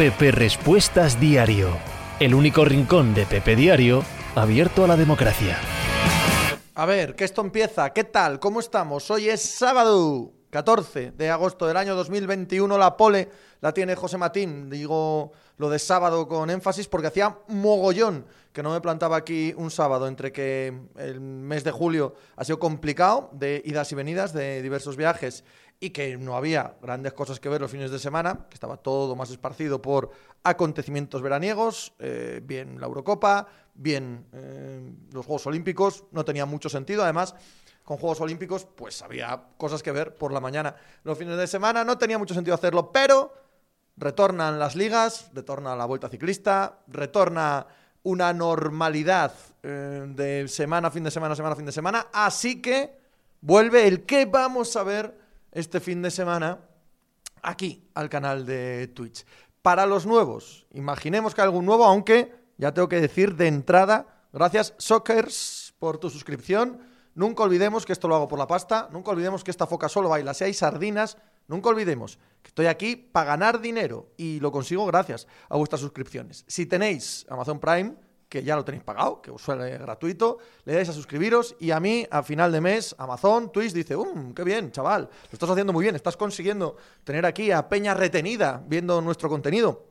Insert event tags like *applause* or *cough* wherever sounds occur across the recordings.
Pepe Respuestas Diario, el único rincón de Pepe Diario abierto a la democracia. A ver, que esto empieza. ¿Qué tal? ¿Cómo estamos? Hoy es sábado 14 de agosto del año 2021. La pole la tiene José Matín. Digo lo de sábado con énfasis porque hacía mogollón que no me plantaba aquí un sábado entre que el mes de julio ha sido complicado de idas y venidas de diversos viajes y que no había grandes cosas que ver los fines de semana, que estaba todo más esparcido por acontecimientos veraniegos, eh, bien la Eurocopa, bien eh, los Juegos Olímpicos, no tenía mucho sentido, además con Juegos Olímpicos pues había cosas que ver por la mañana. Los fines de semana no tenía mucho sentido hacerlo, pero retornan las ligas, retorna la Vuelta Ciclista, retorna una normalidad eh, de semana, fin de semana, semana, fin de semana, así que vuelve el que vamos a ver este fin de semana aquí al canal de Twitch. Para los nuevos, imaginemos que hay algún nuevo, aunque ya tengo que decir de entrada, gracias Sockers por tu suscripción. Nunca olvidemos que esto lo hago por la pasta, nunca olvidemos que esta foca solo baila si hay sardinas, nunca olvidemos que estoy aquí para ganar dinero y lo consigo gracias a vuestras suscripciones. Si tenéis Amazon Prime, que ya lo tenéis pagado, que os suele gratuito, le dais a suscribiros y a mí, a final de mes, Amazon, Twitch dice, ¡um, qué bien, chaval! Lo estás haciendo muy bien, estás consiguiendo tener aquí a Peña retenida viendo nuestro contenido.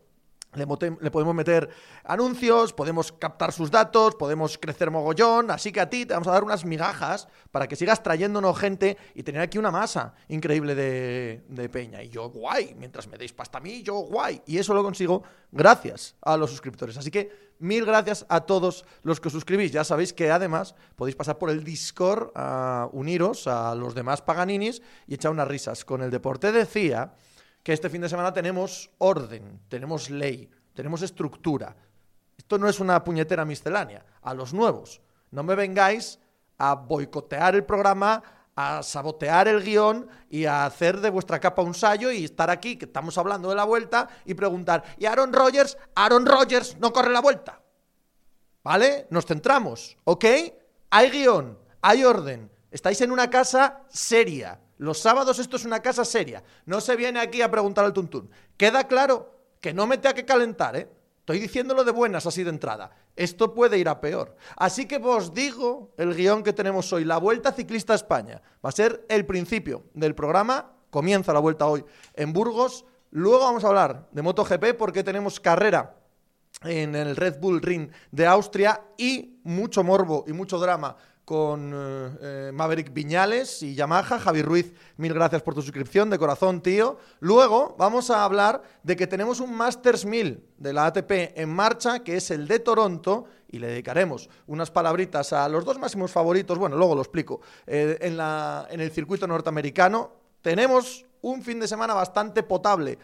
Le, podemos meter anuncios, podemos captar sus datos, podemos crecer mogollón, así que a ti te vamos a dar unas migajas para que sigas trayéndonos gente y tener aquí una masa increíble de, de, peña. Y yo, guay, mientras me deis pasta a mí, yo, guay. Y eso lo consigo gracias a los suscriptores. Así que mil gracias a todos los que os suscribís. Ya sabéis que además podéis pasar por el Discord a uniros a los demás paganinis y echar unas risas con el deporte. Decía que este fin de semana tenemos orden, tenemos ley, tenemos estructura. Esto no es una puñetera miscelánea. A los nuevos, no me vengáis a boicotear el programa, a sabotear el guion y a hacer de vuestra capa un sallo y estar aquí, que estamos hablando de la vuelta, y preguntar, ¿y Aaron Rodgers? Aaron Rodgers no corre la vuelta. ¿Vale? Nos centramos, ¿ok? Hay guion, hay orden. Estáis en una casa seria. Los sábados esto es una casa seria. No se viene aquí a preguntar al tuntún. Queda claro que no me tenga que calentar, ¿eh? Estoy diciéndolo de buenas así de entrada. Esto puede ir a peor. Así que os digo el guion que tenemos hoy. La Vuelta Ciclista a España. Va a ser el principio del programa. Comienza la vuelta hoy en Burgos. Luego vamos a hablar de MotoGP porque tenemos carrera en el Red Bull Ring de Austria y mucho morbo y mucho drama con eh, eh, Maverick Viñales y Yamaha. Javi Ruiz, mil gracias por tu suscripción, de corazón, tío. Luego vamos a hablar de que tenemos un Masters 1000 de la ATP en marcha, que es el de Toronto, y le dedicaremos unas palabritas a los dos máximos favoritos, bueno, luego lo explico, eh, en, la, en el circuito norteamericano. Tenemos un fin de semana bastante potable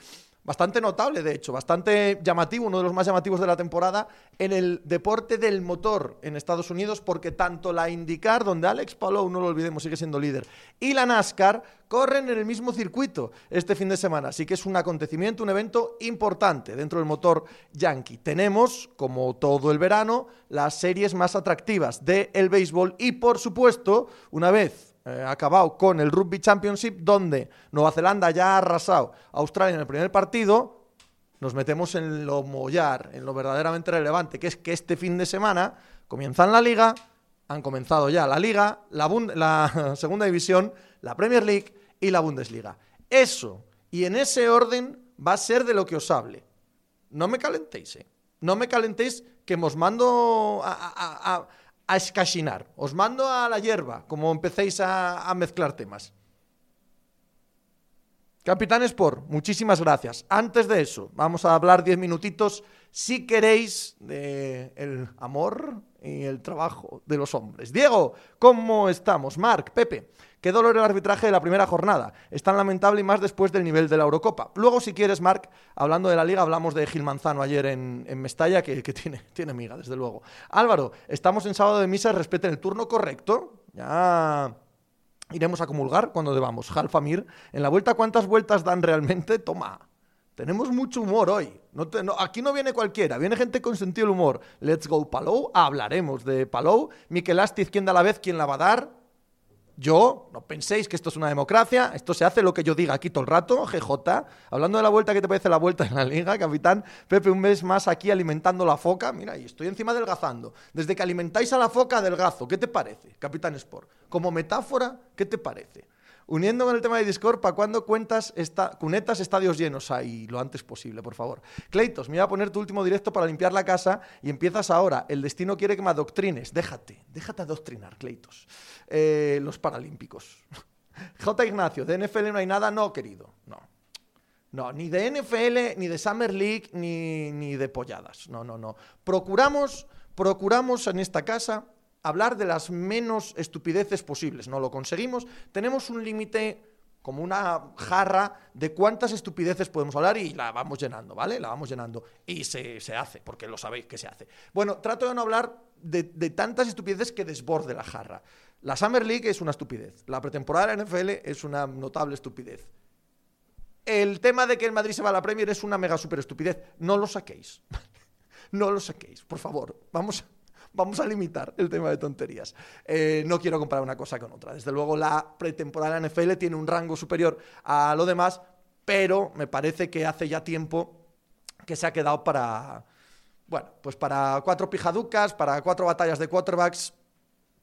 bastante notable, de hecho, bastante llamativo, uno de los más llamativos de la temporada, en el deporte del motor en Estados Unidos, porque tanto la IndyCar, donde Alex Palou, no lo olvidemos, sigue siendo líder, y la NASCAR corren en el mismo circuito este fin de semana. Así que es un acontecimiento, un evento importante dentro del motor yankee. Tenemos, como todo el verano, las series más atractivas del béisbol y, por supuesto, una vez eh, acabado con el Rugby Championship, donde Nueva Zelanda ya ha arrasado a Australia en el primer partido, nos metemos en lo mollar, en lo verdaderamente relevante, que es que este fin de semana comienzan la liga, han comenzado ya la liga, la, *laughs* segunda división, la Premier League y la Bundesliga. Eso, y en ese orden va a ser de lo que os hable. No me calentéis, ¿eh? No me calentéis que os mando a escasinar. Os mando a la hierba, como empecéis a, mezclar temas. Capitán Sport, muchísimas gracias. Antes de eso, vamos a hablar diez minutitos, si queréis, de el amor y el trabajo de los hombres. Diego, ¿cómo estamos? Marc, Pepe. Qué dolor el arbitraje de la primera jornada. Es tan lamentable y más después del nivel de la Eurocopa. Luego, si quieres, Marc, hablando de la liga, hablamos de Gil Manzano ayer en, Mestalla, que, *laughs* tiene, miga, desde luego. Álvaro, estamos en sábado de misa, respeten el turno correcto. Ya iremos a comulgar cuando debamos. Jalfamir, en la vuelta, ¿cuántas vueltas dan realmente? Toma. Tenemos mucho humor hoy. No aquí no viene cualquiera, viene gente con sentido del humor. Let's go Palou, hablaremos de Palou. Miquel Astiz, ¿quién da la vez? ¿Quién la va a dar? Yo, no penséis que esto es una democracia, esto se hace lo que yo diga aquí todo el rato, GJ. Hablando de la vuelta, ¿qué te parece la vuelta en la liga, capitán? Pepe, un mes más aquí alimentando la foca. Mira, y estoy encima adelgazando. Desde que alimentáis a la foca, adelgazo. ¿Qué te parece, capitán Sport? Como metáfora, ¿qué te parece? Uniendo con el tema de Discord, ¿para cuándo cuentas esta, cunetas estadios llenos? Ahí, lo antes posible, por favor. Cleitos, me voy a poner tu último directo para limpiar la casa y empiezas ahora. El destino quiere que me adoctrines. Déjate, déjate adoctrinar, Cleitos. Eh, los Paralímpicos. *laughs* J. Ignacio, de NFL no hay nada, no, querido. No. No, ni de NFL, ni de Summer League, ni, ni de polladas. No, no, no. Procuramos, procuramos en esta casa hablar de las menos estupideces posibles. No lo conseguimos. Tenemos un límite como una jarra de cuántas estupideces podemos hablar y la vamos llenando, ¿vale? La vamos llenando. Y se, hace, porque lo sabéis que se hace. Bueno, trato de no hablar de, de, tantas estupideces que desborde la jarra. La Summer League es una estupidez. La pretemporada de la NFL es una notable estupidez. El tema de que el Madrid se va a la Premier es una mega super estupidez. No lo saquéis. *laughs* no lo saquéis, por favor. Vamos a vamos a limitar el tema de tonterías. Eh, no quiero comparar una cosa con otra. Desde luego, la pretemporada NFL tiene un rango superior a lo demás, pero me parece que hace ya tiempo que se ha quedado para, bueno, pues para cuatro pijaducas, para cuatro batallas de quarterbacks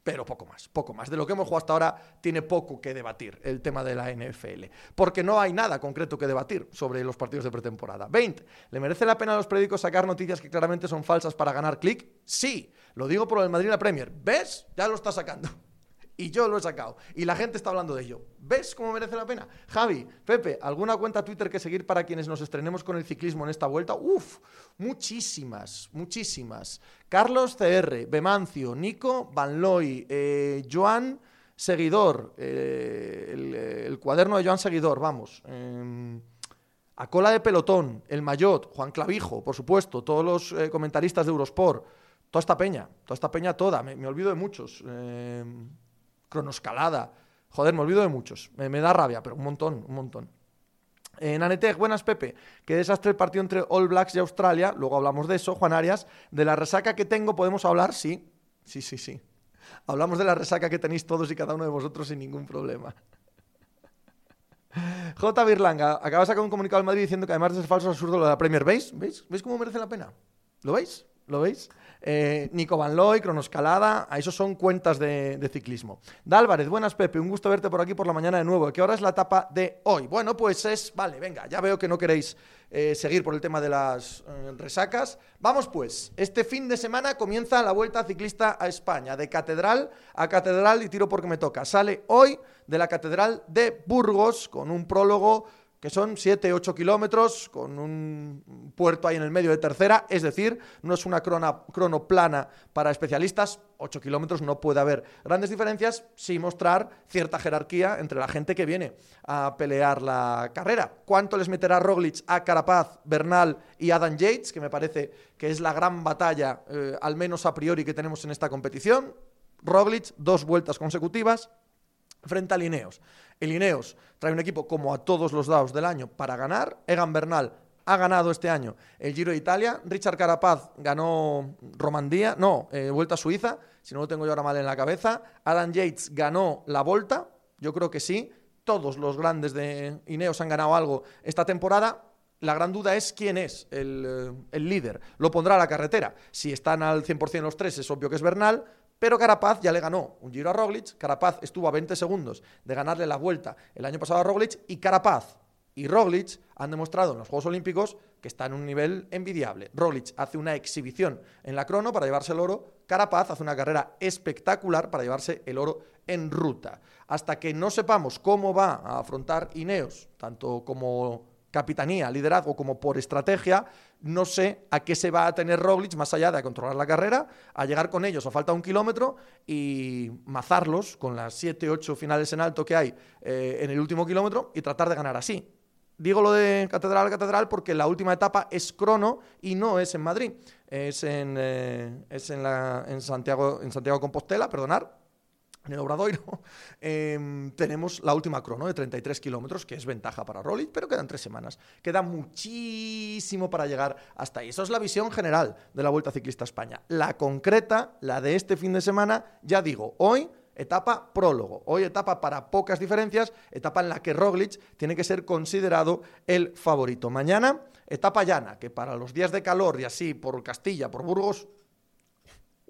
pero poco más, poco más. De lo que hemos jugado hasta ahora tiene poco que debatir el tema de la NFL, porque no hay nada concreto que debatir sobre los partidos de pretemporada. 20. ¿Le merece la pena a los periódicos sacar noticias que claramente son falsas para ganar clic? Sí, lo digo por el Madrid la Premier. ¿Ves? Ya lo está sacando y yo lo he sacado. Y la gente está hablando de ello. ¿Ves cómo merece la pena? Javi, Pepe, ¿alguna cuenta Twitter que seguir para quienes nos estrenemos con el ciclismo en esta vuelta? Uf, muchísimas, muchísimas. Carlos CR, Bemancio, Nico, Vanloy, eh, Joan Seguidor, eh, el, cuaderno de Joan Seguidor, vamos. Em, a cola de pelotón, el Mayot, Juan Clavijo, por supuesto, todos los eh, comentaristas de Eurosport, toda esta peña, toda esta peña toda, me, me olvido de muchos. Em, cronoscalada. Joder, me olvido de muchos. Me, da rabia, pero un montón, un montón. En Anetec, buenas Pepe. Qué desastre el partido entre All Blacks y Australia. Luego hablamos de eso, Juan Arias. De la resaca que tengo, ¿podemos hablar? Sí, sí, sí, sí. Hablamos de la resaca que tenéis todos y cada uno de vosotros sin ningún problema. *laughs* J. Birlanga, acaba de sacar un comunicado al Madrid diciendo que además de ser falso absurdo lo de la Premier. ¿Veis? ¿Veis? ¿Veis cómo merece la pena? ¿Lo veis? ¿Lo veis? Eh, Nico Van Looy, Cronoscalada, a esos son cuentas de, ciclismo. Dálvarez, buenas Pepe, un gusto verte por aquí por la mañana de nuevo. ¿Qué hora es la etapa de hoy? Bueno, pues es, vale, venga, ya veo que no queréis eh, seguir por el tema de las eh, resacas. Vamos pues, este fin de semana comienza la Vuelta Ciclista a España, de catedral a catedral y tiro porque me toca. Sale hoy de la Catedral de Burgos con un prólogo que son 7, 8 kilómetros, con un puerto ahí en el medio de tercera, es decir, no es una crono plana para especialistas, 8 kilómetros no puede haber grandes diferencias, sin mostrar cierta jerarquía entre la gente que viene a pelear la carrera. ¿Cuánto les meterá Roglic a Carapaz, Bernal y Adam Yates, que me parece que es la gran batalla, eh, al menos a priori, que tenemos en esta competición? Roglic, dos vueltas consecutivas, frente a Lineos. El Lineos trae un equipo como a todos los dados del año para ganar. Egan Bernal ha ganado este año el Giro de Italia. Richard Carapaz ganó Romandía, no, eh, Vuelta a Suiza, si no lo tengo yo ahora mal en la cabeza. Adam Yates ganó la Volta, yo creo que sí. Todos los grandes de Ineos han ganado algo esta temporada. La gran duda es quién es el, eh, el líder. Lo pondrá a la carretera. Si están al 100% los tres, es obvio que es Bernal. Pero Carapaz ya le ganó un giro a Roglic. Carapaz estuvo a 20 segundos de ganarle la vuelta el año pasado a Roglic. Y Carapaz y Roglic han demostrado en los Juegos Olímpicos que están en un nivel envidiable. Roglic hace una exhibición en la crono para llevarse el oro. Carapaz hace una carrera espectacular para llevarse el oro en ruta. Hasta que no sepamos cómo va a afrontar Ineos, tanto como capitanía, liderazgo como por estrategia, no sé a qué se va a tener Roglic más allá de controlar la carrera, a llegar con ellos a falta un kilómetro y mazarlos con las 7, 8 finales en alto que hay eh, en el último kilómetro y tratar de ganar así. Digo lo de catedral a catedral porque la última etapa es crono y no es en Madrid, es en, eh, es en, la, en Santiago, en Santiago Compostela, perdonar, en el Obradoiro *laughs* em, tenemos la última crono de 33 kilómetros, que es ventaja para Roglic, pero quedan tres semanas. Queda muchísimo para llegar hasta ahí. Eso es la visión general de la Vuelta Ciclista a España. La concreta, la de este fin de semana, ya digo, hoy etapa prólogo. Hoy etapa para pocas diferencias, etapa en la que Roglic tiene que ser considerado el favorito. Mañana, etapa llana, que para los días de calor y así por Castilla, por Burgos,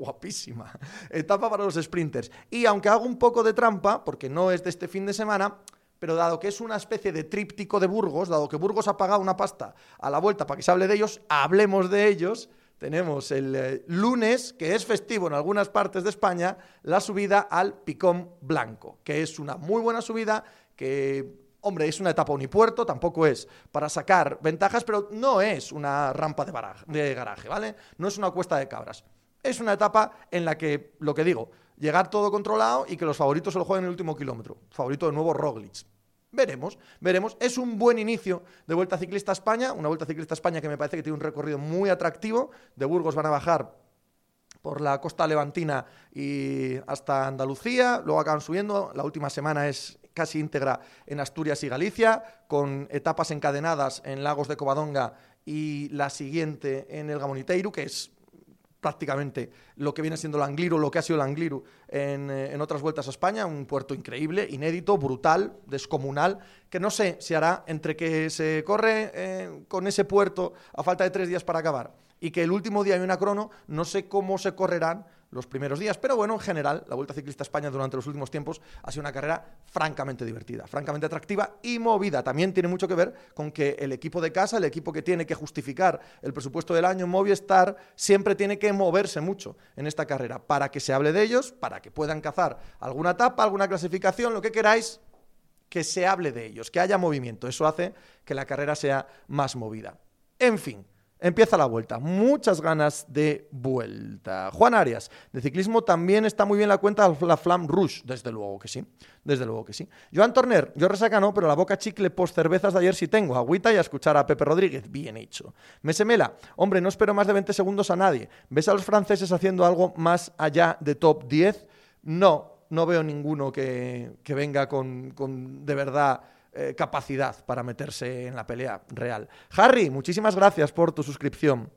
guapísima. *laughs* Etapa para los sprinters. Y aunque hago un poco de trampa, porque no es de este fin de semana, pero dado que es una especie de tríptico de Burgos, dado que Burgos ha pagado una pasta a la vuelta para que se hable de ellos, hablemos de ellos. Tenemos el eh, lunes, que es festivo en algunas partes de España, la subida al Picón Blanco, que es una muy buena subida que Hombre, es una etapa unipuerto, tampoco es para sacar ventajas, pero no es una rampa de, de garaje, ¿vale? No es una cuesta de cabras. Es una etapa en la que, lo que digo, llegar todo controlado y que los favoritos se lo jueguen en el último kilómetro. Favorito de nuevo Roglic. Veremos, veremos. Es un buen inicio de Vuelta Ciclista España, una Vuelta Ciclista España que me parece que tiene un recorrido muy atractivo. De Burgos van a bajar por la costa levantina y hasta Andalucía, luego acaban subiendo, la última semana es casi íntegra en Asturias y Galicia, con etapas encadenadas en Lagos de Covadonga y la siguiente en el Gamoniteiro, que es prácticamente lo que viene siendo el Angliru, lo que ha sido el Angliru en, eh, en, otras vueltas a España, un puerto increíble, inédito, brutal, descomunal, que no sé si hará entre que se corre eh, con ese puerto a falta de tres días para acabar y que el último día hay una crono, no sé cómo se correrán los primeros días. Pero bueno, en general, la Vuelta Ciclista España durante los últimos tiempos ha sido una carrera francamente divertida, francamente atractiva y movida. También tiene mucho que ver con que el equipo de casa, el equipo que tiene que justificar el presupuesto del año, Movistar, siempre tiene que moverse mucho en esta carrera para que se hable de ellos, para que puedan cazar alguna etapa, alguna clasificación, lo que queráis, que se hable de ellos, que haya movimiento. Eso hace que la carrera sea más movida. En fin, Empieza la vuelta. Muchas ganas de vuelta. Juan Arias, de ciclismo también está muy bien la cuenta la Flam Rouge. Desde luego que sí. Desde luego que sí. Joan Torner, yo resaca no, pero la boca chicle post cervezas de ayer sí tengo. Agüita y a escuchar a Pepe Rodríguez. Bien hecho. Mesemela, hombre, no espero más de 20 segundos a nadie. ¿Ves a los franceses haciendo algo más allá de top 10? No, no veo ninguno que, venga con, con de verdad eh, capacidad para meterse en la pelea real. Harry, muchísimas gracias por tu suscripción.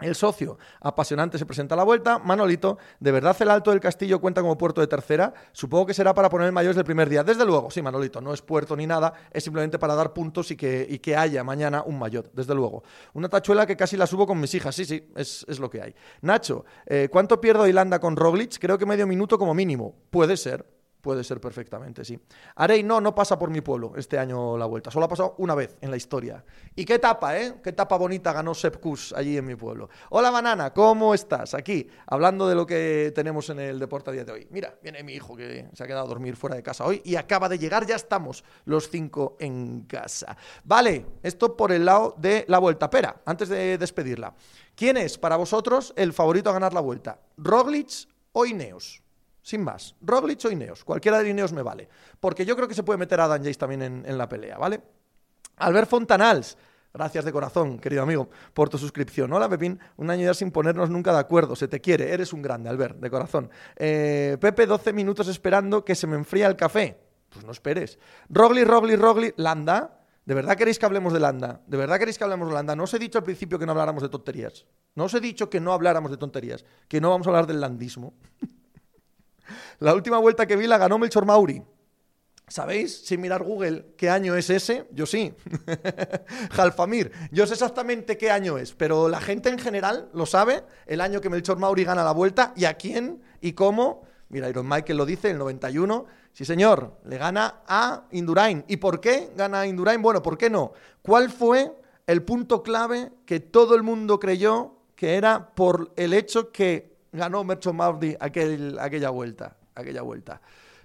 El socio apasionante se presenta a la vuelta. Manolito, ¿de verdad el Alto del Castillo cuenta como puerto de tercera? Supongo que será para poner el mayor desde el primer día. Desde luego, sí, Manolito, no es puerto ni nada, es simplemente para dar puntos y que, y que haya mañana un mayor, desde luego. Una tachuela que casi la subo con mis hijas, sí, sí, es, lo que hay. Nacho, eh, ¿cuánto pierdo Ilanda con Roglic? Creo que medio minuto como mínimo. Puede ser, Puede ser perfectamente, sí. Arey no, no pasa por mi pueblo este año la vuelta. Solo ha pasado una vez en la historia. ¿Y qué etapa, eh? Qué etapa bonita ganó Sepp Kuss allí en mi pueblo. Hola, Banana, ¿cómo estás? Aquí, hablando de lo que tenemos en el deporte a día de hoy. Mira, viene mi hijo que se ha quedado a dormir fuera de casa hoy y acaba de llegar. Ya estamos los cinco en casa. Vale, esto por el lado de la vuelta. Espera, antes de despedirla. ¿Quién es para vosotros el favorito a ganar la vuelta? ¿Roglic o Ineos? Sin más. Roglic o Ineos. Cualquiera de Ineos me vale. Porque yo creo que se puede meter a Dan Jace también en, la pelea, ¿vale? Albert Fontanals. Gracias de corazón, querido amigo, por tu suscripción. Hola, Pepín. Un año ya sin ponernos nunca de acuerdo. Se te quiere. Eres un grande, Albert, de corazón. Eh, Pepe, 12 minutos esperando que se me enfría el café. Pues no esperes. Rogli, Rogli, Rogli. Landa. ¿De verdad queréis que hablemos de Landa? ¿De verdad queréis que hablemos de Landa? No os he dicho al principio que no habláramos de tonterías. No os he dicho que no habláramos de tonterías. Que no vamos a hablar del landismo. *laughs* *laughs* La última vuelta que vi la ganó Melchor Mauri. ¿Sabéis, sin mirar Google, qué año es ese? Yo sí. *laughs* Jalfamir. Yo sé exactamente qué año es, pero la gente en general lo sabe, el año que Melchor Mauri gana la vuelta y a quién y cómo. Mira, Iron Michael lo dice, el 91. Sí, señor, le gana a Indurain. ¿Y por qué gana Indurain? Bueno, ¿por qué no? ¿Cuál fue el punto clave que todo el mundo creyó que era por el hecho que ganó Mercho Mauri aquel, aquella vuelta? Aquella vuelta.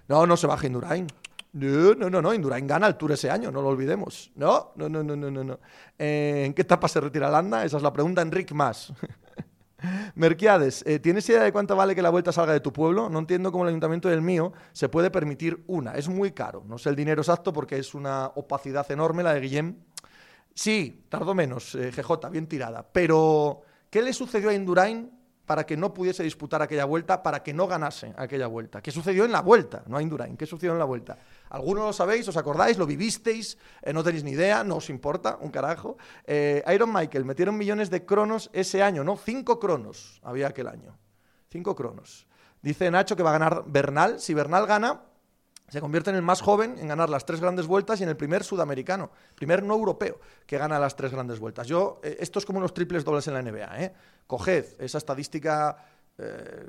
No, no se baja Indurain. No, no, no, no, Indurain gana el Tour ese año, no lo olvidemos. No, no, no, no, no, no. Eh, ¿En qué etapa se retira Landa? Esa es la pregunta, Enric Más. *laughs* Merquiades, eh, ¿tienes idea de cuánto vale que la vuelta salga de tu pueblo? No entiendo cómo el ayuntamiento del mío se puede permitir una. Es muy caro. No sé el dinero exacto porque es una opacidad enorme la de Guillem. Sí, tardó menos, eh, GJ, bien tirada. Pero, ¿qué le sucedió a Indurain para que no pudiese disputar aquella vuelta, para que no ganase aquella vuelta. ¿Qué sucedió en la vuelta? No a Indurain, ¿qué sucedió en la vuelta? Algunos lo sabéis, os acordáis, lo vivisteis, eh, no tenéis ni idea, no os importa, un carajo. Eh, Iron Michael, metieron millones de cronos ese año, ¿no? Cinco cronos había aquel año. Cinco cronos. Dice Nacho que va a ganar Bernal. Si Bernal gana, se convierte en el más joven en ganar las tres grandes vueltas y en el primer sudamericano, primer no europeo que gana las tres grandes vueltas. Yo, eh, esto es como los triples dobles en la NBA. ¿eh? Coged esa estadística eh,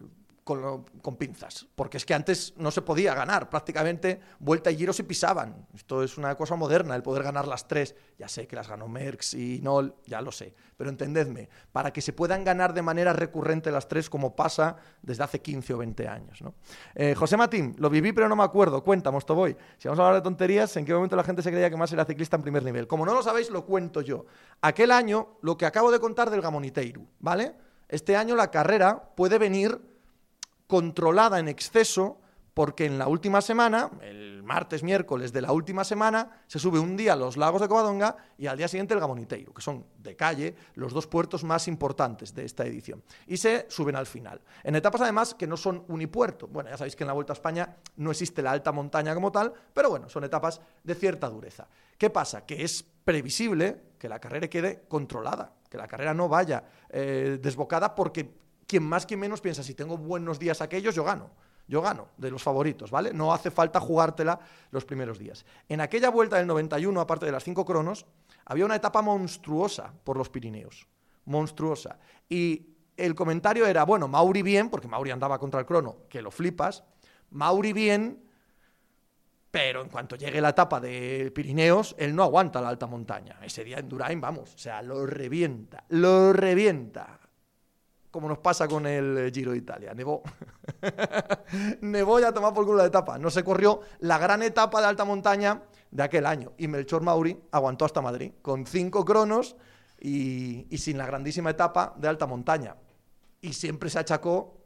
con, pinzas, porque es que antes no se podía ganar, prácticamente vuelta y giro se pisaban. Esto es una cosa moderna, el poder ganar las tres. Ya sé que las ganó Merckx y Nol, ya lo sé, pero entendedme, para que se puedan ganar de manera recurrente las tres como pasa desde hace 15 o 20 años. Eh, José Matín, lo viví pero no me acuerdo, cuenta, voy Si vamos a hablar de tonterías, ¿en qué momento la gente se creía que más era ciclista en primer nivel? Como no lo sabéis, lo cuento yo. Aquel año, lo que acabo de contar del Gamoniteiru, ¿vale? Este año la carrera puede venir controlada en exceso porque en la última semana, el martes, miércoles de la última semana, se sube un día a los lagos de Covadonga y al día siguiente el Gamoniteiro, que son de calle los dos puertos más importantes de esta edición. Y se suben al final. En etapas además que no son unipuerto. Bueno, ya sabéis que en la Vuelta a España no existe la alta montaña como tal, pero bueno, son etapas de cierta dureza. ¿Qué pasa? Que es previsible que la carrera quede controlada, que la carrera no vaya eh, desbocada porque quien más, quien menos piensa, si tengo buenos días aquellos, yo gano. Yo gano de los favoritos, ¿vale? No hace falta jugártela los primeros días. En aquella vuelta del 91, aparte de las cinco cronos, había una etapa monstruosa por los Pirineos. Monstruosa. Y el comentario era, bueno, Mauri bien, porque Mauri andaba contra el crono, que lo flipas. Mauri bien, pero en cuanto llegue la etapa de Pirineos, él no aguanta la alta montaña. Ese día en Durain, vamos, o sea, lo revienta, lo revienta como nos pasa con el eh, Giro de Italia. Nevó. *laughs* Nevó ya tomar por culo la etapa. No se corrió la gran etapa de alta montaña de aquel año. Y Melchor Mauri aguantó hasta Madrid, con cinco cronos y, sin la grandísima etapa de alta montaña. Y siempre se achacó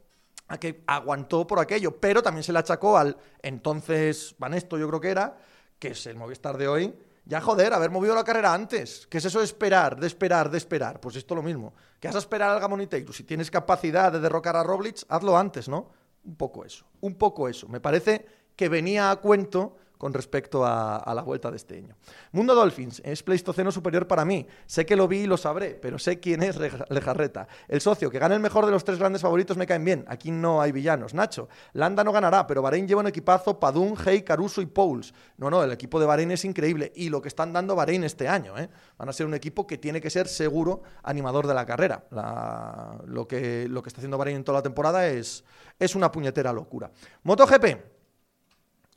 a que aguantó por aquello, pero también se le achacó al entonces Vanesto, yo creo que era, que es el Movistar de hoy, ya joder, haber movido la carrera antes. ¿Qué es eso de esperar, de esperar, de esperar? Pues esto lo mismo. ¿Qué vas a esperar al Gamoniteiro? Si tienes capacidad de derrocar a Roglic, hazlo antes, ¿no? Un poco eso, un poco eso. Me parece que venía a cuento con respecto a, la vuelta de este año. Mundo Dolphins es Pleistoceno superior para mí. Sé que lo vi y lo sabré, pero sé quién es Lejarreta. El socio, que gane el mejor de los tres grandes favoritos me caen bien. Aquí no hay villanos. Nacho, Landa no ganará, pero Bahrein lleva un equipazo, Padun, Hey, Caruso y Pouls. No, no, el equipo de Bahrein es increíble. Y lo que están dando Bahrein este año, ¿eh? Van a ser un equipo que tiene que ser seguro animador de la carrera. lo, que, lo que está haciendo Bahrein en toda la temporada es, es una puñetera locura. MotoGP.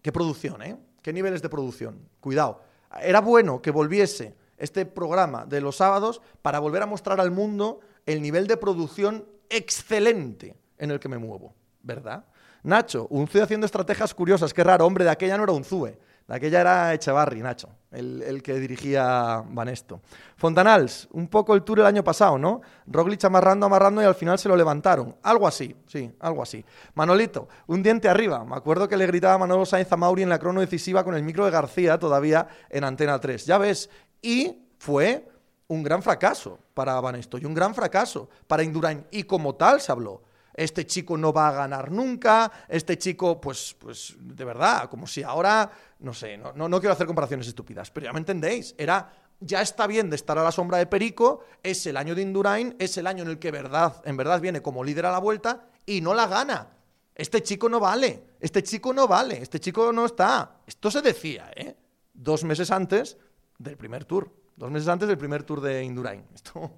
Qué producción, ¿eh? Qué niveles de producción. Cuidado. Era bueno que volviese este programa de los sábados para volver a mostrar al mundo el nivel de producción excelente en el que me muevo, ¿verdad? Nacho, un haciendo estrategias curiosas, qué raro, hombre, de aquella no era un Zue. De aquella era Echevarri, Nacho, el, que dirigía Banesto. Fontanals, un poco el tour el año pasado, ¿no? Roglic amarrando, amarrando y al final se lo levantaron. Algo así, sí, algo así. Manolito, un diente arriba. Me acuerdo que le gritaba Manolo Sainz a Mauri en la crono decisiva con el micro de García todavía en Antena 3. Ya ves, y fue un gran fracaso para Banesto y un gran fracaso para Indurain. Y como tal se habló este chico no va a ganar nunca, este chico, pues, pues de verdad, como si ahora, no sé, no, no, quiero hacer comparaciones estúpidas, pero ya me entendéis, era ya está bien de estar a la sombra de Perico, es el año de Indurain, es el año en el que verdad, en verdad viene como líder a la vuelta y no la gana. Este chico no vale, este chico no vale, este chico no está. Esto se decía, ¿eh? Dos meses antes del primer tour, dos meses antes del primer tour de Indurain. Esto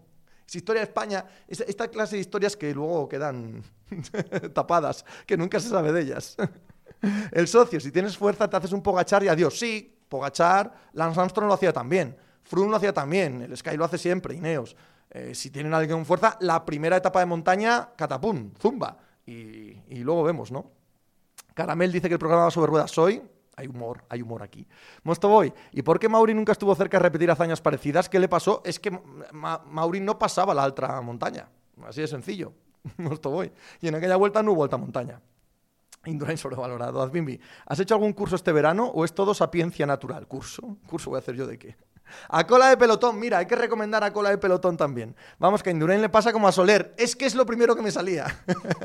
es historia de España, esta clase de historias que luego quedan *laughs* tapadas, que nunca se sabe de ellas. *laughs* El socio, si tienes fuerza, te haces un Pogachar y adiós. Sí, Pogachar, Lance Armstrong lo hacía también, Froome lo hacía también, el Sky lo hace siempre, Ineos. Eh, si tienen alguien con fuerza, la primera etapa de montaña, catapum, zumba. Y, y luego vemos, ¿no? Caramel dice que el programa va sobre ruedas hoy. Hay humor, hay humor aquí. Mostoboy, ¿y por qué Mauri nunca estuvo cerca de repetir hazañas parecidas? ¿Qué le pasó? Es que Mauri no pasaba la alta montaña. Así de sencillo. *laughs* Mostoboy. Y en aquella vuelta no hubo alta montaña. Indurain sobrevalorado. Azbimbi, ¿has hecho algún curso este verano o es todo sapiencia natural? ¿Curso? ¿Curso voy a hacer yo de qué? A cola de pelotón, mira, hay que recomendar a cola de pelotón también. Vamos, que a Indurain le pasa como a Soler. Es que es lo primero que me salía.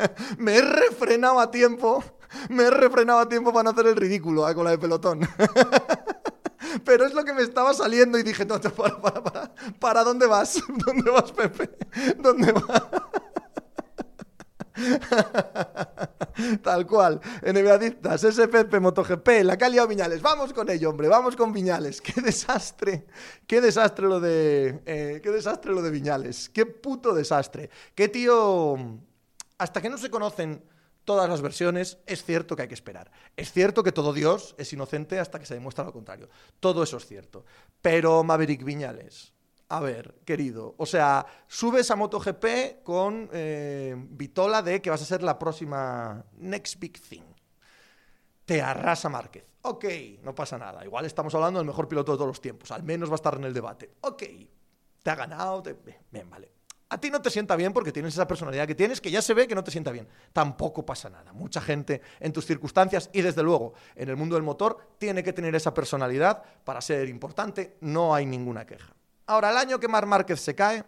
*laughs* me he refrenado a tiempo. Me he refrenado a tiempo para no hacer el ridículo a cola de pelotón. *laughs* Pero es lo que me estaba saliendo y dije, no, para, para, para. ¿Para dónde vas? *laughs* ¿Dónde vas, Pepe? ¿Dónde vas? *laughs* Tal cual. NBA Dictas, SPP, MotoGP, la Calia Viñales. Vamos con ello, hombre. Vamos con Viñales. Qué desastre. Qué desastre lo de. Eh, qué desastre lo de Viñales. Qué puto desastre. Qué tío. Hasta que no se conocen todas las versiones, es cierto que hay que esperar. Es cierto que todo Dios es inocente hasta que se demuestra lo contrario. Todo eso es cierto. Pero Maverick Viñales, a ver, querido, o sea, subes a MotoGP con eh, Vitola de que vas a ser la próxima next big thing. Te arrasa Márquez. Ok, no pasa nada. Igual estamos hablando del mejor piloto de todos los tiempos. Al menos va a estar en el debate. Ok, te ha ganado. Bien, vale. A ti no te sienta bien porque tienes esa personalidad que tienes, que ya se ve que no te sienta bien. Tampoco pasa nada. Mucha gente en tus circunstancias y desde luego en el mundo del motor tiene que tener esa personalidad para ser importante. No hay ninguna queja. Ahora, el año que Mar Márquez se cae,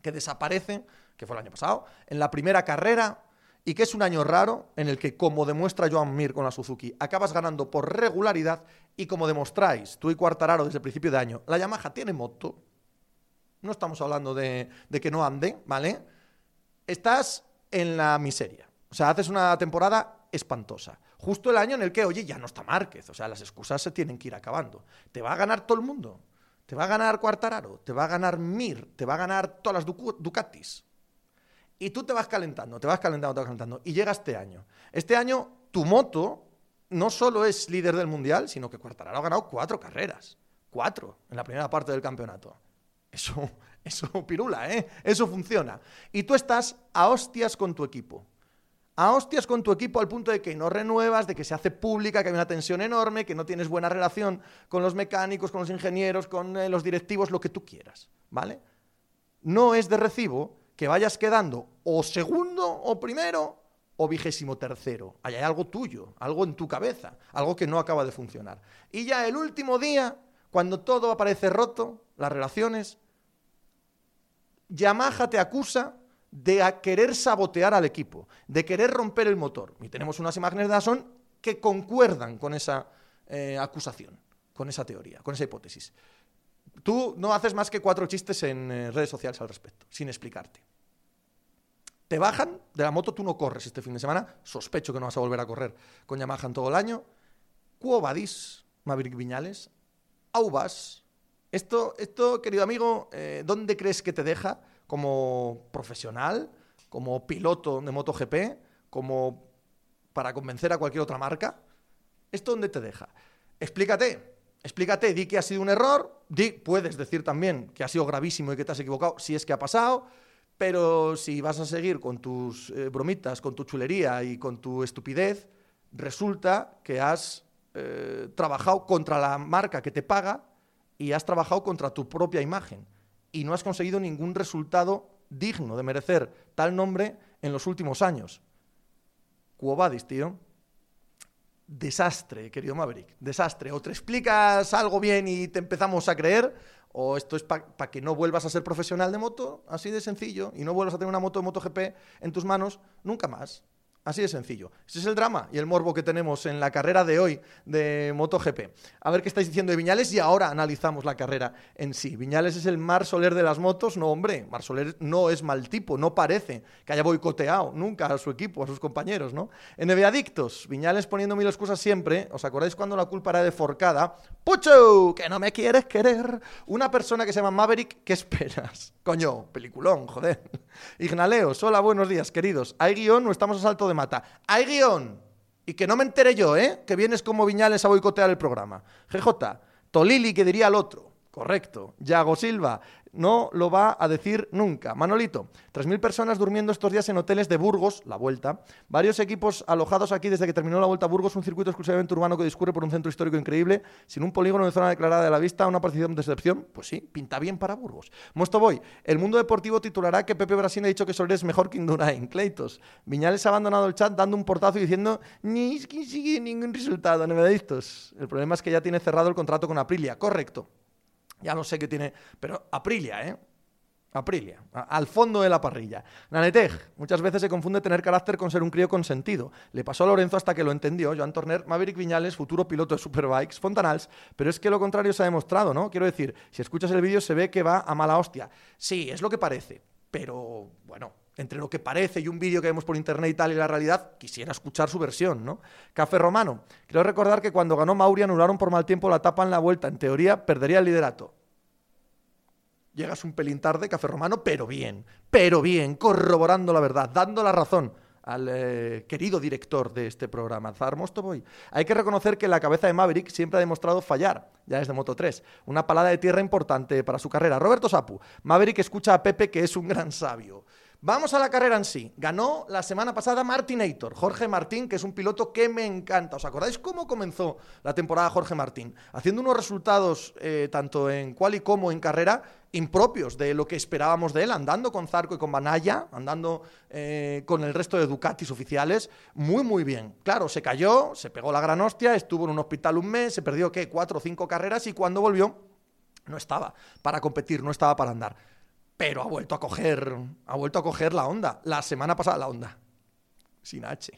que desaparece, que fue el año pasado, en la primera carrera, y que es un año raro en el que, como demuestra Joan Mir con la Suzuki, acabas ganando por regularidad y como demostráis tú y Cuartararo desde el principio de año, la Yamaha tiene moto, no estamos hablando de, que no ande, ¿vale? Estás en la miseria. O sea, haces una temporada espantosa. Justo el año en el que, oye, ya no está Márquez. O sea, las excusas se tienen que ir acabando. Te va a ganar todo el mundo. Te va a ganar Cuartararo, te va a ganar Mir, te va a ganar todas las Ducatis. Y tú te vas calentando, te vas calentando, te vas calentando. Y llega este año. Este año, tu moto no solo es líder del mundial, sino que Cuartararo ha ganado cuatro carreras. Cuatro en la primera parte del campeonato. Eso, *laughs* eso pirula, ¿eh? Eso funciona. Y tú estás a hostias con tu equipo. A hostias con tu equipo al punto de que no renuevas, de que se hace pública, que hay una tensión enorme, que no tienes buena relación con los mecánicos, con los ingenieros, con eh, los directivos, lo que tú quieras, ¿vale? No es de recibo que vayas quedando o segundo o primero o vigésimo tercero. hay algo tuyo, algo en tu cabeza, algo que no acaba de funcionar. Y ya el último día, cuando todo aparece roto, las relaciones, Yamaha te acusa de querer sabotear al equipo, de querer romper el motor. Y tenemos unas imágenes de Dazón que concuerdan con esa eh, acusación, con esa teoría, con esa hipótesis. Tú no haces más que cuatro chistes en eh, redes sociales al respecto, sin explicarte. Te bajan de la moto, tú no corres este fin de semana, sospecho que no vas a volver a correr con Yamaha en todo el año. Cuobadis, Maverick Viñales, Aubas, esto, esto querido amigo, eh, ¿dónde crees que te deja como profesional, como piloto de MotoGP, como para convencer a cualquier otra marca? ¿Esto dónde te deja? Explícate, explícate, di que ha sido un error, di, puedes decir también que ha sido gravísimo y que te has equivocado, si es que ha pasado, pero si vas a seguir con tus eh, bromitas, con tu chulería y con tu estupidez, resulta que has eh, trabajado contra la marca que te paga y has trabajado contra tu propia imagen y no has conseguido ningún resultado digno de merecer tal nombre en los últimos años. Cuobadis, tío. Desastre, querido Maverick. Desastre. O te explicas algo bien y te empezamos a creer, o esto es para que no vuelvas a ser profesional de moto, así de sencillo, y no vuelvas a tener una moto de MotoGP en tus manos nunca más. Así de sencillo. Ese es el drama y el morbo que tenemos en la carrera de hoy de MotoGP. A ver qué estáis diciendo de Viñales y ahora analizamos la carrera en sí. Viñales es el Mar Soler de las motos. No, hombre, Mar Soler no es mal tipo, no parece que haya boicoteado nunca a su equipo, a sus compañeros, ¿no? NBA Adictos, Viñales poniendo mil excusas siempre. ¿Os acordáis cuando la culpa era de Forcada? ¡Pucho! ¡Que no me quieres querer! Una persona que se llama Maverick, ¿qué esperas? Coño, peliculón, joder. Ignaleos, hola, buenos días, queridos. ¿Hay guion o estamos a salto de mata? Hay guion. Y que no me entere yo, ¿eh? Que vienes como Viñales a boicotear el programa. GJ, Tolili, que diría el otro. Correcto. Yago Silva, no lo va a decir nunca. Manolito, 3.000 personas durmiendo estos días en hoteles de Burgos, la vuelta. Varios equipos alojados aquí desde que terminó la vuelta a Burgos, un circuito exclusivamente urbano que discurre por un centro histórico increíble, sin un polígono de zona declarada de la vista, una percepción de excepción. Pues sí, pinta bien para Burgos. Mosto Boy, el mundo deportivo titulará que Pepe Brasil ha dicho que Soler es mejor que Indurain. Cleitos, Viñales ha abandonado el chat dando un portazo y diciendo ni sigue ningún resultado, nevedadictos. El problema es que ya tiene cerrado el contrato con Aprilia. Correcto. Ya no sé qué tiene, pero Aprilia, ¿eh? Aprilia, al fondo de la parrilla. Nanetej, muchas veces se confunde tener carácter con ser un crío consentido. Le pasó a Lorenzo hasta que lo entendió. Joan Torner, Maverick Viñales, futuro piloto de Superbikes, Fontanals, pero es que lo contrario se ha demostrado, ¿no? Quiero decir, si escuchas el vídeo se ve que va a mala hostia. Sí, es lo que parece, pero bueno, entre lo que parece y un vídeo que vemos por internet y tal y la realidad, quisiera escuchar su versión, ¿no? Café Romano. Quiero recordar que cuando ganó Mauri anularon por mal tiempo la etapa en la vuelta. En teoría, perdería el liderato. Llegas un pelín tarde, Café Romano, pero bien, pero bien, corroborando la verdad, dando la razón al eh, querido director de este programa, Zar Mostovoy. Hay que reconocer que la cabeza de Maverick siempre ha demostrado fallar, ya desde Moto 3. Una palada de tierra importante para su carrera. Roberto Sapu, Maverick escucha a Pepe que es un gran sabio. Vamos a la carrera en sí. Ganó la semana pasada Martinator, Jorge Martín, que es un piloto que me encanta. ¿Os acordáis cómo comenzó la temporada Jorge Martín? Haciendo unos resultados eh, tanto en quali como en carrera impropios de lo que esperábamos de él, andando con Zarco y con Banaya, andando eh, con el resto de Ducatis oficiales, muy, muy bien. Claro, se cayó, se pegó la gran hostia, estuvo en un hospital un mes, se perdió, ¿qué? Cuatro o cinco carreras y cuando volvió no estaba para competir, no estaba para andar pero ha vuelto a coger, ha vuelto a coger la onda. La semana pasada, la onda, sin H.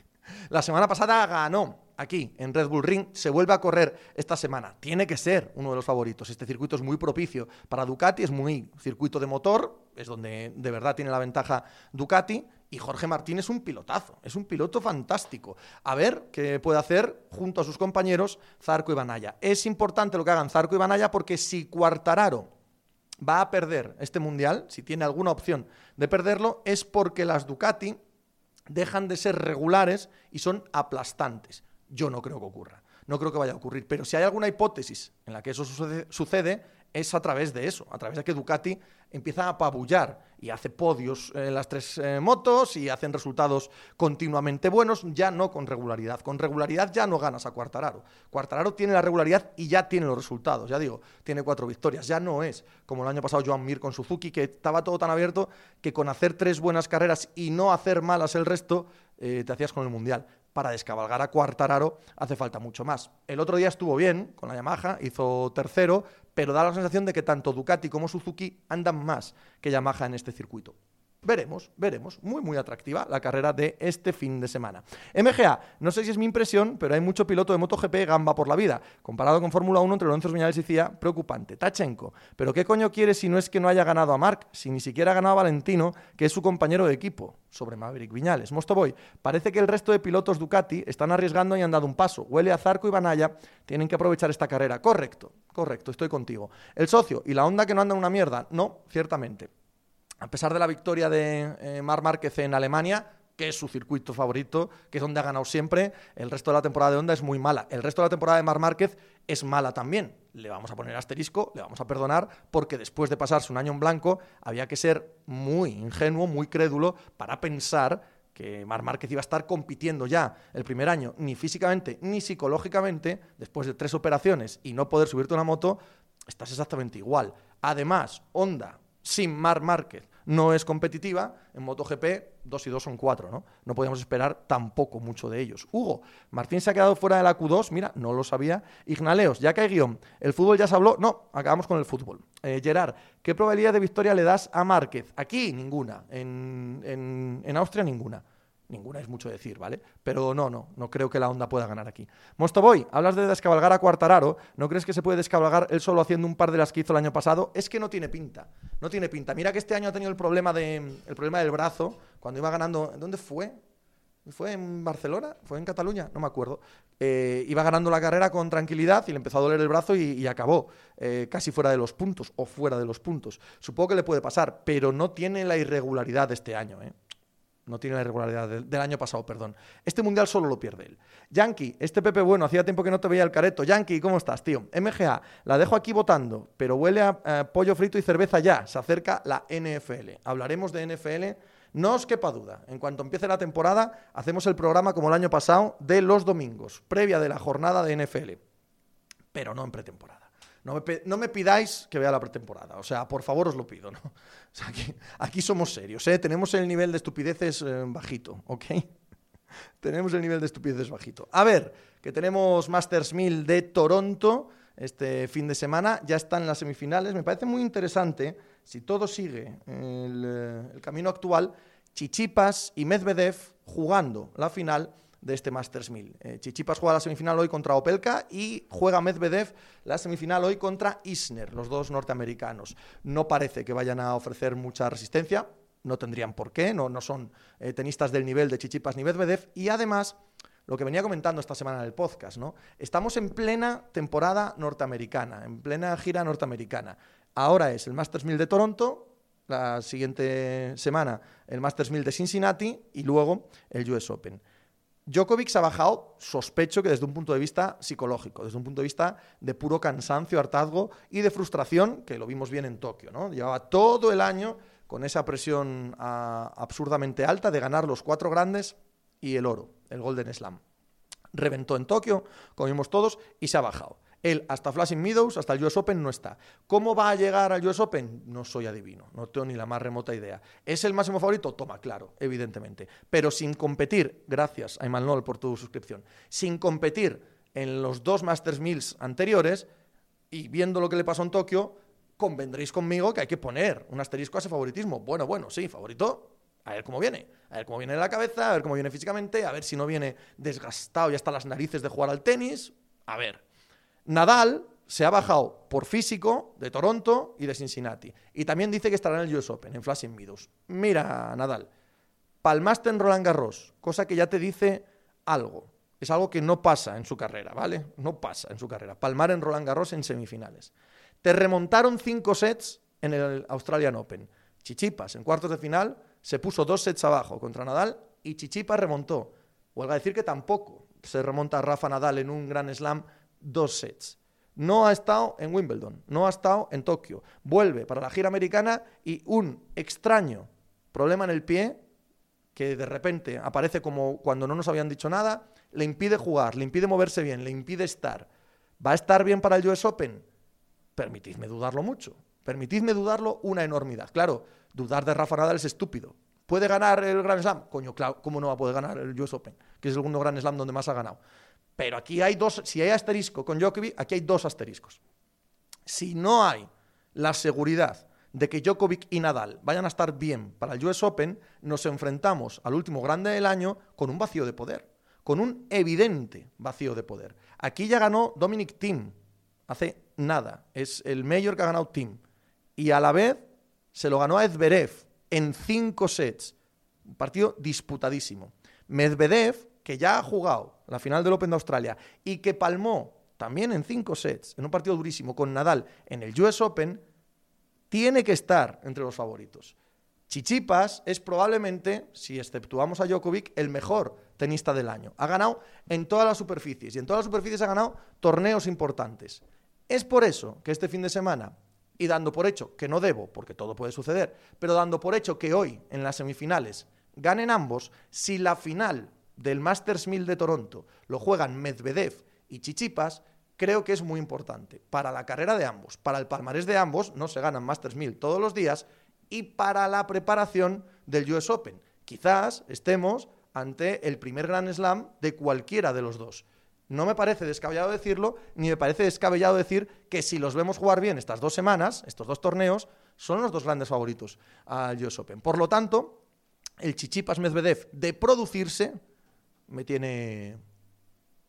La semana pasada ganó aquí en Red Bull Ring, se vuelve a correr esta semana. Tiene que ser uno de los favoritos. Este circuito es muy propicio para Ducati, es muy circuito de motor, es donde de verdad tiene la ventaja Ducati. Y Jorge Martín es un pilotazo, es un piloto fantástico. A ver qué puede hacer junto a sus compañeros Zarco y Banaya. Es importante lo que hagan Zarco y Banaya porque si Cuartararo va a perder este mundial, si tiene alguna opción de perderlo, es porque las Ducati dejan de ser regulares y son aplastantes. Yo no creo que ocurra, no creo que vaya a ocurrir, pero si hay alguna hipótesis en la que eso sucede, es a través de eso, a través de que Ducati empieza a apabullar y hace podios en las tres eh, motos y hacen resultados continuamente buenos, ya no con regularidad. Con regularidad ya no ganas a Cuartararo. Cuartararo tiene la regularidad y ya tiene los resultados, ya digo, tiene cuatro victorias. Ya no es como el año pasado Joan Mir con Suzuki, que estaba todo tan abierto que con hacer tres buenas carreras y no hacer malas el resto, eh, te hacías con el Mundial para descabalgar a Cuartararo hace falta mucho más. El otro día estuvo bien con la Yamaha, hizo tercero, pero da la sensación de que tanto Ducati como Suzuki andan más que Yamaha en este circuito. Veremos, veremos. Muy, muy atractiva la carrera de este fin de semana. MGA, no sé si es mi impresión, pero hay mucho piloto de MotoGP gamba por la vida. Comparado con Fórmula 1 entre Lorenzo Viñales y Cía, preocupante. Tachenko, ¿pero qué coño quiere si no es que no haya ganado a Marc, si ni siquiera ha ganado a Valentino, que es su compañero de equipo? Sobre Maverick Viñales. Mostoboy, parece que el resto de pilotos Ducati están arriesgando y han dado un paso. Huele a Zarco y Banaya, tienen que aprovechar esta carrera. Correcto, correcto, estoy contigo. El socio y la onda que no anda una mierda. No, ciertamente a pesar de la victoria de eh, Mar Márquez en Alemania, que es su circuito favorito, que es donde ha ganado siempre, el resto de la temporada de Honda es muy mala. El resto de la temporada de Mar Márquez es mala también. Le vamos a poner asterisco, le vamos a perdonar, porque después de pasarse un año en blanco, había que ser muy ingenuo, muy crédulo para pensar que Mar Márquez iba a estar compitiendo ya el primer año, ni físicamente ni psicológicamente, después de tres operaciones y no poder subirte una moto, estás exactamente igual. Además, Honda, sin Mar Márquez, no es competitiva, en MotoGP 2 y 2 son 4, ¿no? No podíamos esperar tampoco mucho de ellos. Hugo, Martín se ha quedado fuera de la Q2, mira, no lo sabía. Ignaleos, ya que hay guion, ¿el fútbol ya se habló? No, acabamos con el fútbol. Eh, Gerard, ¿qué probabilidad de victoria le das a Márquez? Aquí ninguna, en, en Austria ninguna. Ninguna es mucho decir, ¿vale? Pero no, no, no creo que la onda pueda ganar aquí. Mostoboy, hablas de descabalgar a Cuartararo, ¿no crees que se puede descabalgar él solo haciendo un par de las que hizo el año pasado? Es que no tiene pinta, no tiene pinta. Mira que este año ha tenido el problema, de, el problema del brazo, cuando iba ganando, ¿dónde fue? ¿Fue en Barcelona? ¿Fue en Cataluña? No me acuerdo. Eh, iba ganando la carrera con tranquilidad y le empezó a doler el brazo y, acabó eh, casi fuera de los puntos o fuera de los puntos. Supongo que le puede pasar, pero no tiene la irregularidad de este año. ¿eh? No tiene la irregularidad del, año pasado, perdón. Este mundial solo lo pierde él. Yankee, este Pepe bueno, hacía tiempo que no te veía el careto. Yankee, ¿cómo estás, tío? MGA, la dejo aquí votando, pero huele a pollo frito y cerveza ya. Se acerca la NFL. Hablaremos de NFL. No os quepa duda, en cuanto empiece la temporada, hacemos el programa como el año pasado de los domingos, previa de la jornada de NFL. Pero no en pretemporada. No me, pidáis que vea la pretemporada. O sea, por favor os lo pido, ¿no? *laughs* aquí, somos serios, ¿eh? Tenemos el nivel de estupideces eh, bajito, ¿ok? *laughs* tenemos el nivel de estupideces bajito. A ver, que tenemos Masters 1000 de Toronto este fin de semana. Ya están las semifinales. Me parece muy interesante, si todo sigue el, eh, el camino actual, Chichipas y Medvedev jugando la final de este Masters 1000. Eh, Chichipas juega la semifinal hoy contra Opelka y juega Medvedev la semifinal hoy contra Isner, los dos norteamericanos. No parece que vayan a ofrecer mucha resistencia, no tendrían por qué, no, no son eh, tenistas del nivel de Chichipas ni Medvedev, y además, lo que venía comentando esta semana en el podcast, ¿no? Estamos en plena temporada norteamericana, en plena gira norteamericana. Ahora es el Masters 1000 de Toronto, la siguiente semana el Masters 1000 de Cincinnati y luego el US Open. Djokovic se ha bajado, sospecho que desde un punto de vista psicológico, desde un punto de vista de puro cansancio, hartazgo y de frustración, que lo vimos bien en Tokio, ¿no? Llevaba todo el año con esa presión ah, absurdamente alta de ganar los cuatro grandes y el oro, el Golden Slam. Reventó en Tokio, comimos todos y se ha bajado. Él hasta Flashing Meadows, hasta el US Open no está. ¿Cómo va a llegar al US Open? No soy adivino, no tengo ni la más remota idea. ¿Es el máximo favorito? Toma, claro, evidentemente. Pero sin competir, gracias a Imanol por tu suscripción, sin competir en los dos Masters Mills anteriores y viendo lo que le pasó en Tokio, convendréis conmigo que hay que poner un asterisco a ese favoritismo. Bueno, bueno, sí, favorito, a ver cómo viene. A ver cómo viene de la cabeza, a ver cómo viene físicamente, a ver si no viene desgastado y hasta las narices de jugar al tenis. A ver. Nadal se ha bajado por físico de Toronto y de Cincinnati. Y también dice que estará en el US Open, en Flashing Meadows. Mira, Nadal, palmaste en Roland Garros, cosa que ya te dice algo. Es algo que no pasa en su carrera, ¿vale? No pasa en su carrera. Palmar en Roland Garros en semifinales. Te remontaron cinco sets en el Australian Open. Chichipas, en cuartos de final, se puso dos sets abajo contra Nadal y Chichipas remontó. Huelga a decir que tampoco se remonta Rafa Nadal en un gran slam dos sets. No ha estado en Wimbledon, no ha estado en Tokio. Vuelve para la gira americana y un extraño problema en el pie que de repente aparece como cuando no nos habían dicho nada, le impide jugar, le impide moverse bien, le impide estar. ¿Va a estar bien para el US Open? Permitidme dudarlo mucho. Permitidme dudarlo una enormidad. Claro, dudar de Rafa Nadal es estúpido. ¿Puede ganar el Grand Slam? Coño, claro, ¿cómo no va a poder ganar el US Open? Que es el segundo Grand Slam donde más ha ganado. Pero aquí hay dos, si hay asterisco con Djokovic, aquí hay dos asteriscos. Si no hay la seguridad de que Djokovic y Nadal vayan a estar bien para el US Open, nos enfrentamos al último grande del año con un vacío de poder, con un evidente vacío de poder. Aquí ya ganó Dominic Thiem hace nada, es el mayor que ha ganado Thiem. Y a la vez se lo ganó a Edverev en cinco sets, un partido disputadísimo. Medvedev que ya ha jugado la final del Open de Australia y que palmó también en cinco sets, en un partido durísimo con Nadal en el US Open, tiene que estar entre los favoritos. Chichipas es probablemente, si exceptuamos a Djokovic, el mejor tenista del año. Ha ganado en todas las superficies y en todas las superficies ha ganado torneos importantes. Es por eso que este fin de semana, y dando por hecho que no debo, porque todo puede suceder, pero dando por hecho que hoy en las semifinales ganen ambos, si la final del Masters 1000 de Toronto lo juegan Medvedev y Chichipas, creo que es muy importante para la carrera de ambos, para el palmarés de ambos, no se ganan Masters 1000 todos los días, y para la preparación del US Open. Quizás estemos ante el primer Grand Slam de cualquiera de los dos. No me parece descabellado decirlo, ni me parece descabellado decir que si los vemos jugar bien estas dos semanas, estos dos torneos, son los dos grandes favoritos al US Open. Por lo tanto, el Chichipas Medvedev de producirse, me tiene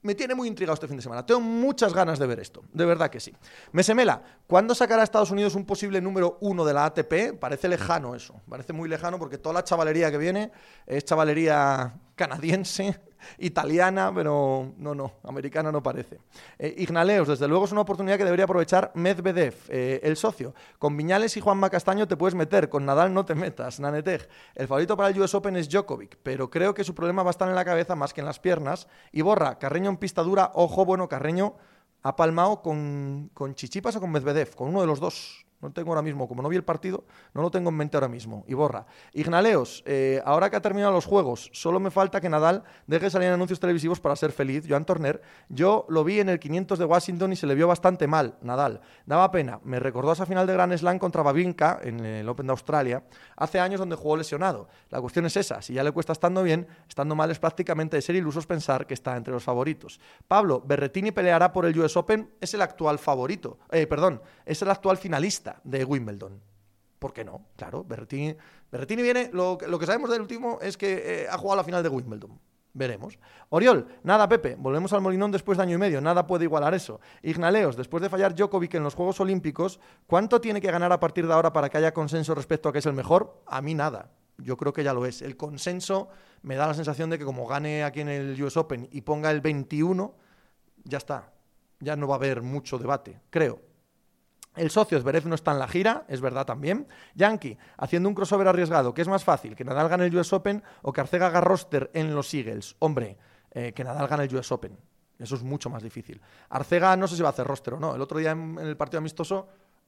me tiene muy intrigado este fin de semana. Tengo muchas ganas de ver esto, de verdad que sí. Mesemela, ¿cuándo sacará Estados Unidos un posible número uno de la ATP? Parece lejano eso, parece muy lejano porque toda la chavalería que viene es chavalería canadiense, italiana, pero no, no, americana no parece. Eh, Ignaleos, desde luego es una oportunidad que debería aprovechar Medvedev, eh, el socio. Con Viñales y Juan Castaño te puedes meter, con Nadal no te metas, Naneteg. El favorito para el US Open es Djokovic, pero creo que su problema va a estar en la cabeza más que en las piernas. Y borra, Carreño en pista dura, ojo, bueno, Carreño ha palmado con, con Chichipas o con Medvedev, con uno de los dos. No tengo ahora mismo, como no vi el partido, no lo tengo en mente ahora mismo. Y borra. Ignaleos, eh, ahora que ha terminado los juegos, solo me falta que Nadal deje salir anuncios televisivos para ser feliz. Joan Torner, yo lo vi en el 500 de Washington y se le vio bastante mal, Nadal. Daba pena. Me recordó esa final de Grand Slam contra Babinka en el Open de Australia, hace años donde jugó lesionado. La cuestión es esa, si ya le cuesta estando bien, estando mal es prácticamente de ser ilusos pensar que está entre los favoritos. Pablo, Berretini peleará por el US Open, es el actual favorito, eh, perdón, es el actual finalista de Wimbledon. ¿Por qué no? Claro, Berrettini, viene, lo, que sabemos del último es que eh, ha jugado la final de Wimbledon. Veremos. Oriol, nada, Pepe, volvemos al Molinón después de año y medio, nada puede igualar eso. Ignaleos, después de fallar Djokovic en los Juegos Olímpicos, ¿cuánto tiene que ganar a partir de ahora para que haya consenso respecto a que es el mejor? A mí nada. Yo creo que ya lo es. El consenso me da la sensación de que como gane aquí en el US Open y ponga el 21, ya está. Ya no va a haber mucho debate, creo. El socio Zverev no está en la gira, es verdad también. Yankee, haciendo un crossover arriesgado, ¿qué es más fácil? ¿Que Nadal gane el US Open o que Arcega haga roster en los Eagles? Hombre, eh, que Nadal gane el US Open. Eso es mucho más difícil. Arcega no sé si va a hacer roster o no. El otro día en, el partido amistoso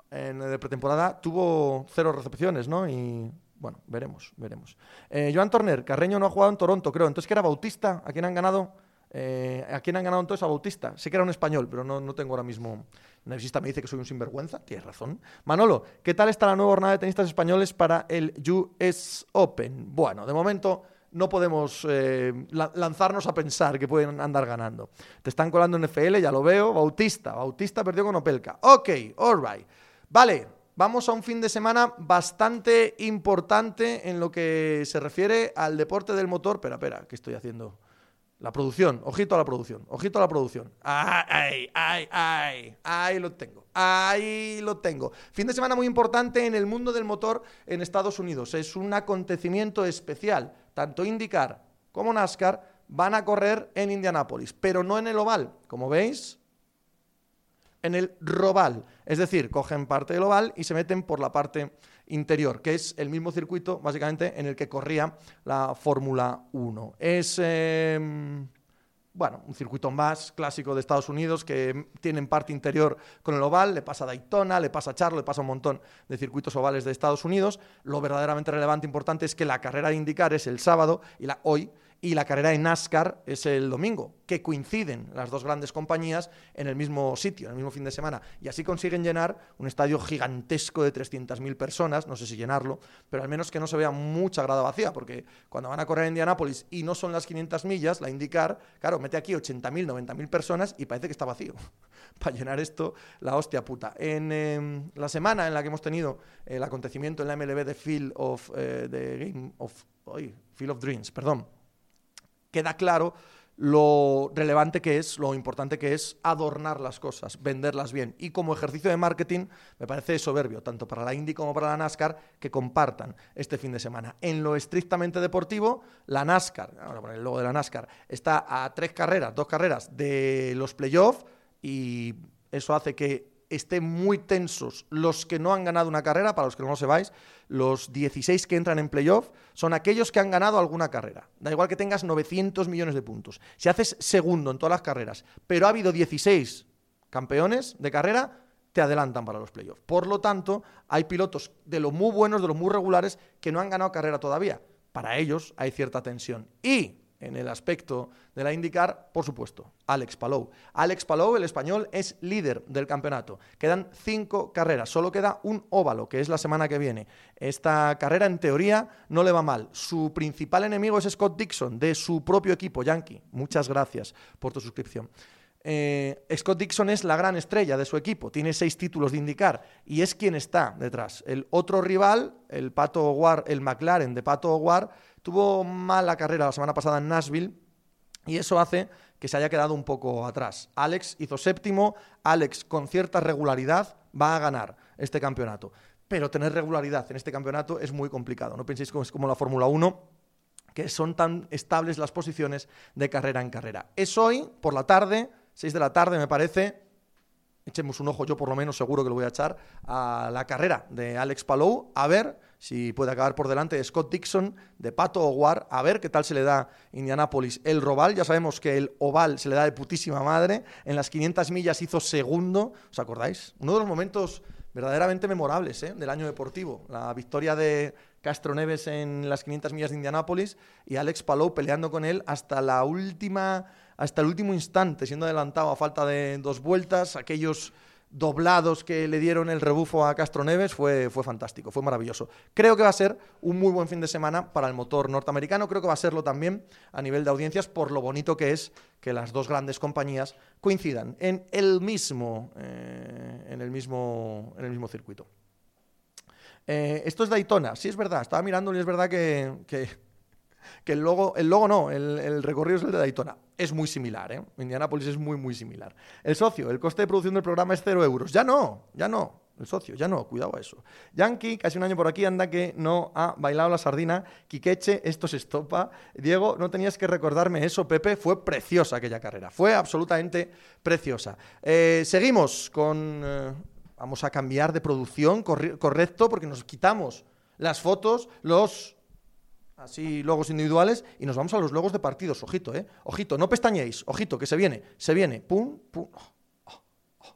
en, de pretemporada tuvo cero recepciones, ¿no? Y bueno, veremos, veremos. Eh, Joan Torner, Carreño no ha jugado en Toronto, creo. Entonces, ¿qué era Bautista? ¿A quién han ganado? Eh, ¿A quién han ganado entonces? A Bautista. Sé que era un español, pero no, no tengo ahora mismo. Nevsista me dice que soy un sinvergüenza. Tienes razón. Manolo, ¿qué tal está la nueva jornada de tenistas españoles para el US Open? Bueno, de momento no podemos eh, lanzarnos a pensar que pueden andar ganando. Te están colando en FL, ya lo veo. Bautista, Bautista perdió con Opelka. Ok, alright. Vale, vamos a un fin de semana bastante importante en lo que se refiere al deporte del motor. Espera, espera, ¿qué estoy haciendo? La producción, ojito a la producción, ojito a la producción. Ay, ay, ay, ahí lo tengo, ahí lo tengo. Fin de semana muy importante en el mundo del motor en Estados Unidos. Es un acontecimiento especial. Tanto IndyCar como NASCAR van a correr en Indianápolis, pero no en el oval. Como veis, en el Roval. Es decir, cogen parte del oval y se meten por la parte interior, que es el mismo circuito, básicamente, en el que corría la Fórmula 1. Es. Em, bueno, un circuito más clásico de Estados Unidos que tiene parte interior con el oval, le pasa Daytona, le pasa a Charlo, le pasa un montón de circuitos ovales de Estados Unidos. Lo verdaderamente relevante e importante es que la carrera de indicar es el sábado y la hoy y la carrera de NASCAR es el domingo, que coinciden las dos grandes compañías en el mismo sitio, en el mismo fin de semana. Y así consiguen llenar un estadio gigantesco de 300.000 personas, no sé si llenarlo, pero al menos que no se vea mucha grada vacía, porque cuando van a correr a Indianápolis y no son las 500 millas, la indicar, claro, mete aquí 80.000, 90.000 personas y parece que está vacío. *laughs* Para llenar esto, la hostia puta. En em, la semana en la que hemos tenido el acontecimiento en la MLB de Field of, eh, Game of, Field of Dreams, perdón, queda claro lo relevante que es, lo importante que es adornar las cosas, venderlas bien. Y como ejercicio de marketing, me parece soberbio, tanto para la Indy como para la NASCAR, que compartan este fin de semana. En lo estrictamente deportivo, la NASCAR, ahora poner el logo de la NASCAR, está a tres carreras, dos carreras de los playoffs y eso hace que estén muy tensos los que no han ganado una carrera, para los que no se vais, los 16 que entran en playoff son aquellos que han ganado alguna carrera. Da igual que tengas 900 millones de puntos. Si haces segundo en todas las carreras, pero ha habido 16 campeones de carrera, te adelantan para los playoffs. Por lo tanto, hay pilotos de los muy buenos, de los muy regulares, que no han ganado carrera todavía. Para ellos hay cierta tensión. Y en el aspecto de la IndyCar, por supuesto, Alex Palou. Alex Palou, el español, es líder del campeonato. Quedan cinco carreras, solo queda un óvalo, que es la semana que viene. Esta carrera, en teoría, no le va mal. Su principal enemigo es Scott Dixon, de su propio equipo, Yankee. Muchas gracias por tu suscripción. Eh, Scott Dixon es la gran estrella de su equipo, tiene seis títulos de indicar y es quien está detrás. El otro rival, el Pato War, el McLaren de Pato War, tuvo mala carrera la semana pasada en Nashville y eso hace que se haya quedado un poco atrás. Alex hizo séptimo, Alex con cierta regularidad va a ganar este campeonato. Pero tener regularidad en este campeonato es muy complicado. No penséis que es como la Fórmula 1, que son tan estables las posiciones de carrera en carrera. Es hoy, por la tarde, 6 de la tarde me parece, echemos un ojo, yo por lo menos seguro que lo voy a echar, a la carrera de Alex Palou, a ver si puede acabar por delante de Scott Dixon, de Pato Oguar, a ver qué tal se le da Indianápolis el Roval, ya sabemos que el Oval se le da de putísima madre, en las 500 millas hizo segundo, ¿os acordáis? Uno de los momentos verdaderamente memorables ¿eh? del año deportivo, la victoria de Castro Neves en las 500 millas de Indianápolis y Alex Palou peleando con él hasta la última hasta el último instante, siendo adelantado a falta de dos vueltas, aquellos doblados que le dieron el rebufo a Castro Neves fue, fue fantástico, fue maravilloso. Creo que va a ser un muy buen fin de semana para el motor norteamericano, creo que va a serlo también a nivel de audiencias por lo bonito que es que las dos grandes compañías coincidan en el mismo, eh, en el mismo, en el mismo circuito. Eh, esto es Daytona, sí es verdad, estaba mirando y es verdad que, que, el logo, el logo no, el, el recorrido es el de Daytona es muy similar, ¿eh? Indianapolis es muy, muy similar. El socio, el coste de producción del programa es cero euros. Ya no, ya no. el socio. Ya no, cuidado a eso. Yankee, casi un año por aquí, anda que no ha bailado la sardina. Quiqueche, esto se estopa. Diego, no tenías que recordarme eso, Pepe. Fue preciosa aquella carrera. Fue absolutamente preciosa. Eh, seguimos con... Eh, vamos a cambiar de producción, correcto, porque nos quitamos las fotos, los así logos individuales y nos vamos a los logos de partidos. Ojito, ¿eh? Ojito, no pestañéis. Ojito, que se viene, se viene. Pum, pum. Oh, oh.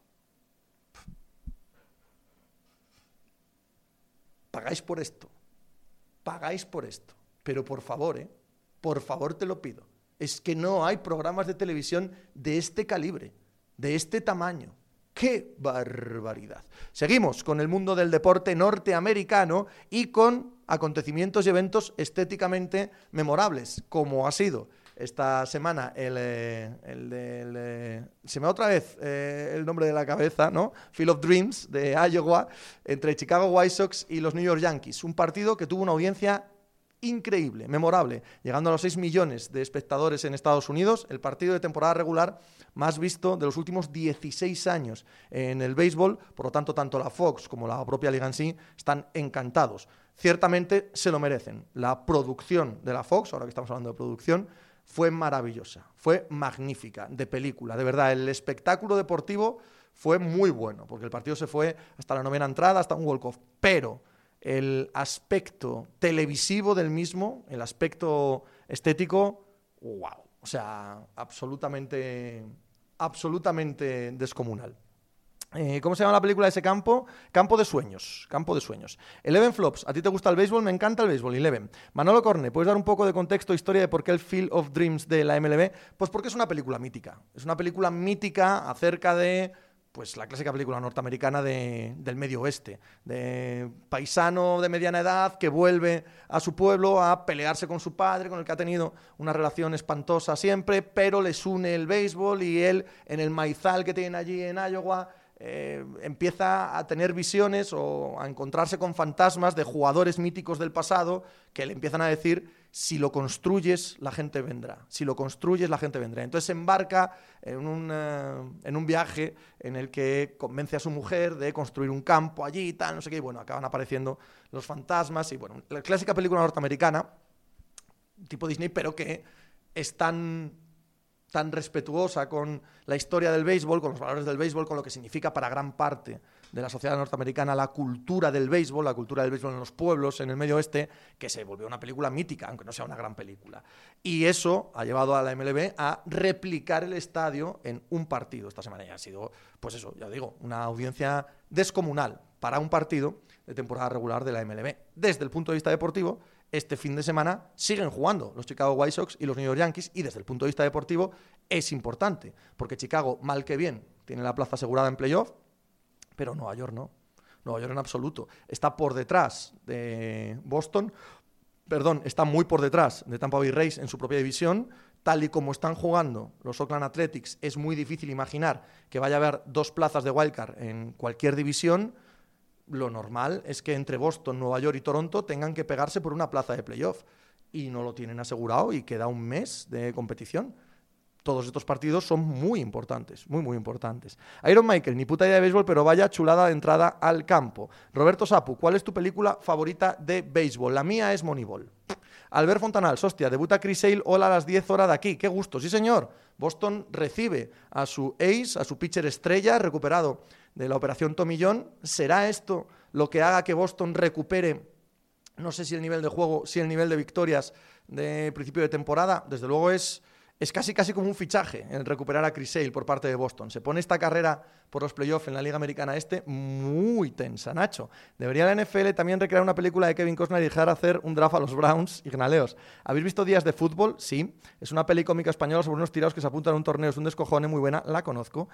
Pagáis por esto. Pagáis por esto. Pero por favor, ¿eh? Por favor te lo pido. Es que no hay programas de televisión de este calibre, de este tamaño. ¡Qué barbaridad! Seguimos con el mundo del deporte norteamericano y con acontecimientos y eventos estéticamente memorables, como ha sido esta semana el, eh, el, eh, se me da otra vez eh, el nombre de la cabeza, ¿no? Field of Dreams de Iowa entre Chicago White Sox y los New York Yankees, un partido que tuvo una audiencia increíble, memorable, llegando a los 6 millones de espectadores en Estados Unidos, el partido de temporada regular más visto de los últimos 16 años en el béisbol, por lo tanto tanto la Fox como la propia Liga en sí están encantados. Ciertamente se lo merecen. La producción de la Fox, ahora que estamos hablando de producción, fue maravillosa, fue magnífica, de película, de verdad, el espectáculo deportivo fue muy bueno, porque el partido se fue hasta la novena entrada, hasta un walk-off, pero el aspecto televisivo del mismo, el aspecto estético, wow. O sea, absolutamente, absolutamente descomunal. Eh, ¿Cómo se llama la película de ese campo? Campo de sueños. Campo de sueños. Eleven Flops. ¿A ti te gusta el béisbol? Me encanta el béisbol. Eleven. Manolo Corne, ¿puedes dar un poco de contexto, historia de por qué el Field of Dreams de la MLB? Pues porque es una película mítica. Es una película mítica acerca de pues la clásica película norteamericana del medio oeste, de paisano de mediana edad que vuelve a su pueblo a pelearse con su padre, con el que ha tenido una relación espantosa siempre, pero les une el béisbol y él en el maizal que tienen allí en Iowa eh, empieza a tener visiones o a encontrarse con fantasmas de jugadores míticos del pasado que le empiezan a decir si lo construyes, la gente vendrá. Si lo construyes, la gente vendrá. Entonces se embarca en un, eh, en un viaje en el que convence a su mujer de construir un campo allí y tal, no sé qué. Y bueno, acaban apareciendo los fantasmas y bueno, la clásica película norteamericana, tipo Disney, pero que es tan tan respetuosa con la historia del béisbol, con los valores del béisbol, con lo que significa para gran parte de la sociedad norteamericana la cultura del béisbol, la cultura del béisbol en los pueblos, en el medio oeste, que se volvió una película mítica, aunque no sea una gran película. Y eso ha llevado a la MLB a replicar el estadio en un partido esta semana. Y ha sido, pues eso, ya digo, una audiencia descomunal para un partido de temporada regular de la MLB. Desde el punto de vista deportivo, este fin de semana siguen jugando los Chicago White Sox y los New York Yankees y desde el punto de vista deportivo es importante, porque Chicago, mal que bien, tiene la plaza asegurada en playoff, pero Nueva York no. Nueva York en absoluto. Está por detrás de Boston, perdón, está muy por detrás de Tampa Bay Rays en su propia división. Tal y como están jugando los Oakland Athletics, es muy difícil imaginar que vaya a haber dos plazas de wildcard en cualquier división lo normal es que entre Boston, Nueva York y Toronto tengan que pegarse por una plaza de playoff. Y no lo tienen asegurado y queda un mes de competición. Todos estos partidos son muy importantes, muy, muy importantes. Iron Michael, ni puta idea de béisbol, pero vaya chulada de entrada al campo. Roberto Sapu, ¿cuál es tu película favorita de béisbol? La mía es Moneyball. Albert Fontanal, hostia, debuta Chris Sale, hola a las 10 horas de aquí. Qué gusto, sí señor. Boston recibe a su ace, a su pitcher estrella, recuperado de la operación Tomillón. ¿Será esto lo que haga que Boston recupere, no sé si el nivel de juego, si el nivel de victorias de principio de temporada? Desde luego es, es casi casi como un fichaje el recuperar a Chris Sale por parte de Boston. Se pone esta carrera por los playoffs en la Liga Americana Este muy tensa, Nacho. Debería la NFL también recrear una película de Kevin Costner y dejar hacer un draft a los Browns y Gnaleos. ¿Habéis visto Días de Fútbol? Sí. Es una peli cómica española sobre unos tirados que se apuntan a un torneo. Es un descojone muy buena. La conozco.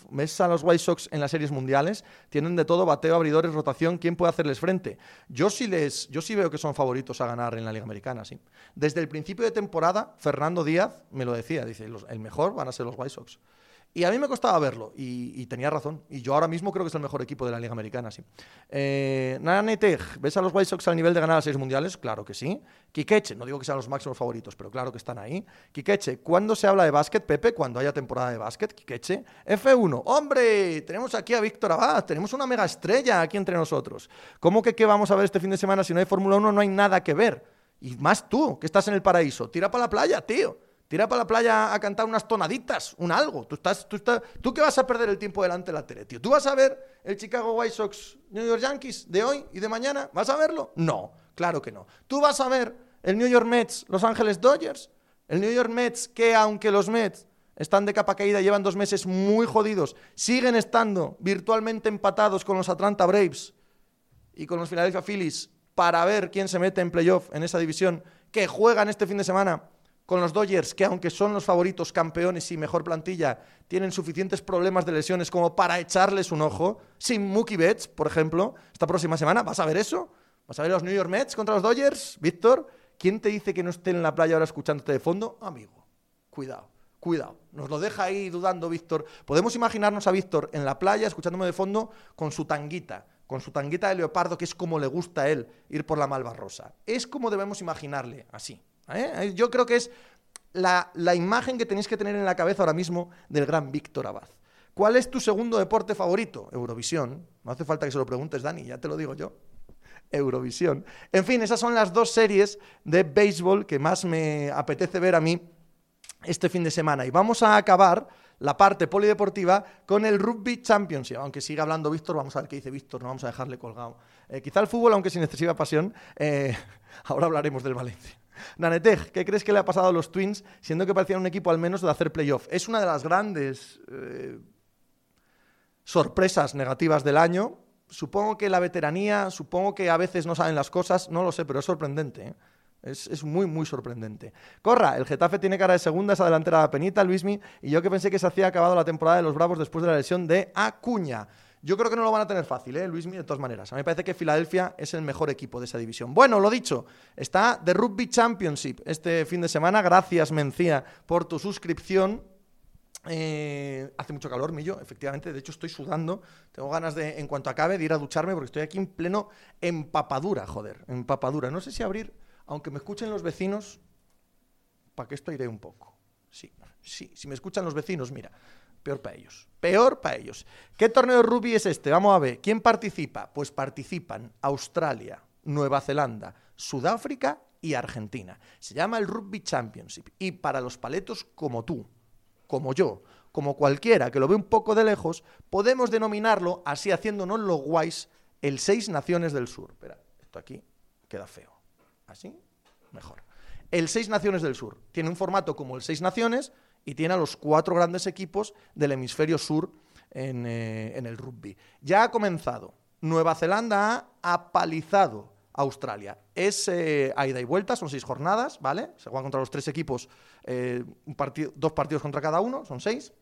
Jafepof ves a los White Sox en las series mundiales, tienen de todo, bateo, abridores, rotación, ¿quién puede hacerles frente? Yo sí, les, yo veo que son favoritos a ganar en la Liga Americana, sí. Desde el principio de temporada, Fernando Díaz me lo decía, dice, el mejor van a ser los White Sox. Y a mí me costaba verlo, y, tenía razón. Y yo ahora mismo creo que es el mejor equipo de la Liga Americana, sí. Eh, ¿ves a los White Sox al nivel de ganar a seis mundiales? Claro que sí. Quiqueche, no digo que sean los máximos favoritos, pero claro que están ahí. Quiqueche, ¿cuándo se habla de básquet, Pepe? Cuando haya temporada de básquet, Quiqueche. F1, ¡hombre! Tenemos aquí a Víctor Abad, tenemos una mega estrella aquí entre nosotros. ¿Cómo que qué vamos a ver este fin de semana si no hay Fórmula 1? No hay nada que ver. Y más tú, que estás en el paraíso. Tira para la playa, tío. Tira para la playa a cantar unas tonaditas, un algo. Tú, estás, tú, estás, ¿Tú qué vas a perder el tiempo delante de la tele, tío? ¿Tú vas a ver el Chicago White Sox New York Yankees de hoy y de mañana? ¿Vas a verlo? No, claro que no. ¿Tú vas a ver el New York Mets Los Ángeles Dodgers? El New York Mets que aunque los Mets están de capa caída, llevan dos meses muy jodidos, siguen estando virtualmente empatados con los Atlanta Braves y con los Philadelphia Phillies para ver quién se mete en playoff en esa división, que juegan este fin de semana con los Dodgers, que aunque son los favoritos, campeones y mejor plantilla, tienen suficientes problemas de lesiones como para echarles un ojo, sin Mookie Betts, por ejemplo, esta próxima semana, ¿vas a ver eso? ¿Vas a ver los New York Mets contra los Dodgers? Víctor, ¿quién te dice que no esté en la playa ahora escuchándote de fondo? Amigo, cuidado. Cuidado, nos lo deja ahí dudando Víctor. Podemos imaginarnos a Víctor en la playa escuchándome de fondo con su tanguita, con su tanguita de leopardo, que es como le gusta a él ir por la malva rosa. Es como debemos imaginarle, así, ¿eh? Yo creo que es la, imagen que tenéis que tener en la cabeza ahora mismo del gran Víctor Abad. ¿Cuál es tu segundo deporte favorito? Eurovisión. No hace falta que se lo preguntes, Dani, ya te lo digo yo. Eurovisión. En fin, esas son las dos series de béisbol que más me apetece ver a mí este fin de semana. Y vamos a acabar la parte polideportiva con el Rugby Championship. Aunque siga hablando Víctor, vamos a ver qué dice Víctor, no vamos a dejarle colgado. Eh, quizá el fútbol, aunque sin excesiva pasión, eh, *laughs* ahora hablaremos del Valencia. Naneteg, ¿qué crees que le ha pasado a los Twins, siendo que parecían un equipo al menos de hacer playoff? Es una de las grandes eh, sorpresas negativas del año. Supongo que la veteranía, supongo que a veces no saben las cosas, no lo sé, pero es sorprendente. ¿eh? Es, muy, muy sorprendente. Corra, el Getafe tiene cara de segunda, esa delantera de penita, Luismi, y yo que pensé que se hacía acabado la temporada de los Bravos después de la lesión de Acuña. Yo creo que no lo van a tener fácil, ¿eh? Luismi, de todas maneras. A mí me parece que Filadelfia es el mejor equipo de esa división. Bueno, lo dicho, está The Rugby Championship este fin de semana. Gracias, Mencía, por tu suscripción. Eh, hace mucho calor, Millo, efectivamente. De hecho, estoy sudando. Tengo ganas de, en cuanto acabe, de ir a ducharme porque estoy aquí en pleno empapadura, joder. Empapadura. No sé si abrir, aunque me escuchen los vecinos, ¿para qué esto iré un poco? Sí, sí. Si me escuchan los vecinos, mira. Peor para ellos. Peor para ellos. ¿Qué torneo de rugby es este? Vamos a ver. ¿Quién participa? Pues participan Australia, Nueva Zelanda, Sudáfrica y Argentina. Se llama el Rugby Championship. Y para los paletos como tú, como yo, como cualquiera que lo ve un poco de lejos, podemos denominarlo, así haciéndonos los guays, el Seis Naciones del Sur. Espera, esto aquí queda feo. ¿Así? Mejor. El Seis Naciones del Sur. Tiene un formato como el Seis Naciones, y tiene a los cuatro grandes equipos del hemisferio sur eh, en, el rugby. Ya ha comenzado. Nueva Zelanda ha apalizado a Australia. Es eh, a ida y vuelta, son seis jornadas, ¿vale? Se juegan contra los tres equipos, eh, dos partidos contra cada uno, son seis.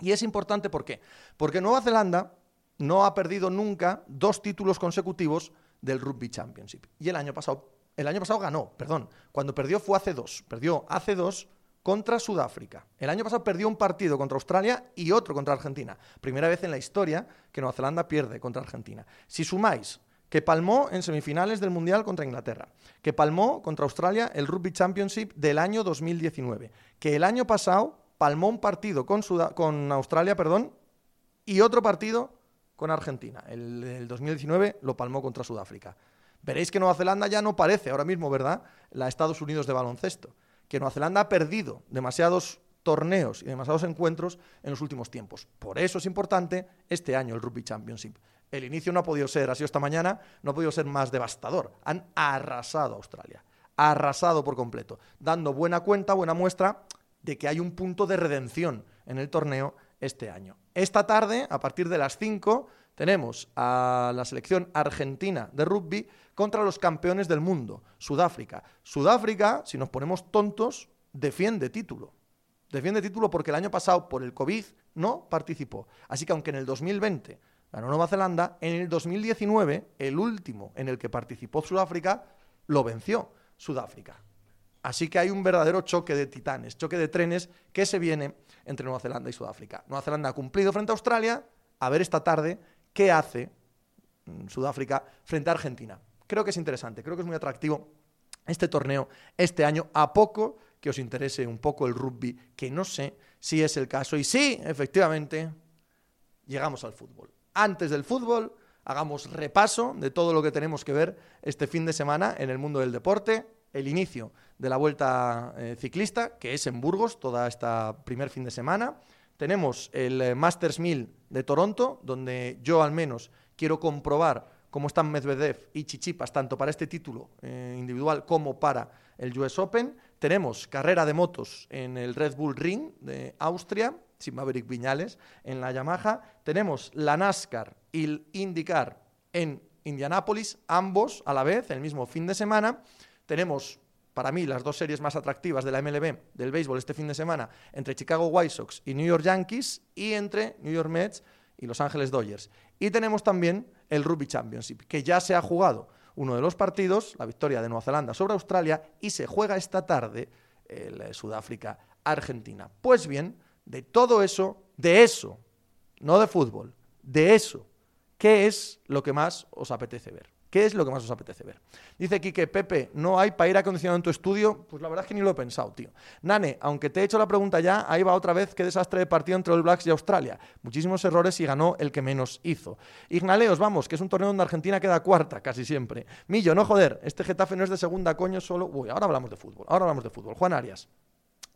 Y es importante, ¿por qué? Porque Nueva Zelanda no ha perdido nunca dos títulos consecutivos del Rugby Championship. Y el año pasado, el año pasado ganó, perdón. Cuando perdió fue hace dos. Perdió hace dos contra Sudáfrica. El año pasado perdió un partido contra Australia y otro contra Argentina. Primera vez en la historia que Nueva Zelanda pierde contra Argentina. Si sumáis que palmó en semifinales del Mundial contra Inglaterra, que palmó contra Australia el Rugby Championship del año 2019, que el año pasado palmó un partido con, Australia perdón, y otro partido con Argentina. El, el 2019 lo palmó contra Sudáfrica. Veréis que Nueva Zelanda ya no parece ahora mismo, ¿verdad?, la Estados Unidos de baloncesto que Nueva Zelanda ha perdido demasiados torneos y demasiados encuentros en los últimos tiempos. Por eso es importante este año el Rugby Championship. El inicio no ha podido ser, ha sido esta mañana, no ha podido ser más devastador. Han arrasado a Australia, arrasado por completo, dando buena cuenta, buena muestra de que hay un punto de redención en el torneo este año. Esta tarde, a partir de las 5, tenemos a la selección argentina de rugby contra los campeones del mundo, Sudáfrica. Sudáfrica, si nos ponemos tontos, defiende título. Defiende título porque el año pasado, por el COVID, no participó. Así que aunque en el 2020 ganó Nueva Zelanda, en el 2019, el último en el que participó Sudáfrica, lo venció Sudáfrica. Así que hay un verdadero choque de titanes, choque de trenes que se viene entre Nueva Zelanda y Sudáfrica. Nueva Zelanda ha cumplido frente a Australia, a ver esta tarde qué hace mm, Sudáfrica frente a Argentina. Creo que es interesante, creo que es muy atractivo este torneo este año, a poco que os interese un poco el rugby, que no sé si es el caso. Y sí, efectivamente, llegamos al fútbol. Antes del fútbol, hagamos repaso de todo lo que tenemos que ver este fin de semana en el mundo del deporte. El inicio de la vuelta eh, ciclista, que es en Burgos, toda esta primer fin de semana. Tenemos el eh, Masters 1000 de Toronto, donde yo al menos quiero comprobar cómo están Medvedev y Chichipas, tanto para este título eh, individual como para el US Open. Tenemos carrera de motos en el Red Bull Ring de Austria, sin Maverick Viñales, en la Yamaha. Tenemos la NASCAR y el IndyCar en Indianápolis, ambos a la vez, el mismo fin de semana. Tenemos, para mí, las dos series más atractivas de la MLB del béisbol este fin de semana, entre Chicago White Sox y New York Yankees, y entre New York Mets y Los Ángeles Dodgers. Y tenemos también el Rugby Championship, que ya se ha jugado uno de los partidos, la victoria de Nueva Zelanda sobre Australia, y se juega esta tarde el eh, Sudáfrica-Argentina. Pues bien, de todo eso, de eso, no de fútbol, de eso, ¿qué es lo que más os apetece ver? ¿Qué es lo que más os apetece ver? Dice aquí que Pepe, ¿no hay para ir acondicionado en tu estudio? Pues la verdad es que ni lo he pensado, tío. Nane, aunque te he hecho la pregunta ya, ahí va otra vez qué desastre de partido entre el Blacks y Australia. Muchísimos errores y ganó el que menos hizo. Ignaleos, vamos, que es un torneo donde Argentina queda cuarta, casi siempre. Millo, no joder, este Getafe no es de segunda, coño, solo... Uy, ahora hablamos de fútbol, ahora hablamos de fútbol. Juan Arias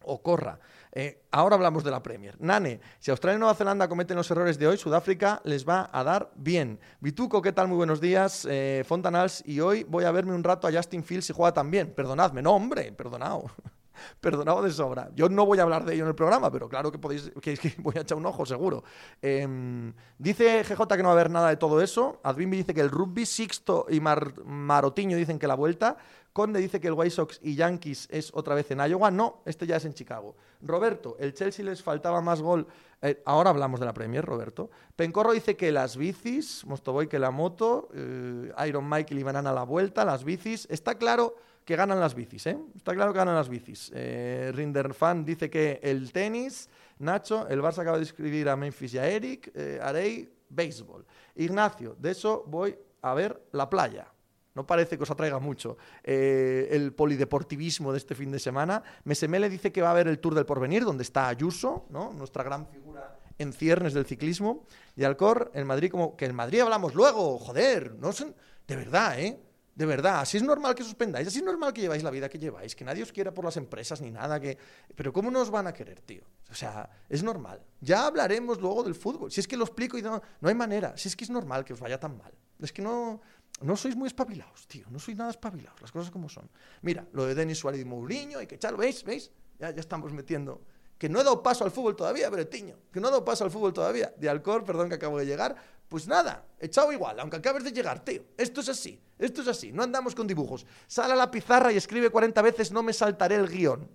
o corra. Eh, ahora hablamos de la Premier. Nane, si Australia y Nueva Zelanda cometen los errores de hoy, Sudáfrica les va a dar bien. Vituco, ¿qué tal? Muy buenos días. Eh, Fontanals, y hoy voy a verme un rato a Justin Fields si juega también. Perdonadme, no, hombre, perdonado. *laughs* *laughs* Perdonado de sobra. Yo no voy a hablar de ello en el programa, pero claro que podéis, que, *laughs* voy a echar un ojo, seguro. Em, dice GJ que no va a haber nada de todo eso. Advimbi dice que el rugby, Sixto y Marotiño dicen que la vuelta. Conde dice que el White Sox y Yankees es otra vez en Iowa. No, este ya es en Chicago. Roberto, el Chelsea les faltaba más gol. Eh, ahora hablamos de la Premier, Roberto. Pencorro dice que las bicis, Mostoboy que la moto, eh, Iron Michael y Banana la vuelta, las bicis. Está claro que ganan las bicis, ¿eh? Está claro que ganan las bicis. Eh, Rinderfan dice que el tenis, Nacho, el Barça acaba de escribir a Memphis y a Eric, eh, Arey, béisbol. Ignacio, de eso voy a ver la playa. No parece que os atraiga mucho eh, el polideportivismo de este fin de semana. Mesemele dice que va a haber el Tour del Porvenir, donde está Ayuso, ¿no? nuestra gran figura en ciernes del ciclismo. Y Alcor, en Madrid, como que en Madrid hablamos luego, joder, no son, de verdad, ¿eh? De verdad, así es normal que suspendáis, así es normal que lleváis la vida que lleváis, que nadie os quiera por las empresas ni nada, que... Pero ¿cómo nos van a querer, tío? O sea, es normal. Ya hablaremos luego del fútbol. Si es que lo explico y no, no hay manera. Si es que es normal que os vaya tan mal. Es que no, no sois muy espabilados, tío. No sois nada espabilados, las cosas como son. Mira, lo de Denis Suárez y Mourinho, hay que echarlo, ¿veis? ¿Veis? Ya, ya estamos metiendo... Que no he dado paso al fútbol todavía, Bretiño. Que no he dado paso al fútbol todavía. De Alcor, perdón que acabo de llegar. Pues nada, echado igual, aunque acabes de llegar, tío. Esto es así, esto es así. No andamos con dibujos. Sal a la pizarra y escribe 40 veces, no me saltaré el guion.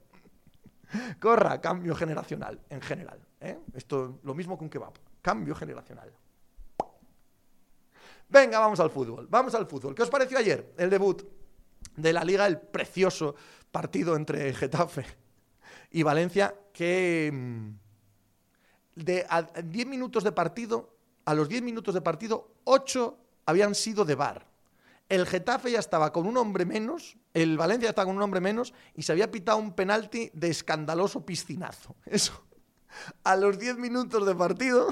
*laughs* Corra, cambio generacional, en general. ¿eh? Esto lo mismo que un kebab. Cambio generacional. Venga, vamos al fútbol. Vamos al fútbol. ¿Qué os pareció ayer el debut de la liga, el precioso partido entre Getafe y Valencia, que mm, de 10 minutos de partido, a los 10 minutos de partido, 8 habían sido de bar. El Getafe ya estaba con un hombre menos, el Valencia estaba con un hombre menos y se había pitado un penalti de escandaloso piscinazo. *laughs* Eso. A los 10 minutos de partido,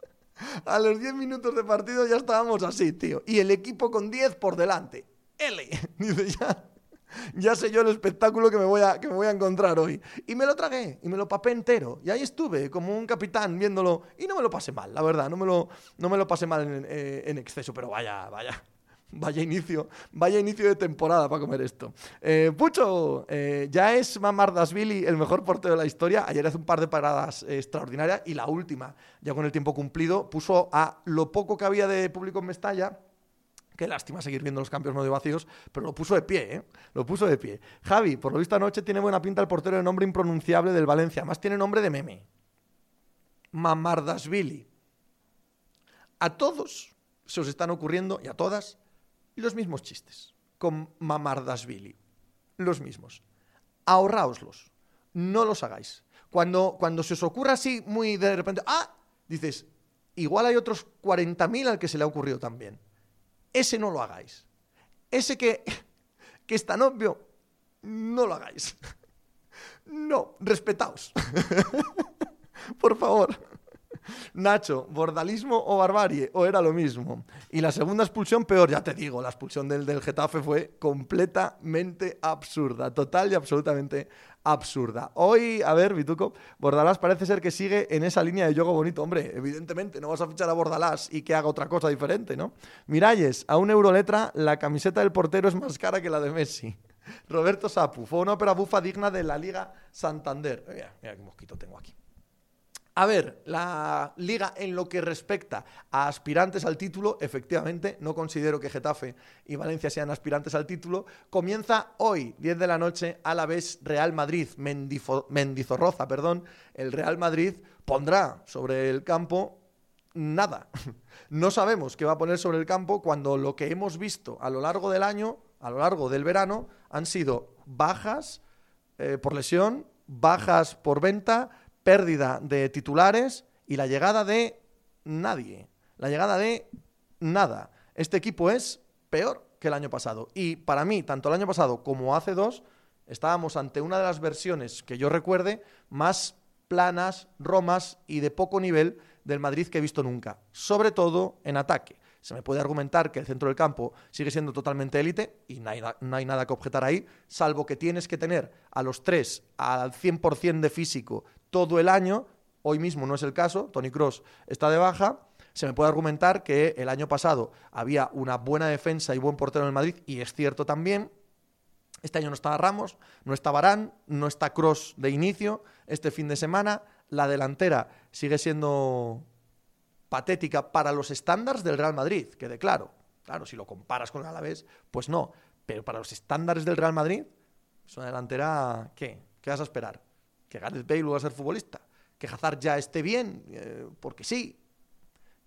*laughs* a los 10 minutos de partido ya estábamos así, tío. Y el equipo con 10 por delante. L. *laughs* Dice ya. *laughs* Ya sé yo el espectáculo que me, voy a, que me voy a encontrar hoy. Y me lo tragué, y me lo papé entero. Y ahí estuve, como un capitán, viéndolo. Y no me lo pasé mal, la verdad. No me lo, no me lo pasé mal en, eh, exceso, pero vaya, vaya. *laughs* Vaya inicio, vaya inicio de temporada para comer esto. Eh, Pucho, eh, ya es Mamardasvili el mejor portero de la historia. Ayer hace un par de paradas extraordinarias y la última, ya con el tiempo cumplido, puso a lo poco que había de público en Mestalla. Qué lástima seguir viendo los cambios medio vacíos, pero lo puso de pie, ¿eh? Lo puso de pie. Javi, por lo visto anoche tiene buena pinta el portero de nombre impronunciable del Valencia. Además tiene nombre de meme. Mamardasvili. A todos se os están ocurriendo, y a todas, los mismos chistes con Mamardasvili. Los mismos. Ahorraoslos. No los hagáis. Cuando, cuando se os ocurra así muy de repente, ah, dices, igual hay otros 40.000 al que se le ha ocurrido también. Ese no lo hagáis. Ese que, que es tan obvio, no lo hagáis. *laughs* No, respetaos. *laughs* Por favor. Nacho, ¿bordalismo o barbarie? ¿O era lo mismo? Y la segunda expulsión, peor, ya te digo, la expulsión del, del Getafe fue completamente absurda, total y absolutamente absurda. Hoy, a ver, Vituco, Bordalás parece ser que sigue en esa línea de juego bonito. Hombre, evidentemente, no vas a fichar a Bordalás y que haga otra cosa diferente, ¿no? Miralles, a un euroletra, la camiseta del portero es más cara que la de Messi. Roberto Sapu, fue una ópera bufa digna de la Liga Santander. Mira, mira qué mosquito tengo aquí. A ver, la liga en lo que respecta a aspirantes al título, efectivamente, no considero que Getafe y Valencia sean aspirantes al título. Comienza hoy, 10 de la noche, a la vez Real Madrid, Mendizorroza, perdón. El Real Madrid pondrá sobre el campo nada. *laughs* No sabemos qué va a poner sobre el campo cuando lo que hemos visto a lo largo del año, a lo largo del verano, han sido bajas eh, por lesión, bajas por venta, pérdida de titulares y la llegada de nadie. La llegada de nada. Este equipo es peor que el año pasado. Y para mí, tanto el año pasado como hace dos, estábamos ante una de las versiones que yo recuerde más planas, romas y de poco nivel del Madrid que he visto nunca. Sobre todo en ataque. Se me puede argumentar que el centro del campo sigue siendo totalmente élite y no hay, nada que objetar ahí, salvo que tienes que tener a los tres al 100% de físico todo el año. Hoy mismo no es el caso, Tony Cross está de baja. Se me puede argumentar que el año pasado había una buena defensa y buen portero en el Madrid, y es cierto también. Este año no está Ramos, no está Barán, no está Cross de inicio este fin de semana. La delantera sigue siendo patética para los estándares del Real Madrid, quede claro. Claro, si lo comparas con el Alavés, pues no. Pero para los estándares del Real Madrid, es una delantera, ¿qué? ¿Qué vas a esperar? que Gareth Bale va a ser futbolista, que Hazard ya esté bien, eh, porque sí,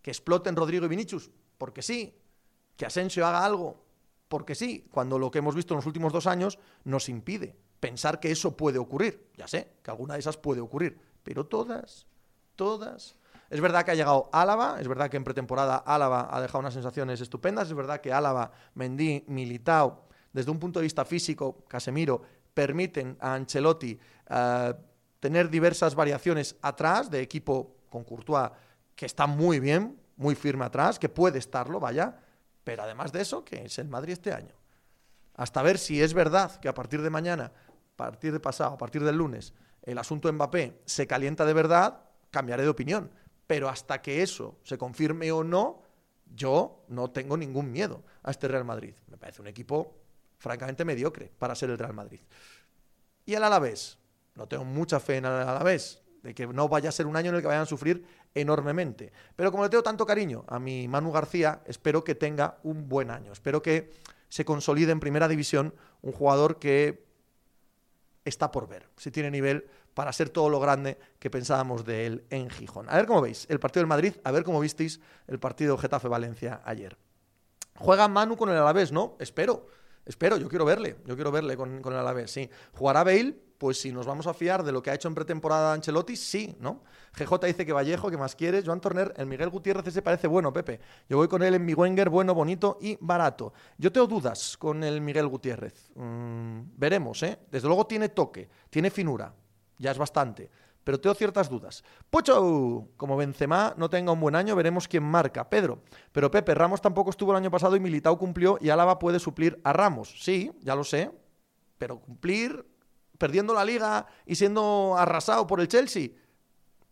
que exploten Rodrigo y Vinicius, porque sí, que Asensio haga algo, porque sí, cuando lo que hemos visto en los últimos dos años nos impide pensar que eso puede ocurrir. Ya sé que alguna de esas puede ocurrir, pero todas, todas. Es verdad que ha llegado Álava, es verdad que en pretemporada Álava ha dejado unas sensaciones estupendas, es verdad que Álava, Mendy, Militao, desde un punto de vista físico, Casemiro, permiten a Ancelotti uh, tener diversas variaciones atrás de equipo con Courtois que está muy bien, muy firme atrás, que puede estarlo, vaya, pero además de eso, que es el Madrid este año. Hasta ver si es verdad que a partir de mañana, a partir de pasado, a partir del lunes, el asunto Mbappé se calienta de verdad, cambiaré de opinión. Pero hasta que eso se confirme o no, yo no tengo ningún miedo a este Real Madrid. Me parece un equipo francamente mediocre para ser el Real Madrid. Y el Alavés, no tengo mucha fe en el Alavés, de que no vaya a ser un año en el que vayan a sufrir enormemente. Pero como le tengo tanto cariño a mi Manu García, espero que tenga un buen año. Espero que se consolide en primera división un jugador que está por ver, si tiene nivel para ser todo lo grande que pensábamos de él en Gijón. A ver cómo veis el partido del Madrid, a ver cómo visteis el partido Getafe-Valencia ayer. Juega Manu con el Alavés, ¿no? Espero, espero, yo quiero verle, yo quiero verle con, el Alavés, sí. Jugará Bale, pues si nos vamos a fiar de lo que ha hecho en pretemporada Ancelotti, sí, ¿no? GJ dice que Vallejo, que más quieres. Joan Torner, el Miguel Gutiérrez ese parece bueno, Pepe. Yo voy con él en mi Wenger, bueno, bonito y barato. Yo tengo dudas con el Miguel Gutiérrez. Mm, veremos, ¿eh? Desde luego tiene toque, tiene finura, ya es bastante. Pero tengo ciertas dudas. Pucho, como Benzema no tenga un buen año, veremos quién marca. Pedro, pero Pepe, Ramos tampoco estuvo el año pasado y Militao cumplió y Álava puede suplir a Ramos. Sí, ya lo sé, pero cumplir perdiendo la liga y siendo arrasado por el Chelsea.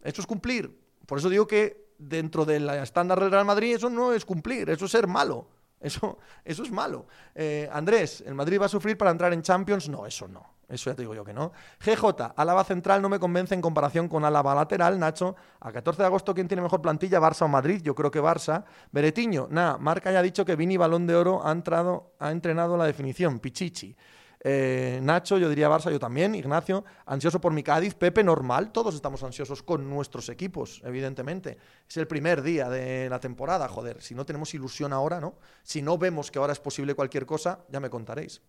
Eso es cumplir. Por eso digo que dentro del estándar Real Madrid eso no es cumplir, eso es ser malo. Eso, eso es malo. Eh, Andrés, ¿el Madrid va a sufrir para entrar en Champions? No, eso no. Eso ya te digo yo que no. GJ, Álava central no me convence en comparación con Álava lateral. Nacho, a 14 de agosto, ¿quién tiene mejor plantilla? ¿Barça o Madrid? Yo creo que Barça. Beretiño, nada, Marca ya ha dicho que Vini Balón de Oro ha, entrado, ha entrenado la definición. Pichichi. Eh, Nacho, yo diría Barça, yo también, Ignacio, ansioso por mi Cádiz, Pepe, normal, todos estamos ansiosos con nuestros equipos, evidentemente. Es el primer día de la temporada, joder, si no tenemos ilusión ahora, ¿no? Si no vemos que ahora es posible cualquier cosa, ya me contaréis.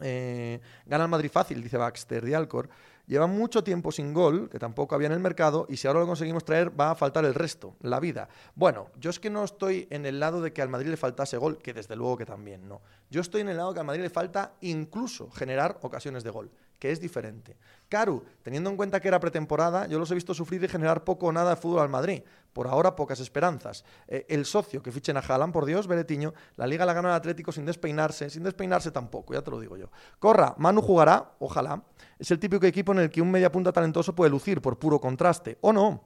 Eh, gana el Madrid fácil, dice Baxter de Alcor. Lleva mucho tiempo sin gol, que tampoco había en el mercado, y si ahora lo conseguimos traer, va a faltar el resto, la vida. Bueno, yo es que no estoy en el lado de que al Madrid le faltase gol, que desde luego que también no. Yo estoy en el lado de que al Madrid le falta incluso generar ocasiones de gol que es diferente. Caru, teniendo en cuenta que era pretemporada, yo los he visto sufrir y generar poco o nada de fútbol al Madrid. Por ahora, pocas esperanzas. Eh, el socio que fichen a Haaland, por Dios, Beretiño, la liga la gana el Atlético sin despeinarse, sin despeinarse tampoco, ya te lo digo yo. Corra, Manu jugará, ojalá. Es el típico equipo en el que un media punta talentoso puede lucir por puro contraste, o no.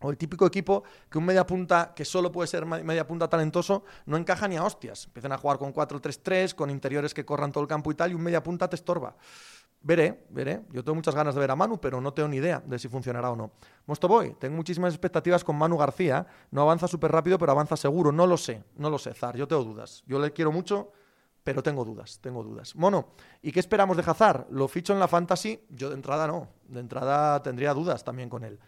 O el típico equipo que un media punta que solo puede ser media punta talentoso no encaja ni a hostias. Empiezan a jugar con 4-3-3, con interiores que corran todo el campo y tal, y un media punta te estorba. Veré, veré. Yo tengo muchas ganas de ver a Manu, pero no tengo ni idea de si funcionará o no. Mostoboy, tengo muchísimas expectativas con Manu García. No avanza súper rápido, pero avanza seguro. No lo sé, no lo sé, Zar. Yo tengo dudas. Yo le quiero mucho, pero tengo dudas, tengo dudas. Mono, ¿y qué esperamos de Hazard? ¿Lo ficho en la Fantasy? Yo de entrada no. De entrada tendría dudas también con él.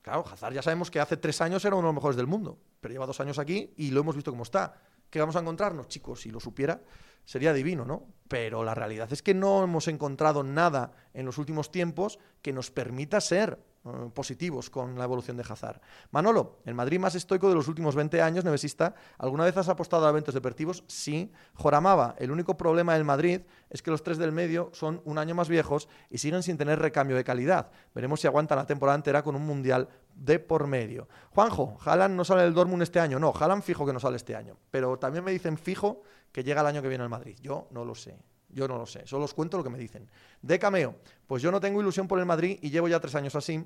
Claro, Hazard ya sabemos que hace tres años era uno de los mejores del mundo, pero lleva dos años aquí y lo hemos visto cómo está. ¿Qué vamos a encontrarnos, chicos? Si lo supiera, sería divino, ¿no? Pero la realidad es que no hemos encontrado nada en los últimos tiempos que nos permita ser eh, positivos con la evolución de Hazard. Manolo, el Madrid más estoico de los últimos 20 años, nevesista, ¿alguna vez has apostado a eventos deportivos? Sí. Joramaba, el único problema del Madrid es que los tres del medio son un año más viejos y siguen sin tener recambio de calidad. Veremos si aguantan la temporada entera con un mundial de por medio. Juanjo, Haaland no sale del Dortmund este año. No, Haaland fijo que no sale este año. Pero también me dicen fijo que llega el año que viene al Madrid. Yo no lo sé. Yo no lo sé, solo os cuento lo que me dicen. De cameo, pues yo no tengo ilusión por el Madrid y llevo ya tres años así.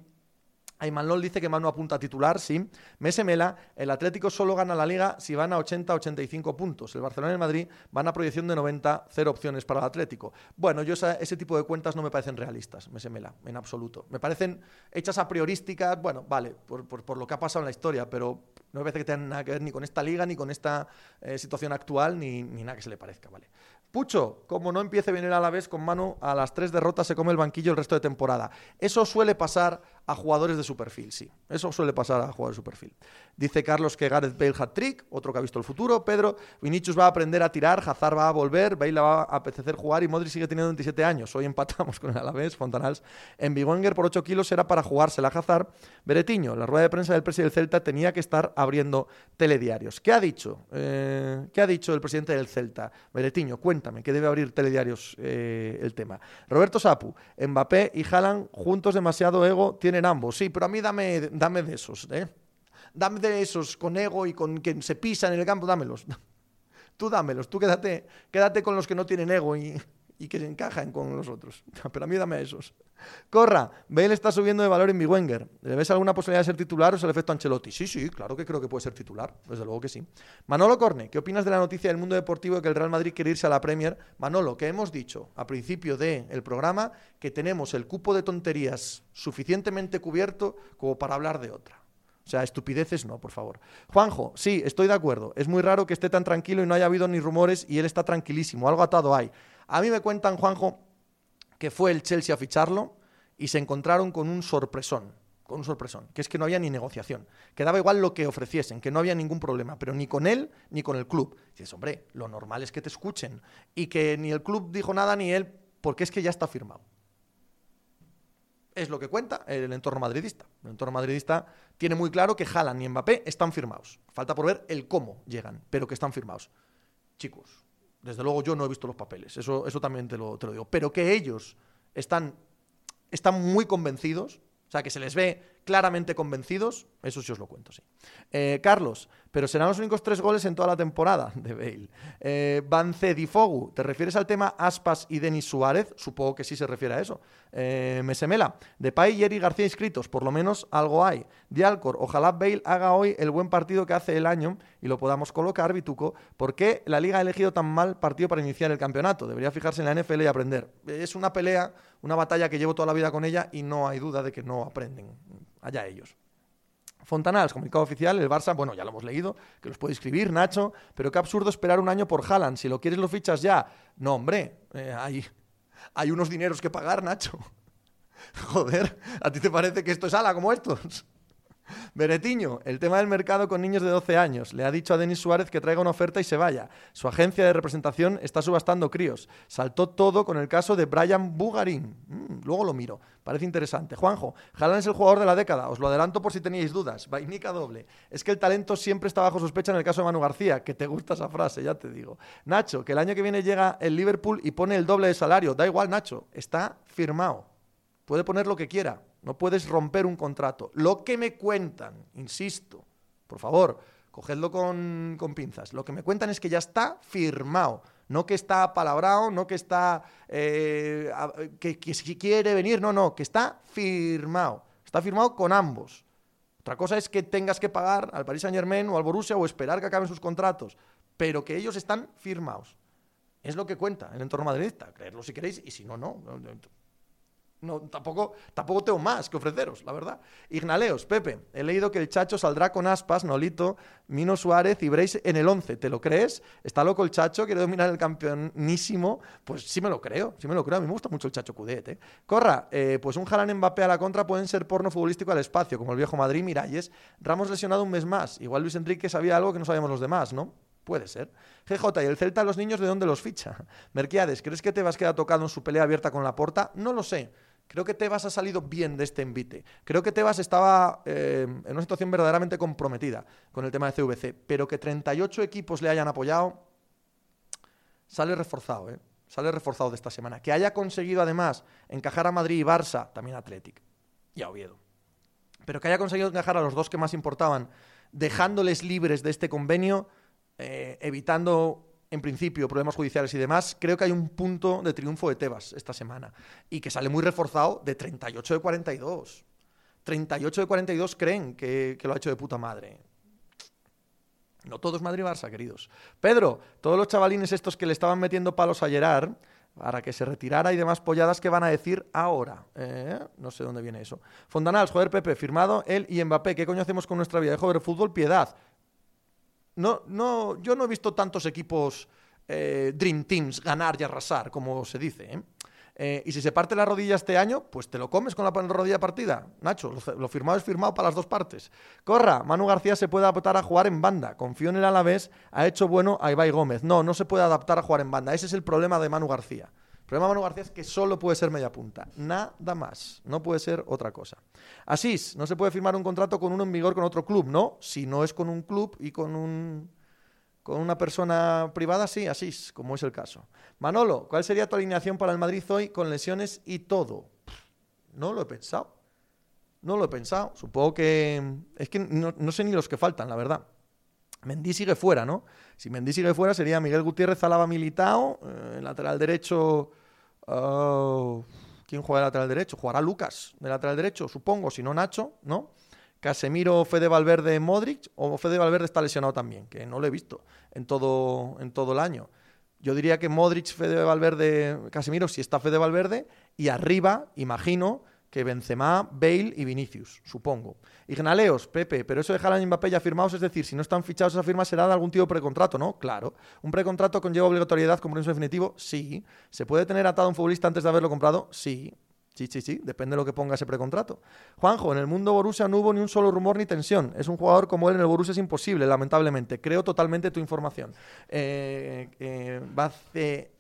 Ayman dice que Manu apunta a titular, sí. Mese Mela, el Atlético solo gana la Liga si van a 80-85 puntos. El Barcelona y el Madrid van a proyección de 90, cero opciones para el Atlético. Bueno, yo ese tipo de cuentas no me parecen realistas, Mese Mela, en absoluto. Me parecen hechas a priorísticas, bueno, vale, por, lo que ha pasado en la historia, pero no me parece que tengan nada que ver ni con esta liga, ni con esta eh, situación actual, ni, ni nada que se le parezca, ¿vale? Pucho, como no empiece bien el Alavés con mano, a las tres derrotas se come el banquillo el resto de temporada. Eso suele pasar a jugadores de su perfil, sí. Eso suele pasar a jugadores de su perfil. Dice Carlos que Gareth Bale hat trick, otro que ha visto el futuro. Pedro, Vinicius va a aprender a tirar, Hazard va a volver, Bale va a apetecer jugar y Modric sigue teniendo 27 años. Hoy empatamos *laughs* con el Alavés, Fontanals. En Bigonger por 8 kilos era para jugársela a Hazard. Beretiño, la rueda de prensa del presidente del Celta tenía que estar abriendo telediarios. ¿Qué ha dicho? Eh, ¿Qué ha dicho el presidente del Celta? Beretiño, cuéntame, que debe abrir telediarios eh, el tema. Roberto Sapu, Mbappé y Haaland juntos demasiado ego tienen ambos. Sí, pero a mí dame, dame de esos, ¿eh? dame de esos con ego y con que se pisan en el campo, dámelos. *laughs* Tú dámelos, tú quédate, quédate con los que no tienen ego y, y que se encajan con los otros. *laughs* Pero a mí dame esos. Corra, Bale está subiendo de valor en mi Wenger. ¿Le ves alguna posibilidad de ser titular o es el efecto Ancelotti? Sí, sí, claro que creo que puede ser titular, desde luego que sí. Manolo Corne, ¿qué opinas de la noticia del mundo deportivo de que el Real Madrid quiere irse a la Premier? Manolo, que hemos dicho a principio del programa que tenemos el cupo de tonterías suficientemente cubierto como para hablar de otra. O sea, estupideces no, por favor. Juanjo, sí, estoy de acuerdo. Es muy raro que esté tan tranquilo y no haya habido ni rumores y él está tranquilísimo. Algo atado hay. A mí me cuentan, Juanjo, que fue el Chelsea a ficharlo y se encontraron con un sorpresón. Con un sorpresón, que es que no había ni negociación, que daba igual lo que ofreciesen, que no había ningún problema, pero ni con él ni con el club. dices, hombre, lo normal es que te escuchen y que ni el club dijo nada ni él, porque es que ya está firmado es lo que cuenta el entorno madridista. El entorno madridista tiene muy claro que Haaland y Mbappé están firmados. Falta por ver el cómo llegan, pero que están firmados. Chicos, desde luego yo no he visto los papeles, eso, eso también te lo, te lo digo. Pero que ellos están, están muy convencidos, o sea, que se les ve claramente convencidos, eso sí os lo cuento, sí. Eh, Carlos, pero serán los únicos tres goles en toda la temporada *laughs* de Bale. Eh, Difogu, ¿te refieres al tema Aspas y Denis Suárez? Supongo que sí se refiere a eso. Eh, Mesemela, Depay y Eri García inscritos, por lo menos algo hay. Dialcor, ojalá Bale haga hoy el buen partido que hace el año y lo podamos colocar, Bituco. ¿Por qué la Liga ha elegido tan mal partido para iniciar el campeonato? Debería fijarse en la NFL y aprender. Es una pelea, una batalla que llevo toda la vida con ella y no hay duda de que no aprenden allá ellos. Fontanals, comunicado oficial, el Barça, bueno, ya lo hemos leído, que los puede escribir, Nacho, pero qué absurdo esperar un año por Haaland, si lo quieres lo fichas ya. No, hombre, eh, hay, hay unos dineros que pagar, Nacho. *laughs* Joder, ¿a ti te parece que esto es ala como estos? Beretiño, el tema del mercado con niños de 12 años. Le ha dicho a Denis Suárez que traiga una oferta y se vaya. Su agencia de representación está subastando críos. Saltó todo con el caso de Brian Bugarín. Mm, luego lo miro. Parece interesante. Juanjo, Jalan es el jugador de la década. Os lo adelanto por si teníais dudas. Vainica doble. Es que el talento siempre está bajo sospecha en el caso de Manu García. Que te gusta esa frase, ya te digo. Nacho, que el año que viene llega el Liverpool y pone el doble de salario. Da igual, Nacho. Está firmado. Puede poner lo que quiera. No puedes romper un contrato. Lo que me cuentan, insisto, por favor, cogedlo con, pinzas. Lo que me cuentan es que ya está firmado. No que está palabrado, no que está. Eh, que, que si quiere venir, no, no, que está firmado. Está firmado con ambos. Otra cosa es que tengas que pagar al Paris Saint Germain o al Borussia o esperar que acaben sus contratos, pero que ellos están firmados. Es lo que cuenta el entorno madridista. Creerlo si queréis y si no, no. No, tampoco, tampoco tengo más que ofreceros, la verdad. Ignaleos, Pepe, he leído que el Chacho saldrá con Aspas, Nolito, Mino Suárez y Brace en el 11. ¿Te lo crees? ¿Está loco el Chacho? ¿Quiere dominar el campeonísimo? Pues sí me lo creo, sí me lo creo. A mí me gusta mucho el Chacho Cudet, ¿eh? Corra, eh, pues un Jalan Mbappé a la contra pueden ser porno futbolístico al espacio, como el viejo Madrid Miralles. Ramos lesionado un mes más. Igual Luis Enrique sabía algo que no sabíamos los demás, ¿no? Puede ser. GJ, ¿y el Celta a los niños de dónde los ficha? *laughs* Merquiades, ¿crees que te vas a quedar tocado en su pelea abierta con la porta? No lo sé. Creo que Tebas ha salido bien de este envite. Creo que Tebas estaba eh, en una situación verdaderamente comprometida con el tema de CVC, pero que 38 equipos le hayan apoyado, sale reforzado, ¿eh? Sale reforzado de esta semana. Que haya conseguido además encajar a Madrid y Barça, también Athletic y a Oviedo. Pero que haya conseguido encajar a los dos que más importaban, dejándoles libres de este convenio, eh, evitando en principio, problemas judiciales y demás, creo que hay un punto de triunfo de Tebas esta semana. Y que sale muy reforzado de 38 de 42. 38 de 42 creen que, lo ha hecho de puta madre. No todos Madrid-Barça, queridos. Pedro, todos los chavalines estos que le estaban metiendo palos a Gerard para que se retirara y demás polladas, ¿qué van a decir ahora? ¿Eh? No sé dónde viene eso. Fontanals, joder, Pepe, firmado él y Mbappé. ¿Qué coño hacemos con nuestra vida de joder fútbol? Piedad. No, no, yo no he visto tantos equipos eh, Dream Teams ganar y arrasar, como se dice. ¿eh? Eh, y si se parte la rodilla este año, pues te lo comes con la rodilla partida. Nacho, lo, firmado es firmado para las dos partes. Corra, Manu García se puede adaptar a jugar en banda. Confío en el Alavés, ha hecho bueno a Ibai Gómez. No, no se puede adaptar a jugar en banda. Ese es el problema de Manu García. Problema de Manu García es que solo puede ser media punta, nada más, no puede ser otra cosa. Asís, no se puede firmar un contrato con uno en vigor con otro club, no, si no es con un club y con un con una persona privada, sí, asís, como es el caso. Manolo, ¿cuál sería tu alineación para el Madrid hoy con lesiones y todo? No lo he pensado. No lo he pensado. Supongo que. Es que no, sé ni los que faltan, la verdad. Mendy sigue fuera, ¿no? Si Mendy sigue fuera sería Miguel Gutiérrez, Alaba Militao, eh, lateral derecho Oh, ¿Quién juega de lateral derecho? Jugará Lucas de lateral derecho, supongo, si no Nacho, ¿no? Casemiro, Fede Valverde, Modric, o Fede Valverde está lesionado también, que no lo he visto en todo, en todo el año. Yo diría que Modric, Fede Valverde, Casemiro, si está Fede Valverde, y arriba, imagino, que Benzema, Bale y Vinicius, supongo. Ignaleos, Pepe, pero eso de Haaland y Mbappé ya firmados, es decir, si no están fichados esa firma será de algún tipo de precontrato, ¿no? Claro. ¿Un precontrato conlleva obligatoriedad, compromiso definitivo? Sí. ¿Se puede tener atado un futbolista antes de haberlo comprado? Sí. Sí, sí, sí, depende de lo que ponga ese precontrato. Juanjo, en el mundo Borussia no hubo ni un solo rumor ni tensión. Es un jugador como él en el Borussia es imposible, lamentablemente. Creo totalmente tu información. Eh, eh, Bace,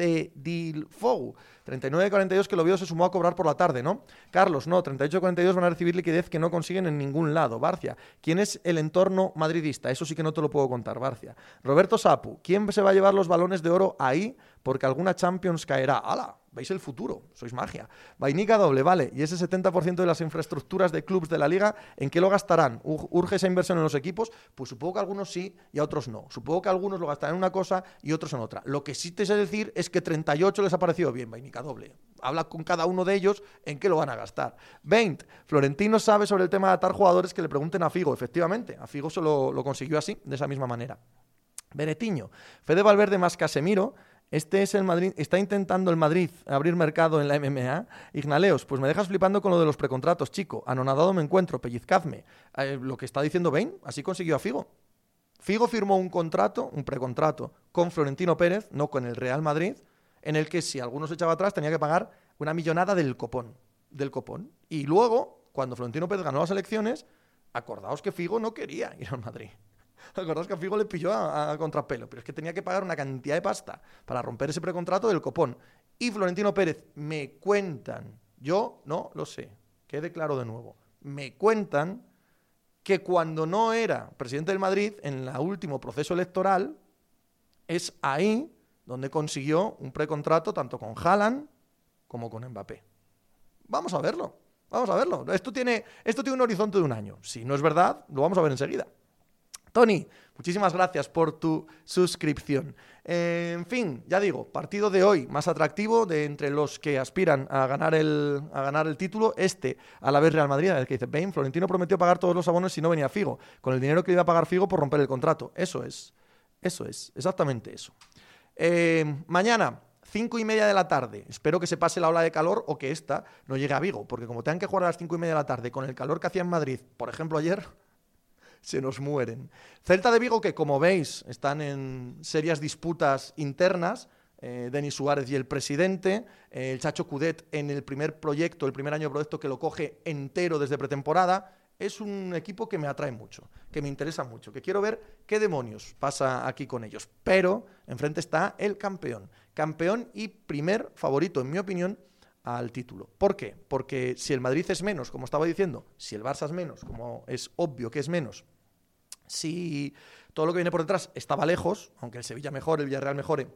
Bacedilfou. 39-42 que lo vio se sumó a cobrar por la tarde, ¿no? Carlos, no, 38-42 van a recibir liquidez que no consiguen en ningún lado. Barcia, ¿quién es el entorno madridista? Eso sí que no te lo puedo contar, Barcia. Roberto Sapu, ¿quién se va a llevar los balones de oro ahí? Porque alguna Champions caerá. ¡Hala! Veis el futuro, sois magia. Vainica doble, vale, y ese 70% de las infraestructuras de clubes de la liga, ¿en qué lo gastarán? ¿Urge esa inversión en los equipos? Pues supongo que algunos sí y a otros no. Supongo que algunos lo gastarán en una cosa y otros en otra. Lo que sí te sé decir es que 38 les ha parecido bien, Vainica doble. Habla con cada uno de ellos en qué lo van a gastar. 20. Florentino sabe sobre el tema de atar jugadores que le pregunten a Figo. Efectivamente, a Figo se lo, consiguió así, de esa misma manera. Benetiño, Fede Valverde más Casemiro este es el Madrid, está intentando el Madrid abrir mercado en la MMA. Ignaleos, pues me dejas flipando con lo de los precontratos, chico. Anonadado me encuentro, pellizcadme. Eh, lo que está diciendo Bain, así consiguió a Figo. Figo firmó un contrato, un precontrato, con Florentino Pérez, no con el Real Madrid, en el que si alguno se echaba atrás tenía que pagar una millonada del copón. Del copón. Y luego, cuando Florentino Pérez ganó las elecciones, Acordaos que Figo no quería ir al Madrid. *laughs* Acordaos que a Figo le pilló a, a, contrapelo, pero es que tenía que pagar una cantidad de pasta para romper ese precontrato del copón. Y Florentino Pérez, me cuentan, yo no lo sé, quede claro de nuevo, me cuentan que cuando no era presidente del Madrid, en el último proceso electoral, es ahí donde consiguió un precontrato tanto con Haaland como con Mbappé. Vamos a verlo, vamos a verlo. Esto tiene, esto tiene un horizonte de un año. Si no es verdad, lo vamos a ver enseguida. Tony, muchísimas gracias por tu suscripción. En fin, ya digo, partido de hoy más atractivo de entre los que aspiran a ganar el, a ganar el título. Este, a la vez Real Madrid, el que dice, Bain, Florentino prometió pagar todos los abonos si no venía Figo, con el dinero que iba a pagar Figo por romper el contrato. Eso es, eso es, exactamente eso. Eh, mañana, cinco y media de la tarde. Espero que se pase la ola de calor o que esta no llegue a Vigo, porque como tengan que jugar a las cinco y media de la tarde con el calor que hacía en Madrid, por ejemplo ayer, se nos mueren. Celta de Vigo, que como veis están en serias disputas internas, eh, Denis Suárez y el presidente, eh, el Chacho Cudet en el primer proyecto, el primer año de proyecto que lo coge entero desde pretemporada, es un equipo que me atrae mucho, que me interesa mucho, que quiero ver qué demonios pasa aquí con ellos. Pero enfrente está el campeón, campeón y primer favorito, en mi opinión, al título. ¿Por qué? Porque si el Madrid es menos, como estaba diciendo, si el Barça es menos, como es obvio que es menos, si todo lo que viene por detrás estaba lejos, aunque el Sevilla mejore, el Villarreal mejore,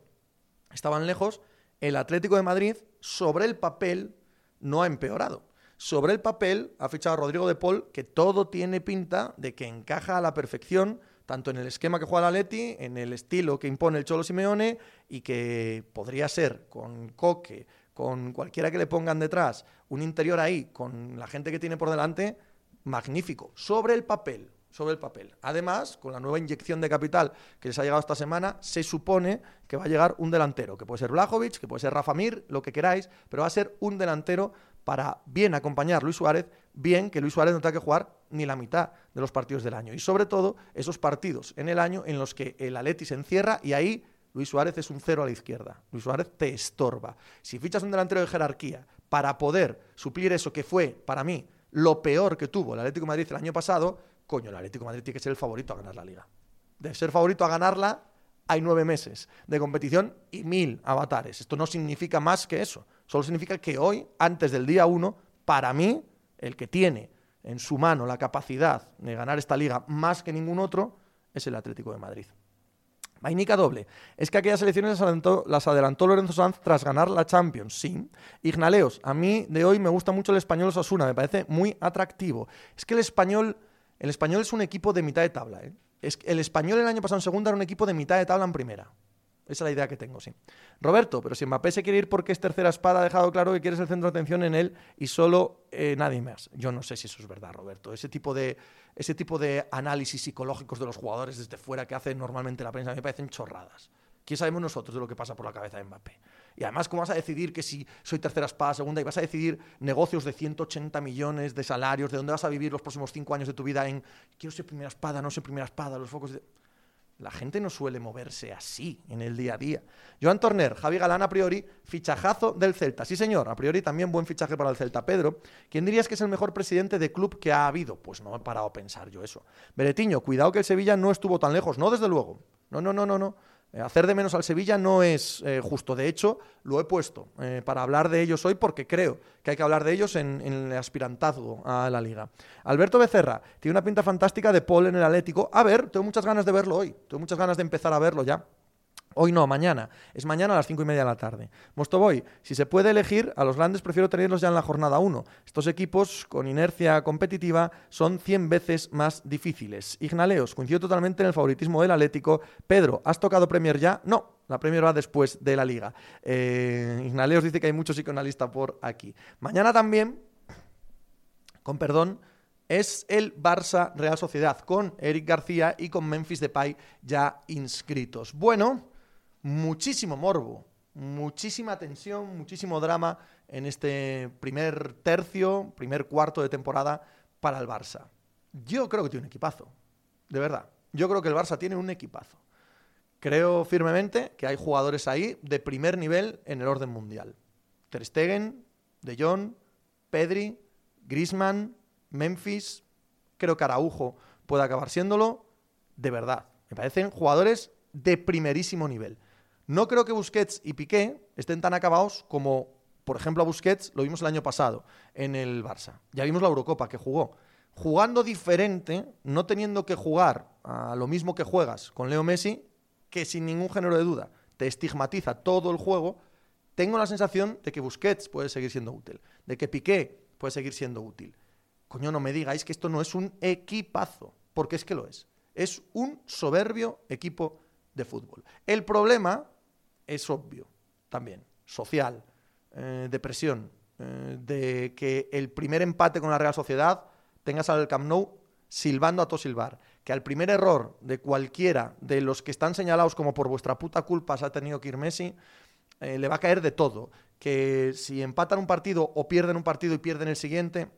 estaban lejos, el Atlético de Madrid sobre el papel no ha empeorado. Sobre el papel ha fichado a Rodrigo de Paul, que todo tiene pinta de que encaja a la perfección, tanto en el esquema que juega el Atleti, en el estilo que impone el Cholo Simeone, y que podría ser con Coque, con cualquiera que le pongan detrás, un interior ahí, con la gente que tiene por delante, magnífico. Sobre el papel, sobre el papel. Además, con la nueva inyección de capital que les ha llegado esta semana, se supone que va a llegar un delantero, que puede ser Blajovic, que puede ser Rafa Mir, lo que queráis, pero va a ser un delantero para bien acompañar a Luis Suárez, bien que Luis Suárez no tenga que jugar ni la mitad de los partidos del año. Y sobre todo, esos partidos en el año en los que el Atleti se encierra y ahí Luis Suárez es un cero a la izquierda. Luis Suárez te estorba. Si fichas un delantero de jerarquía para poder suplir eso que fue, para mí, lo peor que tuvo el Atlético de Madrid el año pasado, coño, el Atlético Madrid tiene que ser el favorito a ganar la liga. De ser favorito a ganarla, hay nueve meses de competición y mil avatares. Esto no significa más que eso. Solo significa que hoy, antes del día uno, para mí, el que tiene en su mano la capacidad de ganar esta liga más que ningún otro es el Atlético de Madrid. Vainica doble. Es que aquellas elecciones las adelantó, Lorenzo Sanz tras ganar la Champions, sí. Ignaleos, a mí de hoy me gusta mucho el español Osasuna, me parece muy atractivo. Es que el español, el español es un equipo de mitad de tabla. ¿eh? El español el año pasado en segunda era un equipo de mitad de tabla en primera. Esa es la idea que tengo, sí. Roberto, pero si Mbappé se quiere ir porque es tercera espada, ha dejado claro que quieres el centro de atención en él y solo eh, nadie más. Yo no sé si eso es verdad, Roberto. Ese tipo, de, ese tipo de análisis psicológicos de los jugadores desde fuera que hace normalmente la prensa me parecen chorradas. ¿Qué sabemos nosotros de lo que pasa por la cabeza de Mbappé? Y además, ¿cómo vas a decidir que si soy tercera espada, segunda, y vas a decidir negocios de 180 millones de salarios, de dónde vas a vivir los próximos cinco años de tu vida en quiero ser primera espada, no ser primera espada, los focos de... La gente no suele moverse así en el día a día. Joan Torner, Javi Galán a priori, fichajazo del Celta. Sí, señor, a priori también buen fichaje para el Celta. Pedro, ¿quién dirías que es el mejor presidente de club que ha habido? Pues no he parado a pensar yo eso. Beretiño, cuidado que el Sevilla no estuvo tan lejos. No, desde luego. No, no, no, no, no. Eh, hacer de menos al Sevilla no es eh, justo. De hecho, lo he puesto eh, para hablar de ellos hoy porque creo que hay que hablar de ellos en, en, el aspirantazgo a la liga. Alberto Becerra tiene una pinta fantástica de Paul en el Atlético. A ver, tengo muchas ganas de verlo hoy. Tengo muchas ganas de empezar a verlo ya. Hoy no, mañana. Es mañana a las cinco y media de la tarde. Mostoboy, si se puede elegir, a los grandes prefiero tenerlos ya en la jornada 1. Estos equipos con inercia competitiva son 100 veces más difíciles. Ignaleos, coincido totalmente en el favoritismo del Atlético. Pedro, ¿has tocado Premier ya? No, la Premier va después de la Liga. Eh, Ignaleos dice que hay muchos psicoanalistas por aquí. Mañana también, con perdón, es el Barça Real Sociedad, con Eric García y con Memphis Depay ya inscritos. Bueno muchísimo morbo, muchísima tensión, muchísimo drama en este primer tercio, primer cuarto de temporada para el Barça. Yo creo que tiene un equipazo, de verdad. Yo creo que el Barça tiene un equipazo. Creo firmemente que hay jugadores ahí de primer nivel en el orden mundial. Ter Stegen, De Jong, Pedri, Griezmann, Memphis. creo que Araujo puede acabar siéndolo, de verdad. Me parecen jugadores de primerísimo nivel. No creo que Busquets y Piqué estén tan acabados como, por ejemplo, a Busquets lo vimos el año pasado en el Barça. Ya vimos la Eurocopa que jugó. Jugando diferente, no teniendo que jugar a lo mismo que juegas con Leo Messi, que sin ningún género de duda te estigmatiza todo el juego, tengo la sensación de que Busquets puede seguir siendo útil, de que Piqué puede seguir siendo útil. Coño, no me digáis que esto no es un equipazo, porque es que lo es. Es un soberbio equipo de fútbol. El problema es obvio también, social, eh, de presión, eh, de que el primer empate con la Real Sociedad tengas al Camp silbando a todo silbar, que al primer error de cualquiera de los que están señalados como por vuestra puta culpa se ha tenido que ir Messi, eh, le va a caer de todo. Que si empatan un partido o pierden un partido y pierden el siguiente,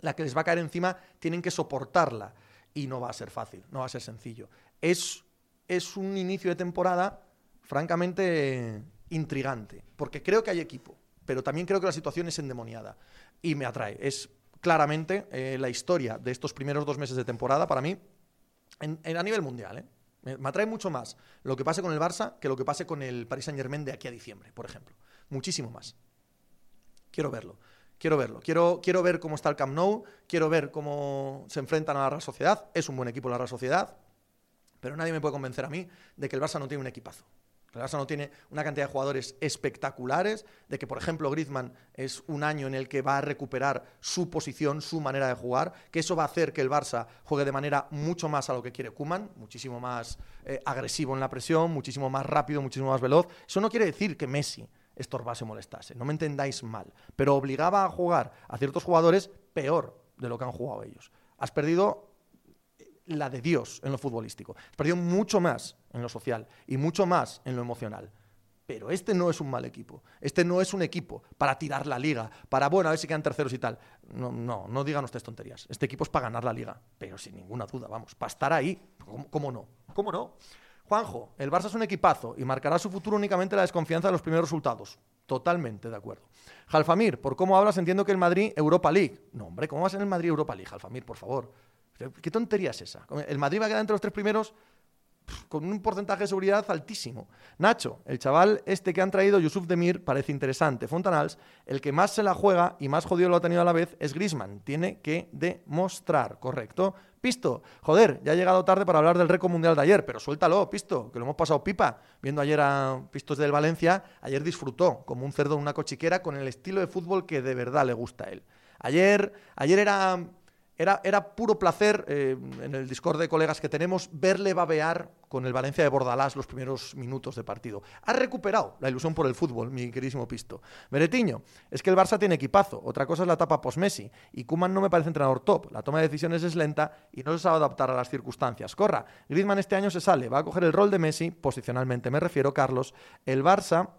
la que les va a caer encima tienen que soportarla. Y no va a ser fácil, no va a ser sencillo. Es, es un inicio de temporada francamente intrigante, porque creo que hay equipo, pero también creo que la situación es endemoniada y me atrae. Es claramente eh, la historia de estos primeros dos meses de temporada para mí a nivel mundial. ¿eh? Me, atrae mucho más lo que pase con el Barça que lo que pase con el Paris Saint Germain de aquí a diciembre, por ejemplo. Muchísimo más. Quiero verlo. Quiero verlo. Quiero, quiero ver cómo está el Camp Nou. Quiero ver cómo se enfrentan a la Real Sociedad. Es un buen equipo la Real Sociedad. Pero nadie me puede convencer a mí de que el Barça no tiene un equipazo. El Barça no tiene una cantidad de jugadores espectaculares, de que, por ejemplo, Griezmann es un año en el que va a recuperar su posición, su manera de jugar, que eso va a hacer que el Barça juegue de manera mucho más a lo que quiere Kuman, muchísimo más eh, agresivo en la presión, muchísimo más rápido, muchísimo más veloz. Eso no quiere decir que Messi estorbase o molestase, no me entendáis mal, pero obligaba a jugar a ciertos jugadores peor de lo que han jugado ellos. Has perdido la de Dios en lo futbolístico. Perdió mucho más en lo social y mucho más en lo emocional. Pero este no es un mal equipo. Este no es un equipo para tirar la liga, para, bueno, a ver si quedan terceros y tal. No, no, no digan ustedes tonterías. Este equipo es para ganar la liga, pero sin ninguna duda, vamos, para estar ahí. ¿Cómo, no? ¿Cómo no? Juanjo, el Barça es un equipazo y marcará su futuro únicamente la desconfianza de los primeros resultados. Totalmente de acuerdo. Jalfamir, por cómo hablas entiendo que el Madrid Europa League. No, hombre, ¿cómo va a ser el Madrid Europa League, Jalfamir, por favor? ¿Qué tontería es esa? El Madrid va a quedar entre los tres primeros con un porcentaje de seguridad altísimo. Nacho, el chaval este que han traído, Yusuf Demir, parece interesante. Fontanals, el que más se la juega y más jodido lo ha tenido a la vez es Grisman. Tiene que demostrar, ¿correcto? Pisto, joder, ya ha llegado tarde para hablar del récord mundial de ayer, pero suéltalo, Pisto, que lo hemos pasado pipa. Viendo ayer a Pistos del Valencia, ayer disfrutó como un cerdo en una cochiquera con el estilo de fútbol que de verdad le gusta a él. Ayer, ayer era era, era, puro placer, eh, en el Discord de colegas que tenemos, verle babear con el Valencia de Bordalás los primeros minutos de partido. Ha recuperado la ilusión por el fútbol, mi queridísimo Pisto. Meretiño, es que el Barça tiene equipazo. Otra cosa es la etapa post-Messi. Y Kuman no me parece entrenador top. La toma de decisiones es lenta y no se sabe adaptar a las circunstancias. Corra, Griezmann este año se sale, va a coger el rol de Messi, posicionalmente me refiero, Carlos. El Barça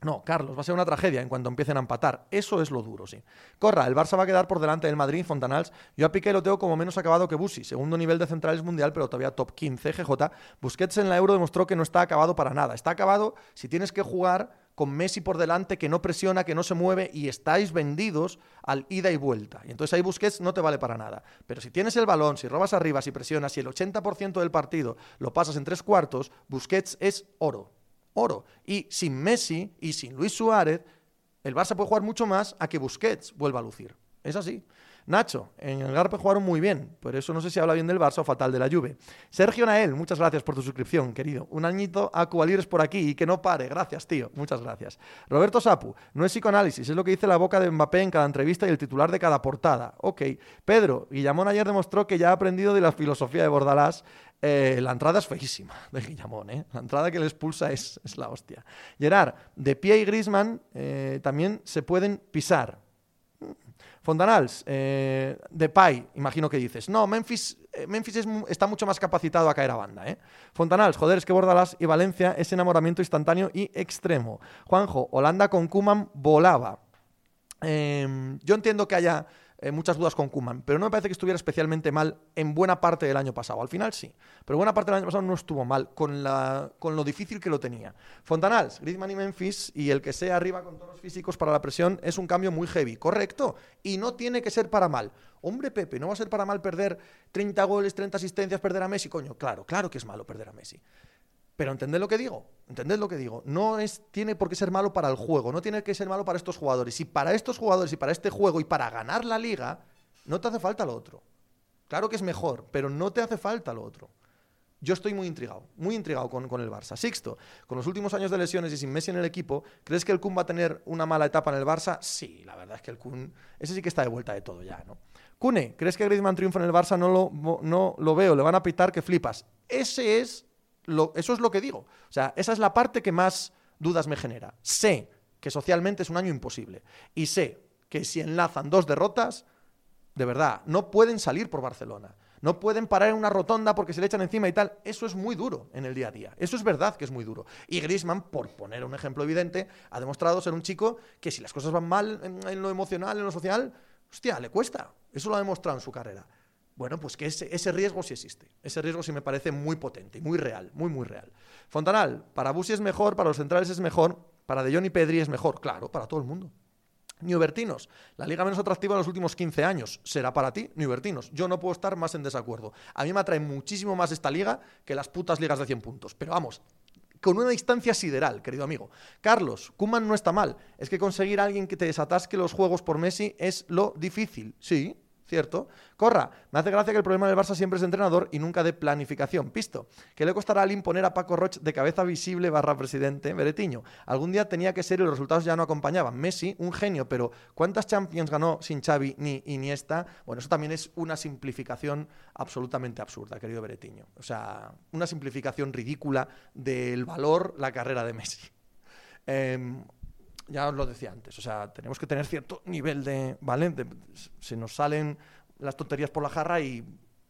no, Carlos, va a ser una tragedia en cuanto empiecen a empatar. Eso es lo duro, sí. Corra, el Barça va a quedar por delante del Madrid, Fontanals. Yo a Piqué lo tengo como menos acabado que Busi. Segundo nivel de centrales mundial, pero todavía top 15, GJ. Busquets en la Euro demostró que no está acabado para nada. Está acabado si tienes que jugar con Messi por delante, que no presiona, que no se mueve y estáis vendidos al ida y vuelta. Y entonces ahí Busquets no te vale para nada. Pero si tienes el balón, si robas arriba, si presionas, si el 80% del partido lo pasas en tres cuartos, Busquets es oro oro. Y sin Messi y sin Luis Suárez, el Barça puede jugar mucho más a que Busquets vuelva a lucir. Es así. Nacho, en el Garpe jugaron muy bien, por eso no sé si habla bien del Barça o fatal de la Juve. Sergio Nael, muchas gracias por tu suscripción, querido. Un añito a Cualires por aquí y que no pare. Gracias, tío. Muchas gracias. Roberto Sapu, no es psicoanálisis, es lo que dice la boca de Mbappé en cada entrevista y el titular de cada portada. Ok. Pedro, Guillamón ayer demostró que ya ha aprendido de la filosofía de Bordalás eh, la entrada es feísima de Guillamón, ¿eh? La entrada que le expulsa es, es la hostia. Gerard, de pie y Grisman eh, también se pueden pisar. Fontanals, eh, de Pai, imagino que dices. No, Memphis, eh, Memphis está mucho más capacitado a caer a banda. ¿eh? Fontanals, joder, es que Bordalás y Valencia es enamoramiento instantáneo y extremo. Juanjo, Holanda con Kuman volaba. Em, yo entiendo que haya eh, muchas dudas con Kuman, pero no me parece que estuviera especialmente mal en buena parte del año pasado. Al final sí, pero buena parte del año pasado no estuvo mal con, la, con lo difícil que lo tenía. Fontanals, Griezmann y Memphis y el que sea arriba con todos los físicos para la presión es un cambio muy heavy, correcto, y no tiene que ser para mal. Hombre, Pepe, no va a ser para mal perder 30 goles, 30 asistencias, perder a Messi, coño, claro, claro que es malo perder a Messi. Pero entended lo que digo, entended lo que digo. No es, tiene por qué ser malo para el juego, no tiene que ser malo para estos jugadores. Y para estos jugadores y para este juego y para ganar la liga, no te hace falta lo otro. Claro que es mejor, pero no te hace falta lo otro. Yo estoy muy intrigado, muy intrigado con, con, el Barça. Sixto, con los últimos años de lesiones y sin Messi en el equipo, ¿crees que el Kun va a tener una mala etapa en el Barça? Sí, la verdad es que el Kun, ese sí que está de vuelta de todo ya, ¿no? Cune, ¿crees que Griezmann triunfa en el Barça? No lo, no lo veo, le van a pitar que flipas. Ese es eso es lo que digo. O sea, esa es la parte que más dudas me genera. Sé que socialmente es un año imposible. Y sé que si enlazan dos derrotas, de verdad, no pueden salir por Barcelona. No pueden parar en una rotonda porque se le echan encima y tal. Eso es muy duro en el día a día. Eso es verdad que es muy duro. Y Grisman, por poner un ejemplo evidente, ha demostrado ser un chico que si las cosas van mal en, en lo emocional, en lo social, hostia, le cuesta. Eso lo ha demostrado en su carrera. Bueno, pues que ese, riesgo sí existe. Ese riesgo sí me parece muy potente, muy real, muy, muy real. Fontanal, para Busi es mejor, para los centrales es mejor, para De Jong y Pedri es mejor. Claro, para todo el mundo. Bertinos, la liga menos atractiva en los últimos 15 años. ¿Será para ti? Bertinos, yo no puedo estar más en desacuerdo. A mí me atrae muchísimo más esta liga que las putas ligas de 100 puntos. Pero vamos, con una distancia sideral, querido amigo. Carlos, Kuman no está mal. Es que conseguir a alguien que te desatasque los juegos por Messi es lo difícil. Sí, ¿cierto? Corra, me hace gracia que el problema del Barça siempre es entrenador y nunca de planificación. Pisto, ¿qué le costará al imponer a Paco Roch de cabeza visible barra presidente Beretiño? Algún día tenía que ser y los resultados ya no acompañaban. Messi, un genio, pero ¿cuántas Champions ganó sin Xavi ni Iniesta? Bueno, eso también es una simplificación absolutamente absurda, querido Beretiño. O sea, una simplificación ridícula del valor, la carrera de Messi. Em, ya os lo decía antes, o sea, tenemos que tener cierto nivel de, ¿vale? se nos salen las tonterías por la jarra y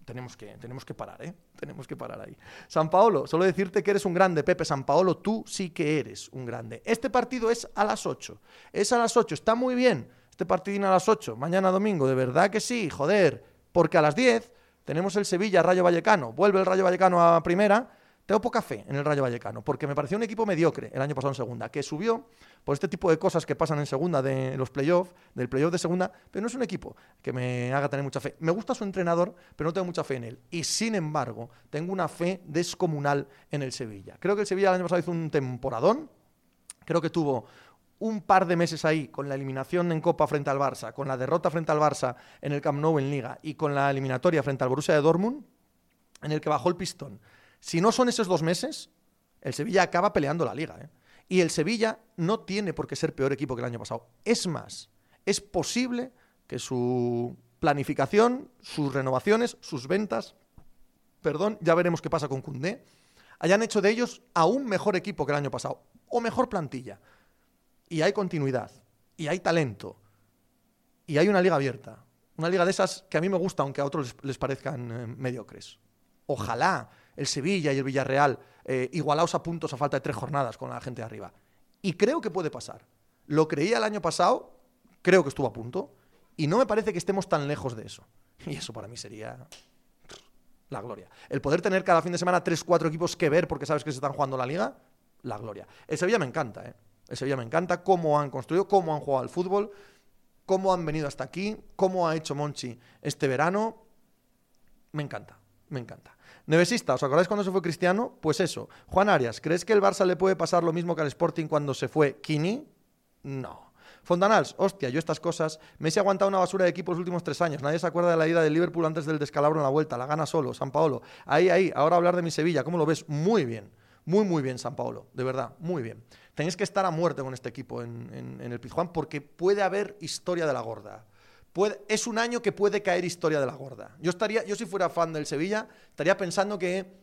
tenemos que, tenemos que parar, ¿eh? *laughs* Tenemos que parar ahí. San Paolo, solo decirte que eres un grande, Pepe San Paolo, tú sí que eres un grande. Este partido es a las 8, es a las 8, está muy bien, este partido a las 8, mañana domingo, de verdad que sí, joder, porque a las 10 tenemos el Sevilla Rayo Vallecano, vuelve el Rayo Vallecano a primera tengo poca fe en el Rayo Vallecano, porque me pareció un equipo mediocre el año pasado en segunda, que subió por este tipo de cosas que pasan en segunda de los playoffs, del playoff de segunda, pero no es un equipo que me haga tener mucha fe. Me gusta su entrenador, pero no tengo mucha fe en él. Y sin embargo, tengo una fe descomunal en el Sevilla. Creo que el Sevilla el año pasado hizo un temporadón, creo que tuvo un par de meses ahí con la eliminación en Copa frente al Barça, con la derrota frente al Barça en el Camp Nou en Liga y con la eliminatoria frente al Borussia de Dortmund, en el que bajó el pistón si no son esos dos meses, el Sevilla acaba peleando la liga. ¿eh? Y el Sevilla no tiene por qué ser peor equipo que el año pasado. Es más, es posible que su planificación, sus renovaciones, sus ventas, perdón, ya veremos qué pasa con Cundé, hayan hecho de ellos aún mejor equipo que el año pasado, o mejor plantilla. Y hay continuidad, y hay talento, y hay una liga abierta. Una liga de esas que a mí me gusta, aunque a otros les, parezcan eh, mediocres. Ojalá el Sevilla y el Villarreal eh, igualados a puntos a falta de tres jornadas con la gente de arriba. Y creo que puede pasar. Lo creía el año pasado, creo que estuvo a punto, y no me parece que estemos tan lejos de eso. Y eso para mí sería la gloria. El poder tener cada fin de semana tres, cuatro equipos que ver porque sabes que se están jugando la liga, la gloria. El Sevilla me encanta, ¿eh? El Sevilla me encanta cómo han construido, cómo han jugado al fútbol, cómo han venido hasta aquí, cómo ha hecho Monchi este verano. Me encanta, me encanta. Nevesista, ¿os acordáis cuando se fue Cristiano? Pues eso. Juan Arias, ¿crees que el Barça le puede pasar lo mismo que al Sporting cuando se fue Kini? No. Fontanals, hostia, yo estas cosas. Messi ha aguantado una basura de equipo los últimos tres años. Nadie se acuerda de la ida del Liverpool antes del descalabro en la vuelta. La gana solo, San Paolo. Ahí, ahí, ahora hablar de mi Sevilla. ¿Cómo lo ves? Muy bien. Muy, muy bien, San Paolo. De verdad, muy bien. Tenéis que estar a muerte con este equipo en, en el Pizjuán porque puede haber historia de la gorda es un año que puede caer historia de la gorda. Yo estaría, yo si fuera fan del Sevilla, estaría pensando que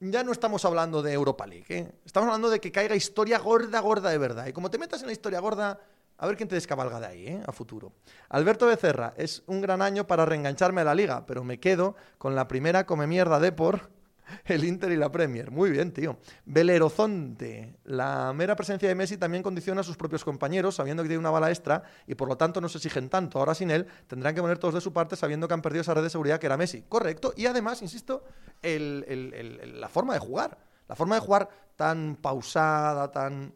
ya no estamos hablando de Europa League, ¿eh? estamos hablando de que caiga historia gorda, gorda de verdad. Y como te metas en la historia gorda, a ver quién te descabalga de ahí, ¿eh? a futuro. Alberto Becerra, es un gran año para reengancharme a la liga, pero me quedo con la primera come mierda de por el Inter y la Premier. Muy bien, tío. Belerozonte. La mera presencia de Messi también condiciona a sus propios compañeros, sabiendo que tiene una bala extra y por lo tanto no se exigen tanto. Ahora sin él tendrán que poner todos de su parte sabiendo que han perdido esa red de seguridad que era Messi. Correcto. Y además, insisto, la forma de jugar. La forma de jugar tan pausada, tan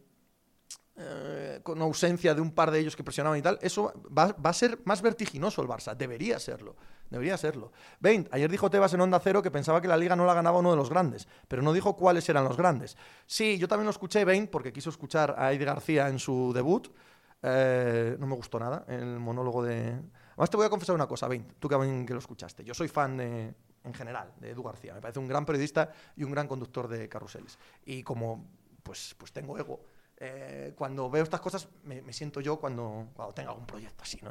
eh, con ausencia de un par de ellos que presionaban y tal, eso va, a ser más vertiginoso el Barça. Debería serlo. Debería serlo. Vein, ayer dijo Tebas en Onda Cero que pensaba que la liga no la ganaba uno de los grandes, pero no dijo cuáles eran los grandes. Sí, yo también lo escuché, Vein, porque quiso escuchar a Aide García en su debut. Eh, no me gustó nada el monólogo de. Además, te voy a confesar una cosa, Vein, tú que, que lo escuchaste. Yo soy fan en general de Edu García. Me parece un gran periodista y un gran conductor de carruseles. Y como pues, pues tengo ego eh, cuando veo estas cosas me, siento yo cuando, cuando tengo algún proyecto así. ¿no?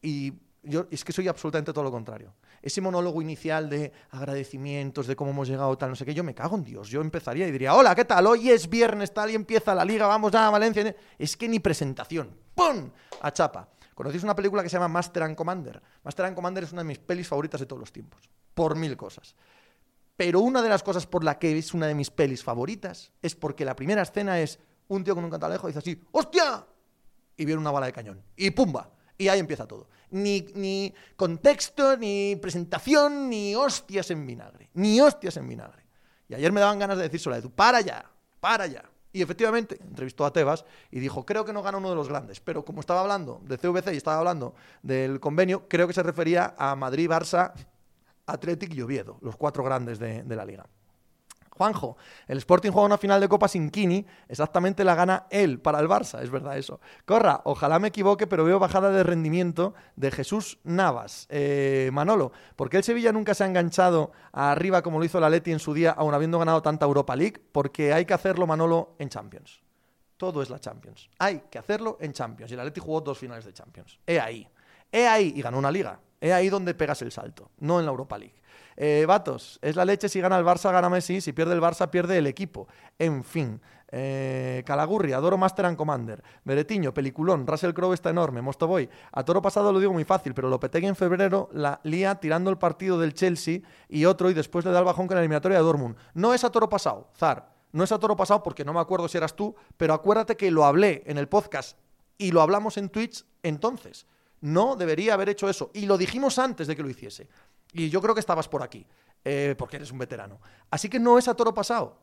Y es que soy absolutamente todo lo contrario. Ese monólogo inicial de agradecimientos, de cómo hemos llegado, tal, no sé qué, yo me cago en Dios. Yo empezaría y diría, hola, ¿qué tal? Hoy es viernes, tal, y empieza la liga, vamos a Valencia. Es que ni presentación. ¡Pum! A chapa. ¿Conocéis una película que se llama Master and Commander? Master and Commander es una de mis pelis favoritas de todos los tiempos. Por mil cosas. Pero una de las cosas por la que es una de mis pelis favoritas es porque la primera escena es un tío con un cantalejo dice así, ¡hostia! Y viene una bala de cañón. Y ¡pumba! Y ahí empieza todo. Ni, ni contexto, ni presentación, ni hostias en vinagre. Ni hostias en vinagre. Y ayer me daban ganas de decir a Edu, para ya, para ya. Y efectivamente, entrevistó a Tebas y dijo, creo que no gana uno de los grandes, pero como estaba hablando de CVC y estaba hablando del convenio, creo que se refería a Madrid, Barça, Athletic y Oviedo, los cuatro grandes de la liga. Juanjo, el Sporting juega una final de Copa sin Kini, exactamente la gana él para el Barça, es verdad eso. Corra, ojalá me equivoque, pero veo bajada de rendimiento de Jesús Navas. Eh, Manolo, ¿por qué el Sevilla nunca se ha enganchado arriba como lo hizo la Leti en su día, aun habiendo ganado tanta Europa League? Porque hay que hacerlo, Manolo, en Champions. Todo es la Champions. Hay que hacerlo en Champions. Y la Leti jugó dos finales de Champions. He ahí. He ahí. Y ganó una liga. He ahí donde pegas el salto, no en la Europa League. Eh, vatos, es la leche si gana el Barça, gana Messi, si pierde el Barça, pierde el equipo. En fin. Eh, Calagurri, adoro Master and Commander. Beretiño, peliculón. Russell Crowe está enorme. Mostoboy, a toro pasado lo digo muy fácil, pero Lopetegui en febrero la lía tirando el partido del Chelsea y otro y después le da el bajón con la eliminatoria de Dortmund. No es a toro pasado, Zar. No es a toro pasado porque no me acuerdo si eras tú, pero acuérdate que lo hablé en el podcast y lo hablamos en Twitch entonces. No debería haber hecho eso. Y lo dijimos antes de que lo hiciese. Y yo creo que estabas por aquí, eh, porque eres un veterano. Así que no es a toro pasado.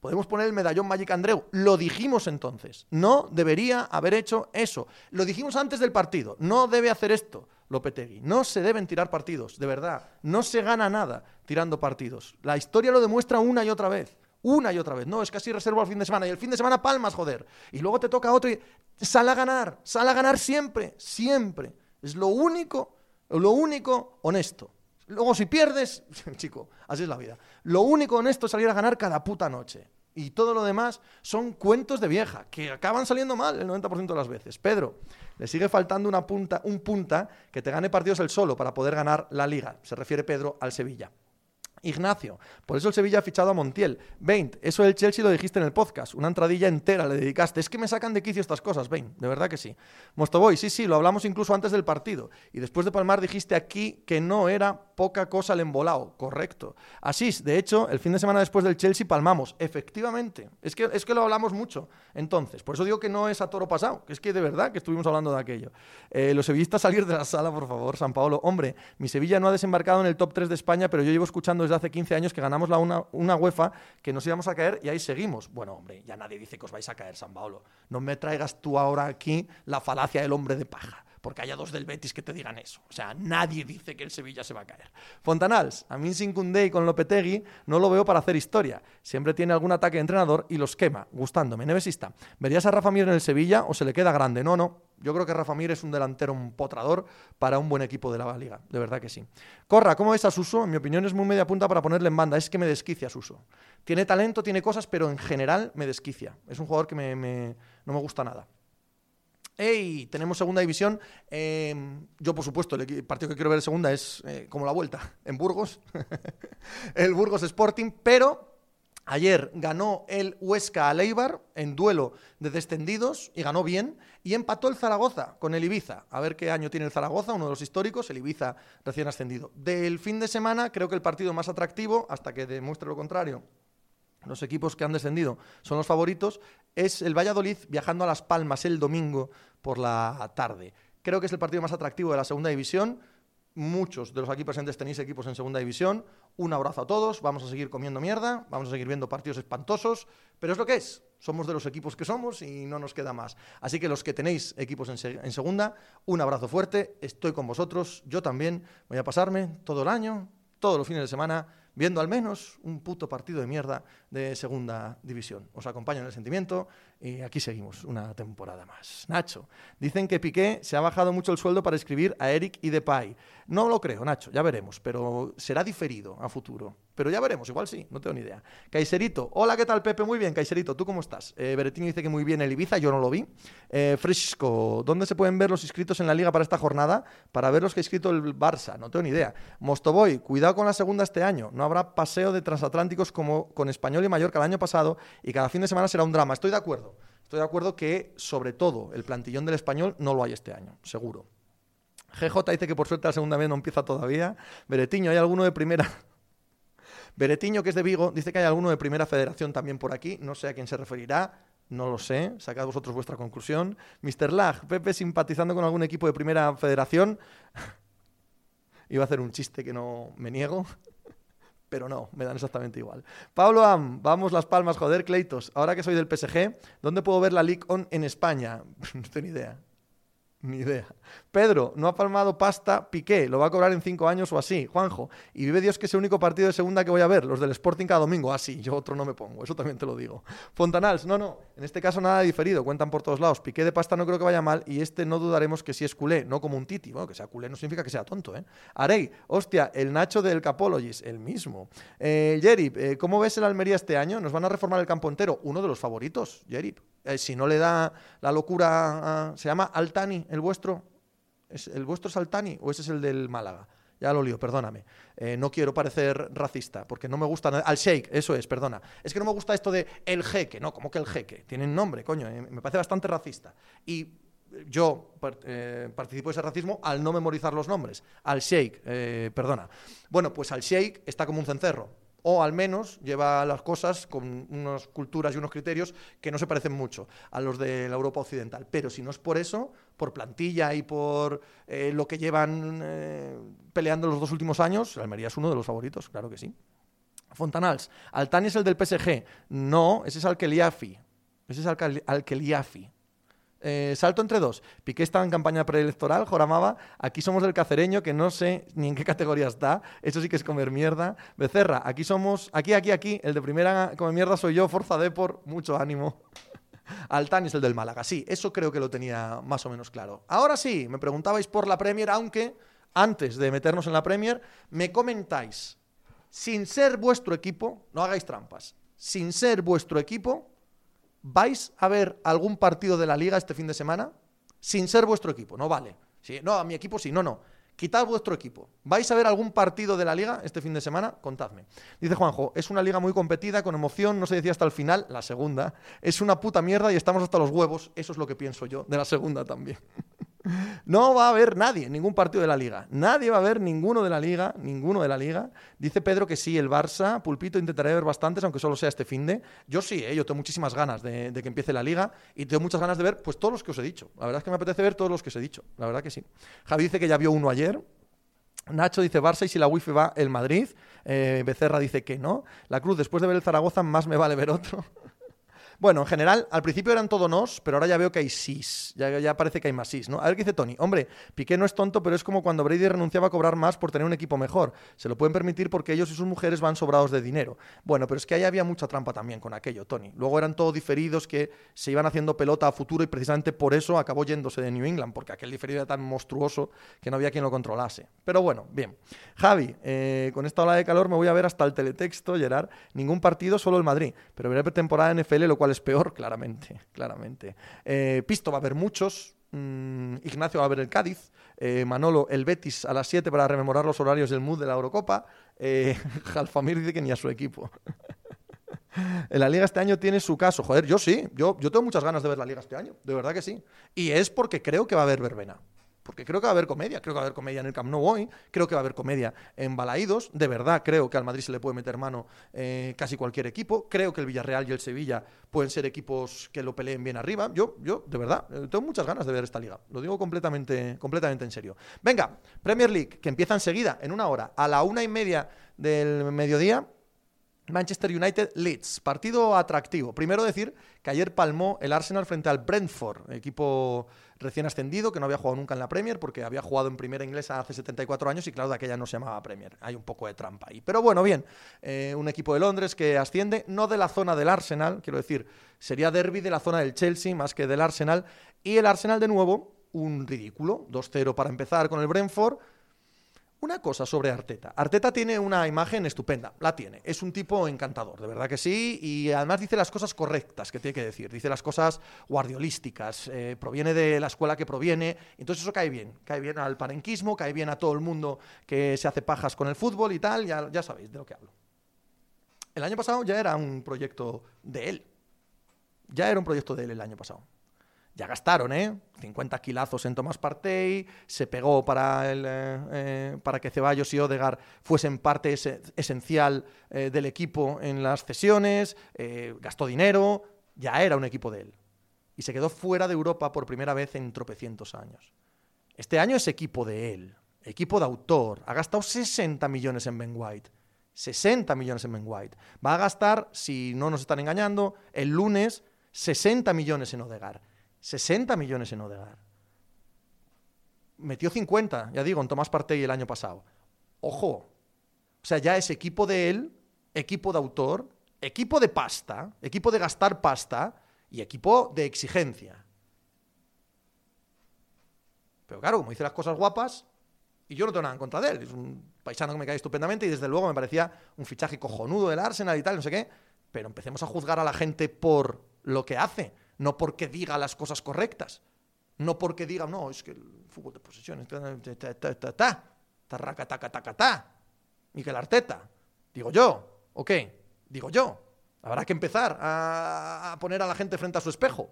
Podemos poner el medallón Magic Andreu. Lo dijimos entonces. No debería haber hecho eso. Lo dijimos antes del partido. No debe hacer esto, Lopetegui. No se deben tirar partidos, de verdad. No se gana nada tirando partidos. La historia lo demuestra una y otra vez. Una y otra vez. No, es casi reservo al fin de semana. Y el fin de semana palmas, joder. Y luego te toca otro y sale a ganar. Sale a ganar siempre. Siempre. Es lo único, lo único honesto. Luego si pierdes, *laughs* chico, así es la vida. Lo único honesto es salir a ganar cada puta noche. Y todo lo demás son cuentos de vieja, que acaban saliendo mal el 90% de las veces. Pedro, le sigue faltando una punta, un punta que te gane partidos el solo para poder ganar la liga. Se refiere Pedro al Sevilla. Ignacio, por eso el Sevilla ha fichado a Montiel. 20, eso del Chelsea lo dijiste en el podcast, una entradilla entera le dedicaste. Es que me sacan de quicio estas cosas, 20, de verdad que sí. Mostoboy, sí, sí, lo hablamos incluso antes del partido. Y después de palmar dijiste aquí que no era poca cosa el embolado, correcto. Asís, de hecho, el fin de semana después del Chelsea palmamos, efectivamente. Es que, es que lo hablamos mucho. Entonces, por eso digo que no es a toro pasado, que es que de verdad que estuvimos hablando de aquello. Eh, los sevillistas *laughs* salir de la sala, por favor, San Paolo. Hombre, mi Sevilla no ha desembarcado en el top 3 de España, pero yo llevo escuchando hace 15 años que ganamos la una, una UEFA, que nos íbamos a caer y ahí seguimos. Bueno, hombre, ya nadie dice que os vais a caer, San Paolo. No me traigas tú ahora aquí la falacia del hombre de paja porque haya dos del Betis que te digan eso. O sea, nadie dice que el Sevilla se va a caer. Fontanals, a mí sin Cundé y con Lopetegui no lo veo para hacer historia. Siempre tiene algún ataque de entrenador y los quema, gustándome. Nevesista, ¿verías a Rafa Mir en el Sevilla o se le queda grande? No, no. Yo creo que Rafa Mir es un delantero un potrador para un buen equipo de la Liga. De verdad que sí. Corra, ¿cómo ves a Suso? En mi opinión es muy media punta para ponerle en banda. Es que me desquicia Suso. Tiene talento, tiene cosas, pero en general me desquicia. Es un jugador que no me gusta nada. ¡Ey! Tenemos segunda división. Em, yo, por supuesto, el partido que quiero ver en segunda es eh, como la vuelta *laughs* en Burgos, *laughs* el Burgos Sporting, pero Ayer ganó el Huesca a Leibar en duelo de descendidos y ganó bien. Y empató el Zaragoza con el Ibiza. A ver qué año tiene el Zaragoza, uno de los históricos, el Ibiza recién ascendido. Del fin de semana, creo que el partido más atractivo, hasta que demuestre lo contrario, los equipos que han descendido son los favoritos, es el Valladolid viajando a Las Palmas el domingo por la tarde. Creo que es el partido más atractivo de la segunda división muchos de los aquí presentes tenéis equipos en segunda división. Un abrazo a todos, vamos a seguir comiendo mierda, vamos a seguir viendo partidos espantosos, pero es lo que es. Somos de los equipos que somos y no nos queda más. Así que los que tenéis equipos en, en segunda, un abrazo fuerte, estoy con vosotros, yo también voy a pasarme todo el año, todos los fines de semana, viendo al menos un puto partido de mierda de segunda división. Os acompaño en el sentimiento y aquí seguimos una temporada más. Nacho, dicen que Piqué se ha bajado mucho el sueldo para escribir a Eric y Depay. No lo creo, Nacho, ya veremos, pero será diferido a futuro. Pero ya veremos, igual sí, no tengo ni idea. Kaiserito, hola, ¿qué tal, Pepe? Muy bien, Kaiserito, ¿tú cómo estás? Eh, dice que muy bien el Ibiza, yo no lo vi. Eh, Fresco, ¿dónde se pueden ver los inscritos en la liga para esta jornada? Para ver los que ha inscrito el Barça, no tengo ni idea. Mostoboy, cuidado con la segunda este año, no habrá paseo de transatlánticos como con Español y Mallorca el año pasado y cada fin de semana será un drama. Estoy de acuerdo. Estoy de acuerdo que, sobre todo, el plantillón del español no lo hay este año, seguro. GJ dice que por suerte la segunda vez no empieza todavía. Beretiño, ¿hay alguno de primera? Beretiño, que es de Vigo, dice que hay alguno de primera federación también por aquí. No sé a quién se referirá. No lo sé, sacad vosotros vuestra conclusión. Mr. Lag, Pepe simpatizando con algún equipo de primera federación. *laughs* Iba a hacer un chiste que no me niego *laughs* pero no, me dan exactamente igual. Pablo Am, vamos Las Palmas, joder, Cleitos. Ahora que soy del PSG, ¿dónde puedo ver la League On en España? *laughs* no tengo ni idea. Ni idea. Pedro, no ha palmado pasta Piqué, lo va a cobrar en cinco años o así. Juanjo, y vive Dios que es el único partido de segunda que voy a ver, los del Sporting cada domingo. Así, ah, yo otro no me pongo, eso también te lo digo. Fontanals, no, no, en este caso nada diferido, cuentan por todos lados. Piqué de pasta no creo que vaya mal y este no dudaremos que sí es culé, no como un Titi. Bueno, que sea culé no significa que sea tonto, ¿eh? Arey, hostia, el Nacho del Capologis, el mismo. Eh, Jerip, eh, ¿cómo ves el Almería este año? ¿Nos van a reformar el campo entero? Uno de los favoritos, Jerip. Eh, si no le da la locura, ¿se llama Altani el vuestro? ¿Es ¿El vuestro es Altani o ese es el del Málaga? Ya lo lío, perdóname. Eh, no quiero parecer racista, porque no me gusta... Al Sheikh, eso es, perdona. Es que no me gusta esto de el jeque, no, como que el jeque. Tienen nombre, coño, eh, me parece bastante racista. Y yo participo de ese racismo al no memorizar los nombres. Al Sheikh, perdona. Bueno, pues al Sheikh está como un cencerro o al menos lleva las cosas con unas culturas y unos criterios que no se parecen mucho a los de la Europa occidental. Pero si no es por eso, por plantilla y por eh, lo que llevan eh, peleando los dos últimos años, Almería es uno de los favoritos, claro que sí. Fontanals, Altani es el del PSG. No, ese es Alkeliafi. Ese es Alkeliafi. Eh, salto entre dos. Piqué estaba en campaña preelectoral, joramaba. Aquí somos del cacereño, que no sé ni en qué categoría está. Eso sí que es comer mierda. Becerra, aquí somos. Aquí, aquí, aquí. El de primera comer mierda soy yo, Forza por Mucho ánimo. Altani es el del Málaga. Sí, eso creo que lo tenía más o menos claro. Ahora sí, me preguntabais por la Premier, aunque antes de meternos en la Premier, me comentáis, sin ser vuestro equipo, no hagáis trampas, sin ser vuestro equipo, ¿Vais a ver algún partido de la liga este fin de semana? Sin ser vuestro equipo, no vale. Sí, no, a mi equipo sí, no, no. Quitad vuestro equipo. ¿Vais a ver algún partido de la liga este fin de semana? Contadme. Dice Juanjo, es una liga muy competida, con emoción, no se decía hasta el final, la segunda. Es una puta mierda y estamos hasta los huevos. Eso es lo que pienso yo, de la segunda también. *laughs* No va a haber nadie, ningún partido de la liga. Nadie va a ver ninguno de la liga, ninguno de la liga. Dice Pedro que sí, el Barça, Pulpito, intentaré ver bastantes, aunque solo sea este fin de. Yo sí, ¿eh? yo tengo muchísimas ganas de, que empiece la liga y tengo muchas ganas de ver pues todos los que os he dicho. La verdad es que me apetece ver todos los que os he dicho. La verdad que sí. Javi dice que ya vio uno ayer. Nacho dice Barça y si la wifi va el Madrid. Eh, Becerra dice que no. La Cruz, después de ver el Zaragoza, más me vale ver otro. Bueno, en general, al principio eran todo nos, pero ahora ya veo que hay sís. Ya, ya parece que hay más sís, ¿no? A ver qué dice Tony. Hombre, Piqué no es tonto, pero es como cuando Brady renunciaba a cobrar más por tener un equipo mejor. Se lo pueden permitir porque ellos y sus mujeres van sobrados de dinero. Bueno, pero es que ahí había mucha trampa también con aquello, Tony. Luego eran todos diferidos que se iban haciendo pelota a futuro y precisamente por eso acabó yéndose de New England, porque aquel diferido era tan monstruoso que no había quien lo controlase. Pero bueno, bien. Javi, eh, con esta ola de calor me voy a ver hasta el teletexto, Gerard. Ningún partido, solo el Madrid. Pero veré temporada NFL, lo cual es peor, claramente, claramente. Eh, Pisto va a haber muchos, mm, Ignacio va a ver el Cádiz, eh, Manolo el Betis a las 7 para rememorar los horarios del mood de la Eurocopa, eh, *laughs* Jalfamir dice que ni a su equipo. *laughs* La liga este año tiene su caso. Joder, yo sí. Yo, yo tengo muchas ganas de ver la liga este año. De verdad que sí. Y es porque creo que va a haber verbena. Porque creo que va a haber comedia. Creo que va a haber comedia en el Camp Nou hoy. Creo que va a haber comedia en Balaídos. De verdad creo que al Madrid se le puede meter mano eh, casi cualquier equipo. Creo que el Villarreal y el Sevilla pueden ser equipos que lo peleen bien arriba. Yo, yo de verdad, eh, tengo muchas ganas de ver esta liga. Lo digo completamente, completamente en serio. Venga, Premier League, que empieza enseguida, en una hora, a la una y media del mediodía. Manchester United Leeds, partido atractivo. Primero decir que ayer palmó el Arsenal frente al Brentford, equipo recién ascendido que no había jugado nunca en la Premier porque había jugado en primera inglesa hace 74 años y claro, de aquella no se llamaba Premier. Hay un poco de trampa ahí. Pero bueno, bien, eh, un equipo de Londres que asciende, no de la zona del Arsenal, quiero decir, sería derby de la zona del Chelsea más que del Arsenal. Y el Arsenal de nuevo, un ridículo, 2-0 para empezar con el Brentford una cosa sobre Arteta. Arteta tiene una imagen estupenda, la tiene. Es un tipo encantador, de verdad que sí. Y además dice las cosas correctas que tiene que decir. Dice las cosas guardiolísticas. Eh, proviene de la escuela que proviene. Entonces eso cae bien. Cae bien al parenquismo, cae bien a todo el mundo que se hace pajas con el fútbol y tal. Ya, ya sabéis de lo que hablo. El año pasado ya era un proyecto de él. Ya era un proyecto de él el año pasado ya gastaron, ¿eh? 50 kilazos en Tomás Partey, se pegó para, el, eh, eh, para que Ceballos y Odegar fuesen parte esencial eh, del equipo en las cesiones, gastó dinero, ya era un equipo de él. Y se quedó fuera de Europa por primera vez en tropecientos años. Este año es equipo de él, equipo de autor. Ha gastado 60 millones en Ben White. 60 millones en Ben White. Va a gastar, si no nos están engañando, el lunes 60 millones en Odegar. 60 millones en Odegar. Metió 50, ya digo, en Tomás Partey el año pasado. Ojo. O sea, ya es equipo de él, equipo de autor, equipo de pasta, equipo de gastar pasta y equipo de exigencia. Pero claro, como dice las cosas guapas, y yo no tengo nada en contra de él, es un paisano que me cae estupendamente y desde luego me parecía un fichaje cojonudo del Arsenal y tal, no sé qué, pero empecemos a juzgar a la gente por lo que hace no porque diga las cosas correctas, no porque diga, no, es que el fútbol de posesión, tarraca, taca, ta, Miguel Arteta, digo yo, ok, digo yo, habrá que empezar a, poner a la gente frente a su espejo.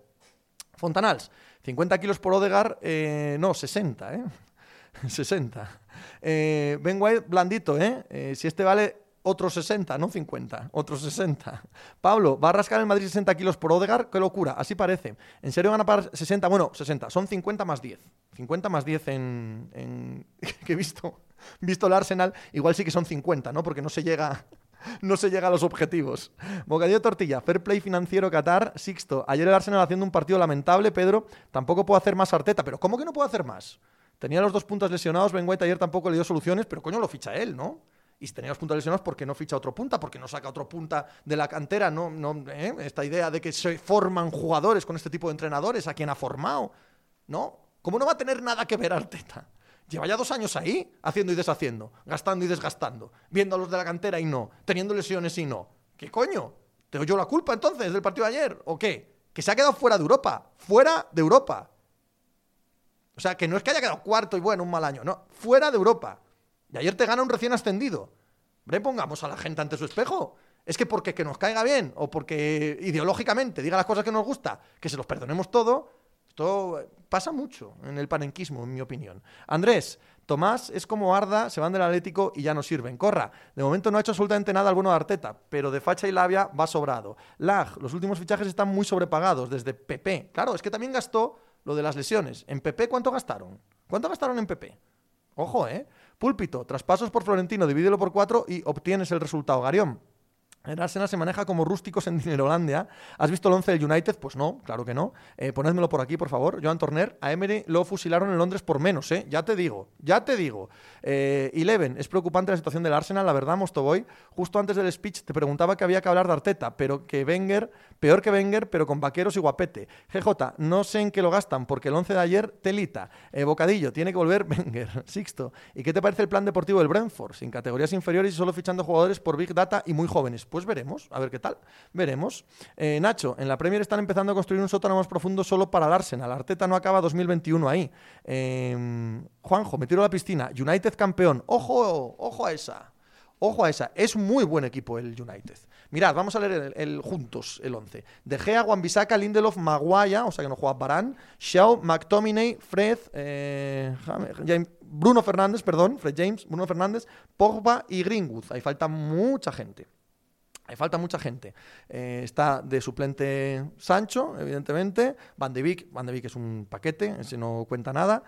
Fontanals, 50 kilos por Odegar, eh, no, 60, ¿eh? *laughs* 60. Eh, ben White, blandito, ¿eh? ¿eh? Si este vale otros 60, no 50, otros 60. Pablo, va a rascar el Madrid 60 kilos por Odegar, qué locura, así parece. ¿En serio van a pagar 60? Bueno, 60, son 50 más 10. 50 más 10 en, en *laughs* que he visto, visto el Arsenal, igual sí que son 50, ¿no? Porque no se llega *laughs* no se llega a los objetivos. Bocadillo tortilla, fair play financiero Qatar, Sixto. Ayer el Arsenal haciendo un partido lamentable, Pedro. Tampoco puedo hacer más Arteta, pero ¿cómo que no puedo hacer más? Tenía los dos puntos lesionados, Ben White ayer tampoco le dio soluciones, pero coño lo ficha él, ¿no? Y si tenía los puntos lesionados, ¿por qué no ficha otro punta? ¿Por qué no saca otro punta de la cantera? No, no, ¿eh? Esta idea de que se forman jugadores con este tipo de entrenadores, a quien ha formado. ¿No? ¿Cómo no va a tener nada que ver Arteta? Lleva ya dos años ahí, haciendo y deshaciendo, gastando y desgastando, viendo a los de la cantera y no, teniendo lesiones y no. ¿Qué coño? ¿Tengo yo la culpa entonces del partido de ayer? ¿O qué? Que se ha quedado fuera de Europa. Fuera de Europa. O sea, que no es que haya quedado cuarto y bueno, un mal año. No, fuera de Europa. Y ayer te gana un recién ascendido. Hombre, pongamos a la gente ante su espejo. Es que porque que nos caiga bien o porque ideológicamente diga las cosas que nos gusta, que se los perdonemos todo, esto pasa mucho en el panenquismo, en mi opinión. Andrés, Tomás es como Arda, se van del Atlético y ya no sirven. Corra, de momento no ha hecho absolutamente nada alguno de Arteta, pero de facha y labia va sobrado. Lag, los últimos fichajes están muy sobrepagados, desde PP. Claro, es que también gastó lo de las lesiones. ¿En PP cuánto gastaron? ¿Cuánto gastaron en PP? Ojo, ¿eh? Púlpito, traspasos por Florentino, divídelo por cuatro y obtienes el resultado. Garión, el Arsenal se maneja como rústicos en Dinerolandia. ¿Has visto el 11 del United? Pues no, claro que no. Eh, ponedmelo por aquí, por favor. Joan Torner, a Emery lo fusilaron en Londres por menos, ¿eh? Ya te digo, ya te digo. Eh, Eleven, es preocupante la situación del Arsenal, la verdad, Mostoboy. Justo antes del speech te preguntaba que había que hablar de Arteta, pero que Wenger, peor que Wenger, pero con vaqueros y guapete. GJ, no sé en qué lo gastan, porque el 11 de ayer, telita. Eh, Bocadillo, tiene que volver *laughs* Wenger. Sixto, ¿y qué te parece el plan deportivo del Brentford? Sin categorías inferiores y solo fichando jugadores por Big Data y muy jóvenes. Pues veremos, a ver qué tal. Veremos. Eh, Nacho, en la Premier están empezando a construir un sótano más profundo solo para el Arsenal. Arteta no acaba 2021 ahí. Em, Juanjo, me tiro a la piscina. United campeón. Ojo, ojo a esa. Ojo a esa. Es muy buen equipo el United. Mirad, vamos a leer el, juntos el 11. De Gea, Wan-Bissaka, Lindelof, Maguaya, o sea que no juega Barán, Xiao, McTominay, Fred, eh, Bruno Fernández, perdón, Fred James, Bruno Fernández, Pogba y Greenwood. Ahí falta mucha gente. Ahí falta mucha gente. Eh, está de suplente Sancho, evidentemente. Van de Beek, Van de Beek es un paquete, ese no cuenta nada.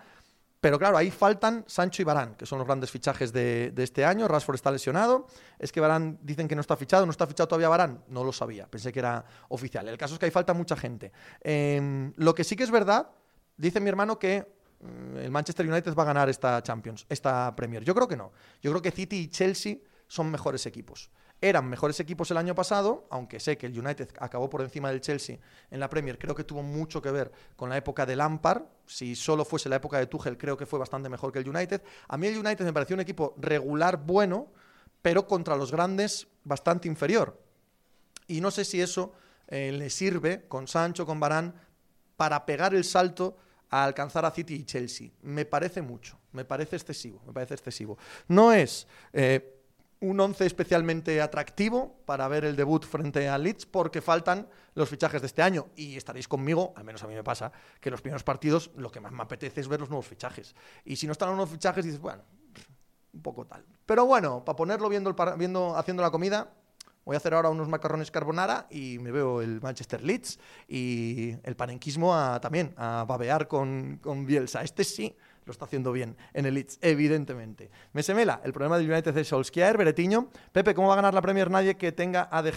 Pero claro, ahí faltan Sancho y Barán, que son los grandes fichajes de, este año. Rashford está lesionado. Es que Barán dicen que no está fichado. ¿No está fichado todavía Barán? No lo sabía. Pensé que era oficial. El caso es que ahí falta mucha gente. Em, lo que sí que es verdad, dice mi hermano que mm, el Manchester United va a ganar esta Champions, esta Premier. Yo creo que no. Yo creo que City y Chelsea son mejores equipos eran mejores equipos el año pasado, aunque sé que el United acabó por encima del Chelsea en la Premier, creo que tuvo mucho que ver con la época de Lampard. Si solo fuese la época de Tuchel, creo que fue bastante mejor que el United. A mí el United me pareció un equipo regular, bueno, pero contra los grandes bastante inferior. Y no sé si eso eh, le sirve con Sancho, con Barán, para pegar el salto a alcanzar a City y Chelsea. Me parece mucho, me parece excesivo, me parece excesivo. No es eh, un once especialmente atractivo para ver el debut frente a Leeds porque faltan los fichajes de este año. Y estaréis conmigo, al menos a mí me pasa, que los primeros partidos lo que más me apetece es ver los nuevos fichajes. Y si no están los nuevos fichajes, dices, bueno, un poco tal. Pero bueno, para ponerlo viendo, viendo haciendo la comida, voy a hacer ahora unos macarrones carbonara y me veo el Manchester Leeds y el panenquismo también, a babear con, con Bielsa. Este sí lo está haciendo bien en el Leeds, evidentemente. Me semela, el problema del United es Solskjaer, Beretiño. Pepe, ¿cómo va a ganar la Premier nadie que tenga a De?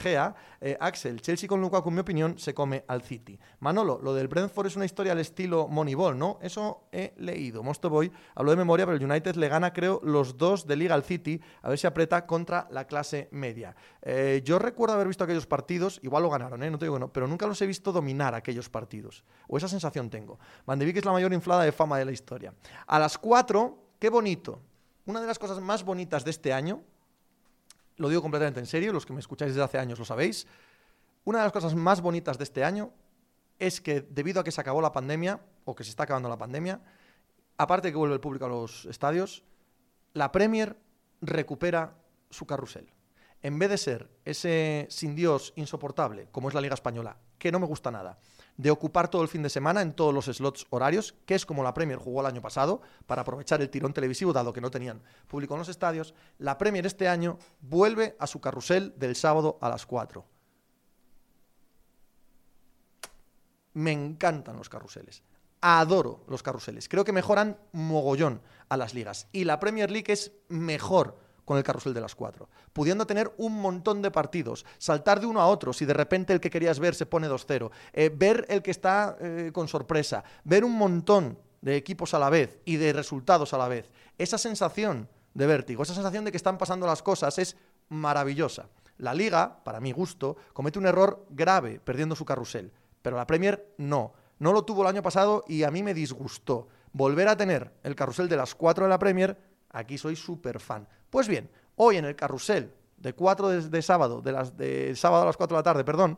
Eh, Axel, Chelsea con Lukaku, en mi opinión, se come al City. Manolo, lo del Brentford es una historia al estilo Moneyball, ¿no? Eso he leído. Mosto Boy habló de memoria, pero el United le gana, creo, los dos de Liga al City, a ver si aprieta contra la clase media. Eh, yo recuerdo haber visto aquellos partidos, igual lo ganaron, ¿eh? No te digo no, pero nunca los he visto dominar aquellos partidos. O esa sensación tengo. Van de es la mayor inflada de fama de la historia. A las 4, qué bonito. Una de las cosas más bonitas de este año, lo digo completamente en serio, los que me escucháis desde hace años lo sabéis, una de las cosas más bonitas de este año es que debido a que se acabó la pandemia, o que se está acabando la pandemia, aparte de que vuelve el público a los estadios, la Premier recupera su carrusel. En vez de ser ese sin Dios insoportable, como es la Liga Española, que no me gusta nada, de ocupar todo el fin de semana en todos los slots horarios, que es como la Premier jugó el año pasado, para aprovechar el tirón televisivo, dado que no tenían público en los estadios, la Premier este año vuelve a su carrusel del sábado a las 4. Me encantan los carruseles. Adoro los carruseles. Creo que mejoran mogollón a las ligas. Y la Premier League es mejor con el carrusel de las cuatro, pudiendo tener un montón de partidos, saltar de uno a otro si de repente el que querías ver se pone 2-0, eh, ver el que está eh, con sorpresa, ver un montón de equipos a la vez y de resultados a la vez. Esa sensación de vértigo, esa sensación de que están pasando las cosas es maravillosa. La liga, para mi gusto, comete un error grave perdiendo su carrusel, pero la Premier no. No lo tuvo el año pasado y a mí me disgustó. Volver a tener el carrusel de las cuatro de la Premier, aquí soy súper fan. Pues bien, hoy en el carrusel de 4 de, sábado, de, las, de sábado a las 4 de la tarde, perdón,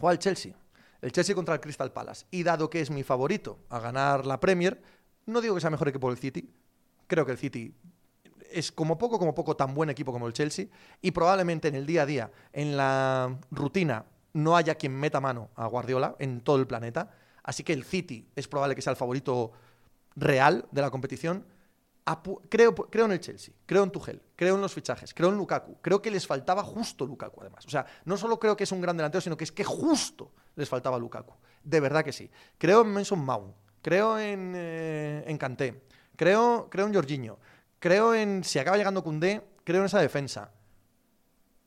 juega el Chelsea. El Chelsea contra el Crystal Palace. Y dado que es mi favorito a ganar la Premier, no digo que sea mejor equipo el City. Creo que el City es como poco, como poco tan buen equipo como el Chelsea. Y probablemente en el día a día, en la rutina, no haya quien meta mano a Guardiola en todo el planeta. Así que el City es probable que sea el favorito real de la competición creo, creo en el Chelsea, creo en Tuchel, creo en los fichajes, creo en Lukaku. Creo que les faltaba justo Lukaku, además. O sea, no solo creo que es un gran delantero, sino que es que justo les faltaba Lukaku. De verdad que sí. Creo en Mason Mount, creo en, eh, en Kanté, creo, creo en Jorginho, creo en, si acaba llegando Koundé, creo en esa defensa.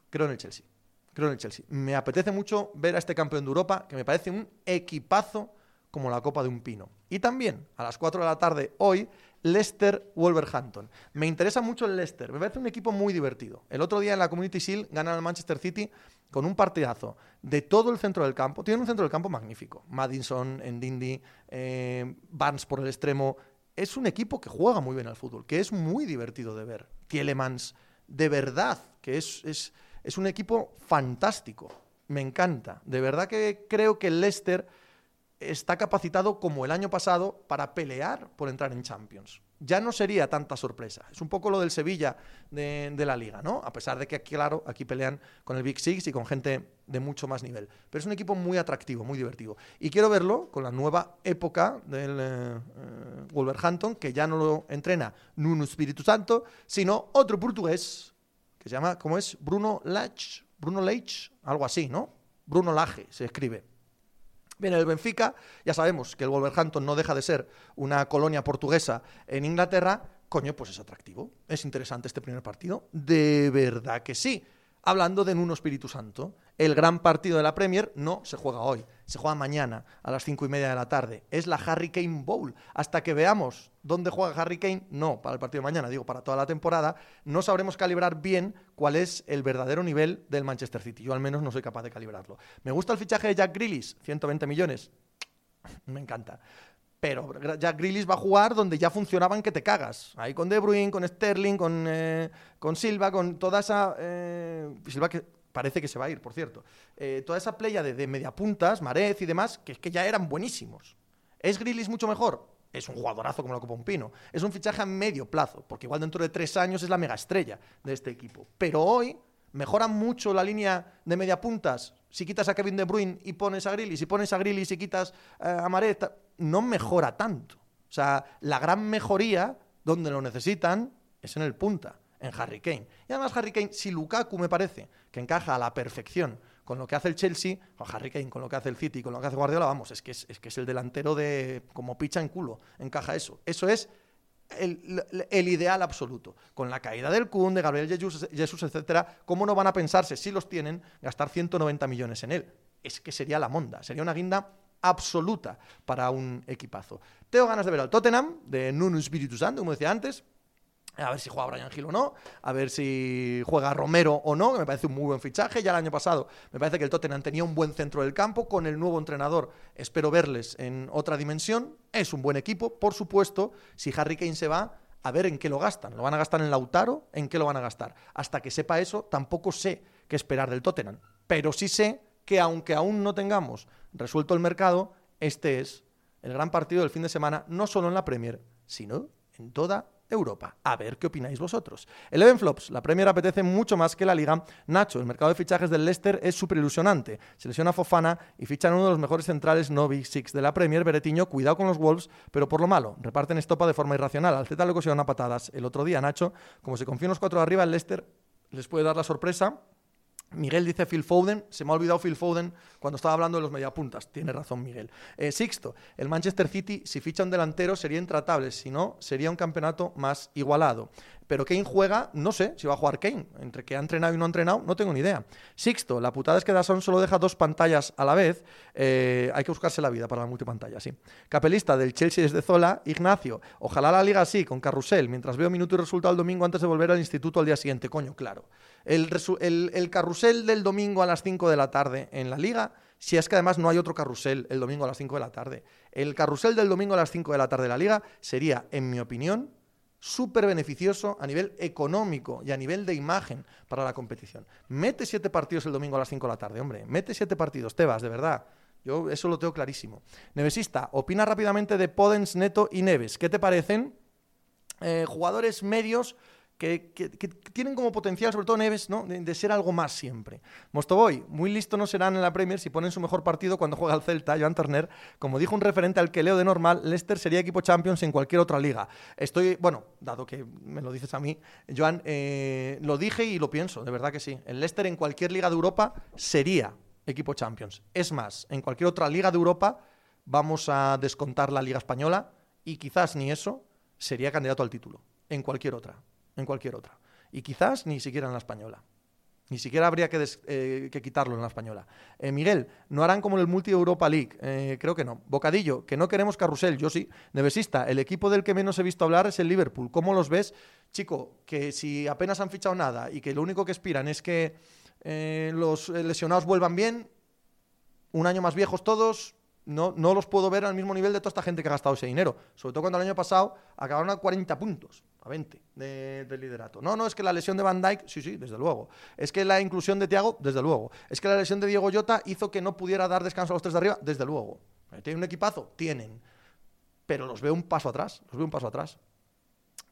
Creo en el Chelsea. Creo en el Chelsea. Me apetece mucho ver a este campeón de Europa, que me parece un equipazo como la copa de un pino. Y también, a las 4 de la tarde hoy, Leicester-Wolverhampton. Me interesa mucho el Leicester, me parece un equipo muy divertido. El otro día en la Community Shield ganan al Manchester City con un partidazo de todo el centro del campo. Tienen un centro del campo magnífico. Madison, Ndindi, eh, Barnes por el extremo. Es un equipo que juega muy bien al fútbol, que es muy divertido de ver. Tielemans, de verdad, que es, es, es un equipo fantástico. Me encanta. De verdad que creo que el Leicester está capacitado como el año pasado para pelear por entrar en Champions. ya no sería tanta sorpresa. Es un poco lo del Sevilla de, la liga, ¿no? A pesar de que, claro, aquí pelean con el Big Six y con gente de mucho más nivel. Pero es un equipo muy atractivo, muy divertido. Y quiero verlo con la nueva época del eh, eh, Wolverhampton, que ya no lo entrena Nuno Espíritu Santo, sino otro portugués, que se llama, ¿cómo es? Bruno Lach, Bruno Lach, algo así, ¿no? Bruno Lage se escribe. Bien, el Benfica, ya sabemos que el Wolverhampton no deja de ser una colonia portuguesa en Inglaterra. Coño, pues es atractivo. Es interesante este primer partido. De verdad que sí hablando de Nuno Espíritu Santo. El gran partido de la Premier no se juega hoy, se juega mañana a las cinco y media de la tarde. Es la Harry Kane Bowl. Hasta que veamos dónde juega Harry Kane, no para el partido de mañana, digo para toda la temporada, no sabremos calibrar bien cuál es el verdadero nivel del Manchester City. Yo al menos no soy capaz de calibrarlo. Me gusta el fichaje de Jack Grealish, 120 millones. *tsk* Me encanta. Pero Jack Grealish va a jugar donde ya funcionaban que te cagas. Ahí con De Bruyne, con Sterling, con, eh, con Silva, con toda esa... Eh, Silva que parece que se va a ir, por cierto. Eh, toda esa playa de, mediapuntas, Marez y demás, que es que ya eran buenísimos. ¿Es Grealish mucho mejor? Es un jugadorazo como la Copa Un Pino. Es un fichaje a medio plazo, porque igual dentro de tres años es la mega estrella de este equipo. Pero hoy mejora mucho la línea de mediapuntas si quitas a Kevin De Bruyne y pones a Grealish, si pones a Grealish y quitas a Marez no mejora tanto. O sea, la gran mejoría, donde lo necesitan, es en el punta, en Harry Kane. Y además Harry Kane, si Lukaku me parece que encaja a la perfección con lo que hace el Chelsea, o Harry Kane con lo que hace el City, con lo que hace Guardiola, vamos, es que es, que es el delantero de como picha en culo, encaja eso. Eso es el, ideal absoluto. Con la caída del Kun, de Gabriel Jesus, Jesus, etcétera, ¿cómo no van a pensarse, si los tienen, gastar 190 millones en él? Es que sería la monda, sería una guinda absoluta para un equipazo. Tengo ganas de ver al Tottenham, de Nuno Espíritu Santo, como decía antes. A ver si juega Brian Hill o no, a ver si juega Romero o no, que me parece un muy buen fichaje. Ya el año pasado me parece que el Tottenham tenía un buen centro del campo. Con el nuevo entrenador espero verles en otra dimensión. Es un buen equipo, por supuesto. Si Harry Kane se va, a ver en qué lo gastan. ¿Lo van a gastar en Lautaro? ¿En qué lo van a gastar? Hasta que sepa eso, tampoco sé qué esperar del Tottenham. Pero sí sé que aunque aún no tengamos resuelto el mercado, este es el gran partido del fin de semana, no solo en la Premier, sino en toda Europa. A ver qué opináis vosotros. Eleven Flops, la Premier apetece mucho más que la Liga. Nacho, el mercado de fichajes del Leicester es súper ilusionante. Se lesiona Fofana y fichan uno de los mejores centrales no Big Six de la Premier, Beretiño, cuidado con los Wolves, pero por lo malo, reparten estopa de forma irracional. Al Z le cosieron a patadas el otro día, Nacho. Como se confía los cuatro de arriba, el Leicester les puede dar la sorpresa Miguel dice Phil Foden, se me ha olvidado Phil Foden cuando estaba hablando de los mediapuntas. Tiene razón Miguel. Eh, sixto, el Manchester City, si ficha un delantero, sería intratable, si no, sería un campeonato más igualado. Pero Kane juega, no sé si va a jugar Kane. Entre que ha entrenado y no ha entrenado, no tengo ni idea. Sixto, la putada es que Dazón solo deja dos pantallas a la vez. Eh, hay que buscarse la vida para la multipantalla, sí. Capelista del Chelsea desde Zola, Ignacio. Ojalá la liga así, con carrusel, mientras veo minuto y resultado el domingo antes de volver al instituto al día siguiente. Coño, claro. El, el carrusel del domingo a las 5 de la tarde en la liga si es que además no hay otro carrusel el domingo a las 5 de la tarde. El carrusel del domingo a las 5 de la tarde de la liga sería, en mi opinión, súper beneficioso a nivel económico y a nivel de imagen para la competición. Mete siete partidos el domingo a las 5 de la tarde, hombre. Mete siete partidos, Tebas, de verdad. Yo eso lo tengo clarísimo. Nevesista, opina rápidamente de Podens, Neto y Neves. ¿Qué te parecen? Eh, jugadores medios que, tienen como potencial, sobre todo Neves, ¿no? de, ser algo más siempre. Mostoboy, muy listo no serán en la Premier si ponen su mejor partido cuando juega el Celta, Joan Turner. Como dijo un referente al que leo de normal, Leicester sería equipo Champions en cualquier otra liga. Estoy, bueno, dado que me lo dices a mí, Joan, eh, lo dije y lo pienso, de verdad que sí. El Leicester en cualquier liga de Europa sería equipo Champions. Es más, en cualquier otra liga de Europa vamos a descontar la Liga Española y quizás ni eso sería candidato al título. En cualquier otra en cualquier otra. Y quizás ni siquiera en la española. Ni siquiera habría que, eh, quitarlo en la española. Eh, Miguel, no harán como en el Multi Europa League. Eh, creo que no. Bocadillo, que no queremos carrusel. Yo sí. Nevesista, el equipo del que menos he visto hablar es el Liverpool. ¿Cómo los ves? Chico, que si apenas han fichado nada y que lo único que aspiran es que los lesionados vuelvan bien, un año más viejos todos, no, no los puedo ver al mismo nivel de toda esta gente que ha gastado ese dinero. Sobre todo cuando el año pasado acabaron a 40 puntos, a 20 de, liderato. No, no, es que la lesión de Van Dyke, sí, sí, desde luego. Es que la inclusión de Thiago, desde luego. Es que la lesión de Diego Llota hizo que no pudiera dar descanso a los tres de arriba, desde luego. ¿Tienen un equipazo? Tienen. Pero los veo un paso atrás, los veo un paso atrás.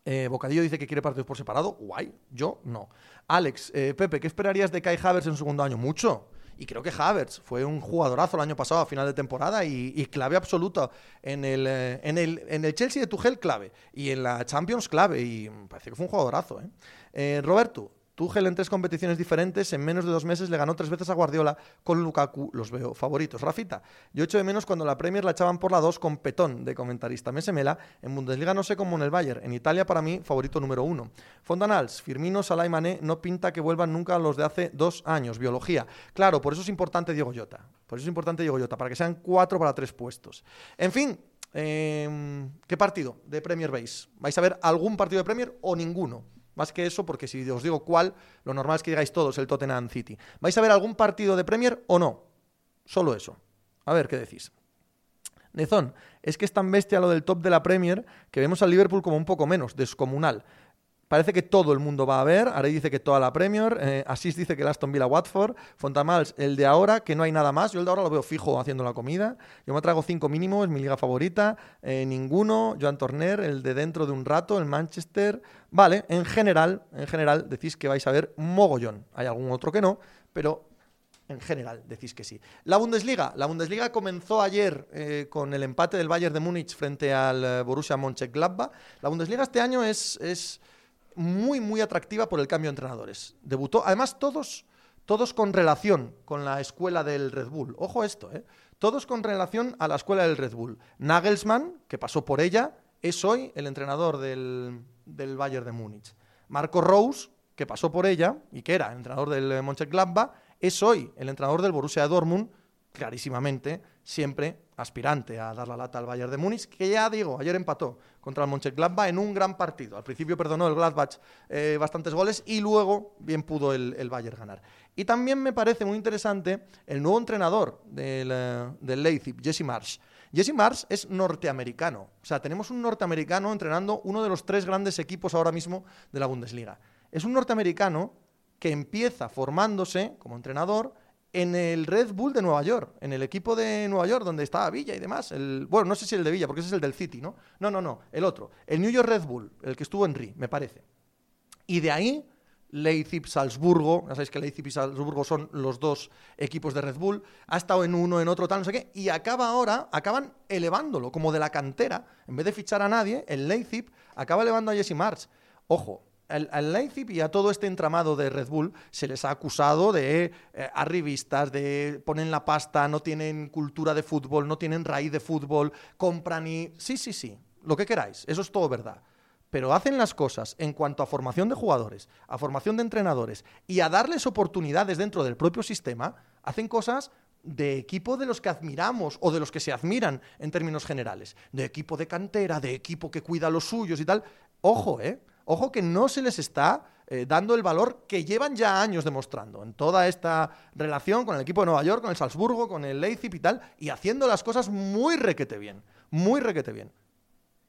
Eh, Bocadillo dice que quiere partidos por separado. Guay, yo no. Alex, eh, Pepe, ¿qué esperarías de Kai Havertz en su segundo año? Mucho. Y creo que Havertz fue un jugadorazo el año pasado a final de temporada y, clave absoluta en el, eh, en, el, en el Chelsea de Tuchel clave y en la Champions clave y parece que fue un jugadorazo. ¿eh? eh Roberto, Tuchel en tres competiciones diferentes, en menos de dos meses le ganó tres veces a Guardiola, con Lukaku los veo favoritos. Rafita, yo echo de menos cuando la Premier la echaban por la dos con Petón de comentarista. Mesemela, en Bundesliga no sé cómo en el Bayern, en Italia para mí favorito número uno. Fondanals, Firmino, Salah y Mané no pinta que vuelvan nunca los de hace dos años. Biología, claro, por eso es importante Diego Llota, por eso es importante Diego Llota, para que sean cuatro para tres puestos. En fin, em, ¿qué partido de Premier veis? ¿Vais a ver algún partido de Premier o ninguno? Más que eso, porque si os digo cuál, lo normal es que digáis todos el Tottenham City. ¿Vais a ver algún partido de Premier o no? Solo eso. A ver qué decís. Nezón, es que es tan bestia lo del top de la Premier que vemos al Liverpool como un poco menos, descomunal. Parece que todo el mundo va a ver. Arey dice que toda la Premier. Eh, Asís dice que el Aston Villa Watford. Fontamals, el de ahora, que no hay nada más. Yo el de ahora lo veo fijo haciendo la comida. Yo me trago cinco mínimo, es mi liga favorita. Eh, ninguno. Joan Torner, el de dentro de un rato, el Manchester. Vale, en general, en general decís que vais a ver mogollón. Hay algún otro que no, pero en general decís que sí. La Bundesliga. La Bundesliga comenzó ayer eh, con el empate del Bayern de Múnich frente al Borussia Mönchengladbach. La Bundesliga este año es, es muy, muy atractiva por el cambio de entrenadores. Debutó, además, todos, todos con relación con la escuela del Red Bull. Ojo esto, ¿eh? Todos con relación a la escuela del Red Bull. Nagelsmann, que pasó por ella, es hoy el entrenador del, del Bayern de Múnich. Marco Rose, que pasó por ella y que era el entrenador del Mönchengladbach, es hoy el entrenador del Borussia Dortmund, clarísimamente, siempre aspirante a dar la lata al Bayern de Múnich, que ya digo, ayer empató contra el Mönchengladbach en un gran partido. Al principio perdonó el Gladbach eh, bastantes goles y luego bien pudo el, Bayern ganar. Y también me parece muy interesante el nuevo entrenador del, eh, del Leipzig, Jesse Marsch. Jesse Marsch es norteamericano. O sea, tenemos un norteamericano entrenando uno de los tres grandes equipos ahora mismo de la Bundesliga. Es un norteamericano que empieza formándose como entrenador en el Red Bull de Nueva York, en el equipo de Nueva York donde estaba Villa y demás. El, bueno, no sé si el de Villa, porque ese es el del City, ¿no? No, no, no, el otro. El New York Red Bull, el que estuvo en RI, me parece. Y de ahí, Leipzig, Salzburgo, ya sabéis que Leipzig y Salzburgo son los dos equipos de Red Bull, ha estado en uno, en otro, tal, no sé qué, y acaba ahora, acaban elevándolo, como de la cantera, en vez de fichar a nadie, el Leipzig acaba elevando a Jesse March. Ojo, al, Leipzig y a todo este entramado de Red Bull se les ha acusado de eh, arribistas, de ponen la pasta, no tienen cultura de fútbol, no tienen raíz de fútbol, compran y... Sí, sí, sí, lo que queráis, eso es todo verdad. Pero hacen las cosas en cuanto a formación de jugadores, a formación de entrenadores y a darles oportunidades dentro del propio sistema, hacen cosas de equipo de los que admiramos o de los que se admiran en términos generales, de equipo de cantera, de equipo que cuida a los suyos y tal. Ojo, ¿eh? Ojo que no se les está eh, dando el valor que llevan ya años demostrando en toda esta relación con el equipo de Nueva York, con el Salzburgo, con el Leipzig y tal, y haciendo las cosas muy requete bien, muy requete bien.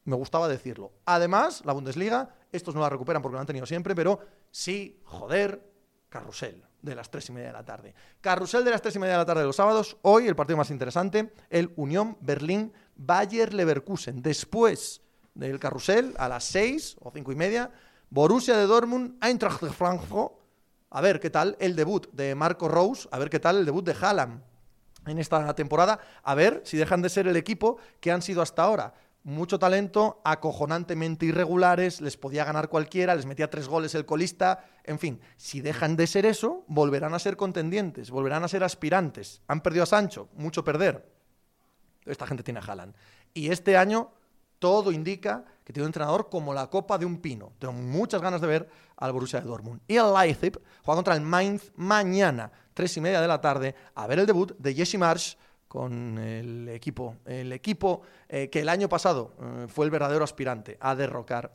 Me gustaba decirlo. Además, la Bundesliga, estos no la recuperan porque lo han tenido siempre, pero sí, joder, carrusel de las tres y media de la tarde. Carrusel de las tres y media de la tarde de los sábados. Hoy el partido más interesante, el Unión Berlín Bayer Leverkusen. Después del carrusel a las 6 o cinco y media. Borussia de Dortmund, Eintracht de Frankfurt. A ver qué tal el debut de Marco Rose, a ver qué tal el debut de Haaland en esta temporada, a ver si dejan de ser el equipo que han sido hasta ahora. Mucho talento, acojonantemente irregulares, les podía ganar cualquiera, les metía tres goles el colista. En fin, si dejan de ser eso, volverán a ser contendientes, volverán a ser aspirantes. Han perdido a Sancho, mucho perder. Esta gente tiene a Haaland. Y este año todo indica que tiene un entrenador como la copa de un pino. Tengo muchas ganas de ver al Borussia de Dortmund. Y el Leipzig juega contra el Mainz mañana, tres y media de la tarde, a ver el debut de Jesse Marsch con el equipo, el equipo eh, que el año pasado eh, fue el verdadero aspirante a derrocar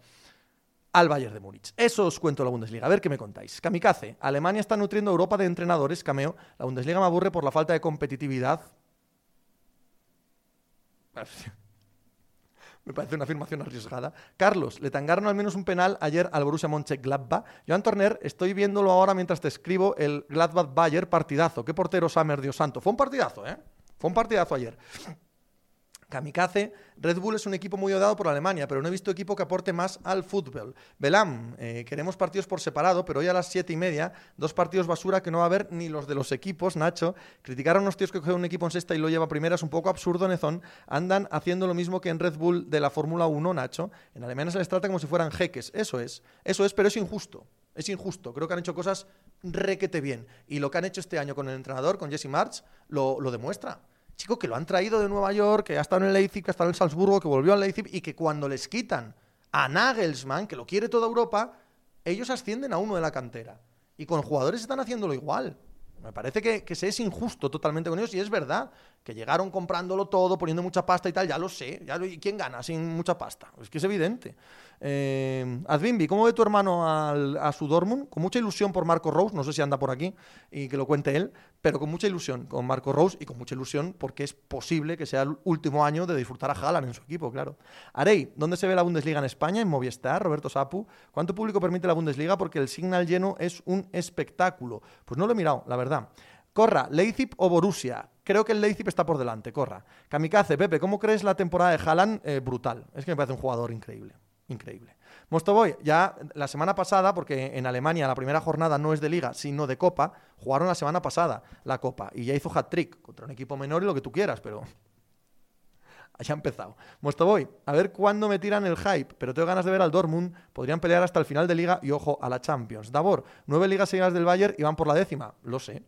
al Bayern de Múnich. Eso os cuento la Bundesliga. A ver qué me contáis. Kamikaze. Alemania está nutriendo Europa de entrenadores. Cameo. La Bundesliga me aburre por la falta de competitividad. *laughs* Me parece una afirmación arriesgada. Carlos, le tangaron al menos un penal ayer al Borussia Mönchengladbach. Joan Torner, estoy viéndolo ahora mientras te escribo el Gladbach-Bayer partidazo. Qué portero Samer, Dios santo. Fue un partidazo, ¿eh? Fue un partidazo ayer. Kamikaze, Red Bull es un equipo muy odiado por Alemania, pero no he visto equipo que aporte más al fútbol. Belam, eh, queremos partidos por separado, pero hoy a las siete y media, dos partidos basura que no va a haber ni los de los equipos, Nacho. Criticar a unos tíos que cogen un equipo en sexta y lo lleva primera es un poco absurdo, Nezón. Andan haciendo lo mismo que en Red Bull de la Fórmula 1, Nacho. En Alemania se les trata como si fueran jeques. Eso es, eso es, pero es injusto. Es injusto. Creo que han hecho cosas requete bien. Y lo que han hecho este año con el entrenador, con Jesse March, lo, lo demuestra chico que lo han traído de Nueva York, que ha estado en el Leipzig, que ha estado en Salzburgo, que volvió al Leipzig y que cuando les quitan a Nagelsmann, que lo quiere toda Europa, ellos ascienden a uno de la cantera. Y con jugadores están haciéndolo igual. Me parece que, que se es injusto totalmente con ellos y es verdad que llegaron comprándolo todo, poniendo mucha pasta y tal, ya lo sé. Ya ¿Y quién gana sin mucha pasta? Es que es evidente. Eh, ¿cómo ve tu hermano a su Dortmund? Con mucha ilusión por Marco Rose, no sé si anda por aquí y que lo cuente él, pero con mucha ilusión con Marco Rose y con mucha ilusión porque es posible que sea el último año de disfrutar a Haaland en su equipo, claro. Arey, ¿dónde se ve la Bundesliga en España? En Movistar, Roberto Sapu. ¿Cuánto público permite la Bundesliga? Porque el signal lleno es un espectáculo. Pues no lo he mirado, la verdad. Corra, Leipzig o Borussia. Creo que el Leipzig está por delante, corra. Kamikaze, Pepe, ¿cómo crees la temporada de Haaland? Eh, brutal. Es que me parece un jugador increíble increíble. Mostovoy, ya la semana pasada, porque en Alemania la primera jornada no es de liga, sino de copa, jugaron la semana pasada la copa y ya hizo hat-trick contra un equipo menor y lo que tú quieras, pero *laughs* ya ha empezado. Mostovoy, a ver cuándo me tiran el hype, pero tengo ganas de ver al Dortmund, podrían pelear hasta el final de liga y ojo a la Champions. Davor, nueve ligas seguidas del Bayern y van por la décima, lo sé,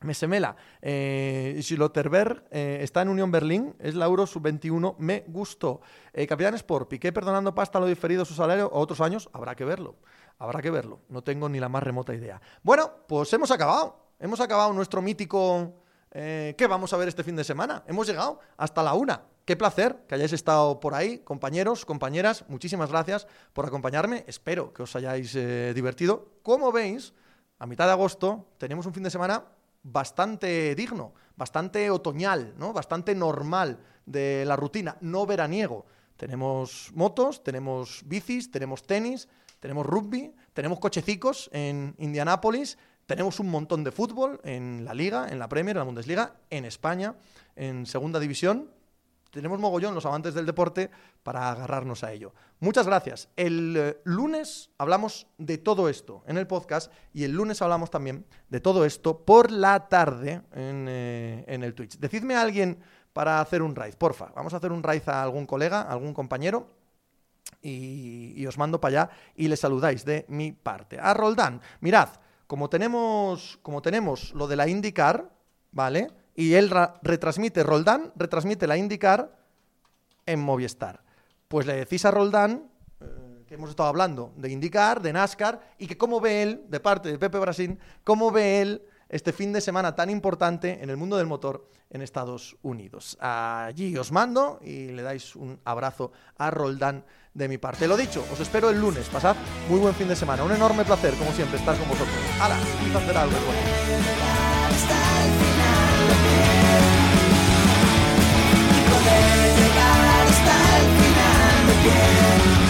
Mesemela, eh, Schilotterberg eh, está en Unión Berlín, es la Euro Sub-21, me gustó. Eh, Capitán Sport, Piqué perdonando pasta lo diferido su salario o otros años, habrá que verlo, habrá que verlo, no tengo ni la más remota idea. Bueno, pues hemos acabado, hemos acabado nuestro mítico... Eh, ¿Qué vamos a ver este fin de semana? Hemos llegado hasta la una. Qué placer que hayáis estado por ahí, compañeros, compañeras. Muchísimas gracias por acompañarme. Espero que os hayáis divertido. Como veis, a mitad de agosto tenemos un fin de semana bastante digno, bastante otoñal, ¿no? bastante normal de la rutina, no veraniego. Tenemos motos, tenemos bicis, tenemos tenis, tenemos rugby, tenemos cochecicos en Indianápolis, tenemos un montón de fútbol en la Liga, en la Premier, en la Bundesliga, en España, en Segunda División tenemos mogollón los amantes del deporte para agarrarnos a ello. Muchas gracias. El eh, lunes hablamos de todo esto en el podcast y el lunes hablamos también de todo esto por la tarde en, eh, el Twitch. Decidme a alguien para hacer un raid, porfa. Vamos a hacer un raid a algún colega, a algún compañero. Y, os mando para allá y le saludáis de mi parte. A Roldán, mirad, como tenemos, como tenemos lo de la IndyCar, ¿vale? Y él retransmite, Roldán retransmite la IndyCar en Movistar. Pues le decís a Roldán, eh, que hemos estado hablando de IndyCar, de NASCAR, y que cómo ve él, de parte de Pepe Brasil, cómo ve él este fin de semana tan importante en el mundo del motor en Estados Unidos. Allí os mando y le dais un abrazo a Roldán de mi parte. Lo dicho, os espero el lunes. Pasad muy buen fin de semana. Un enorme placer, como siempre, estar con vosotros. ¡Hala! Y hacer algo bueno. again.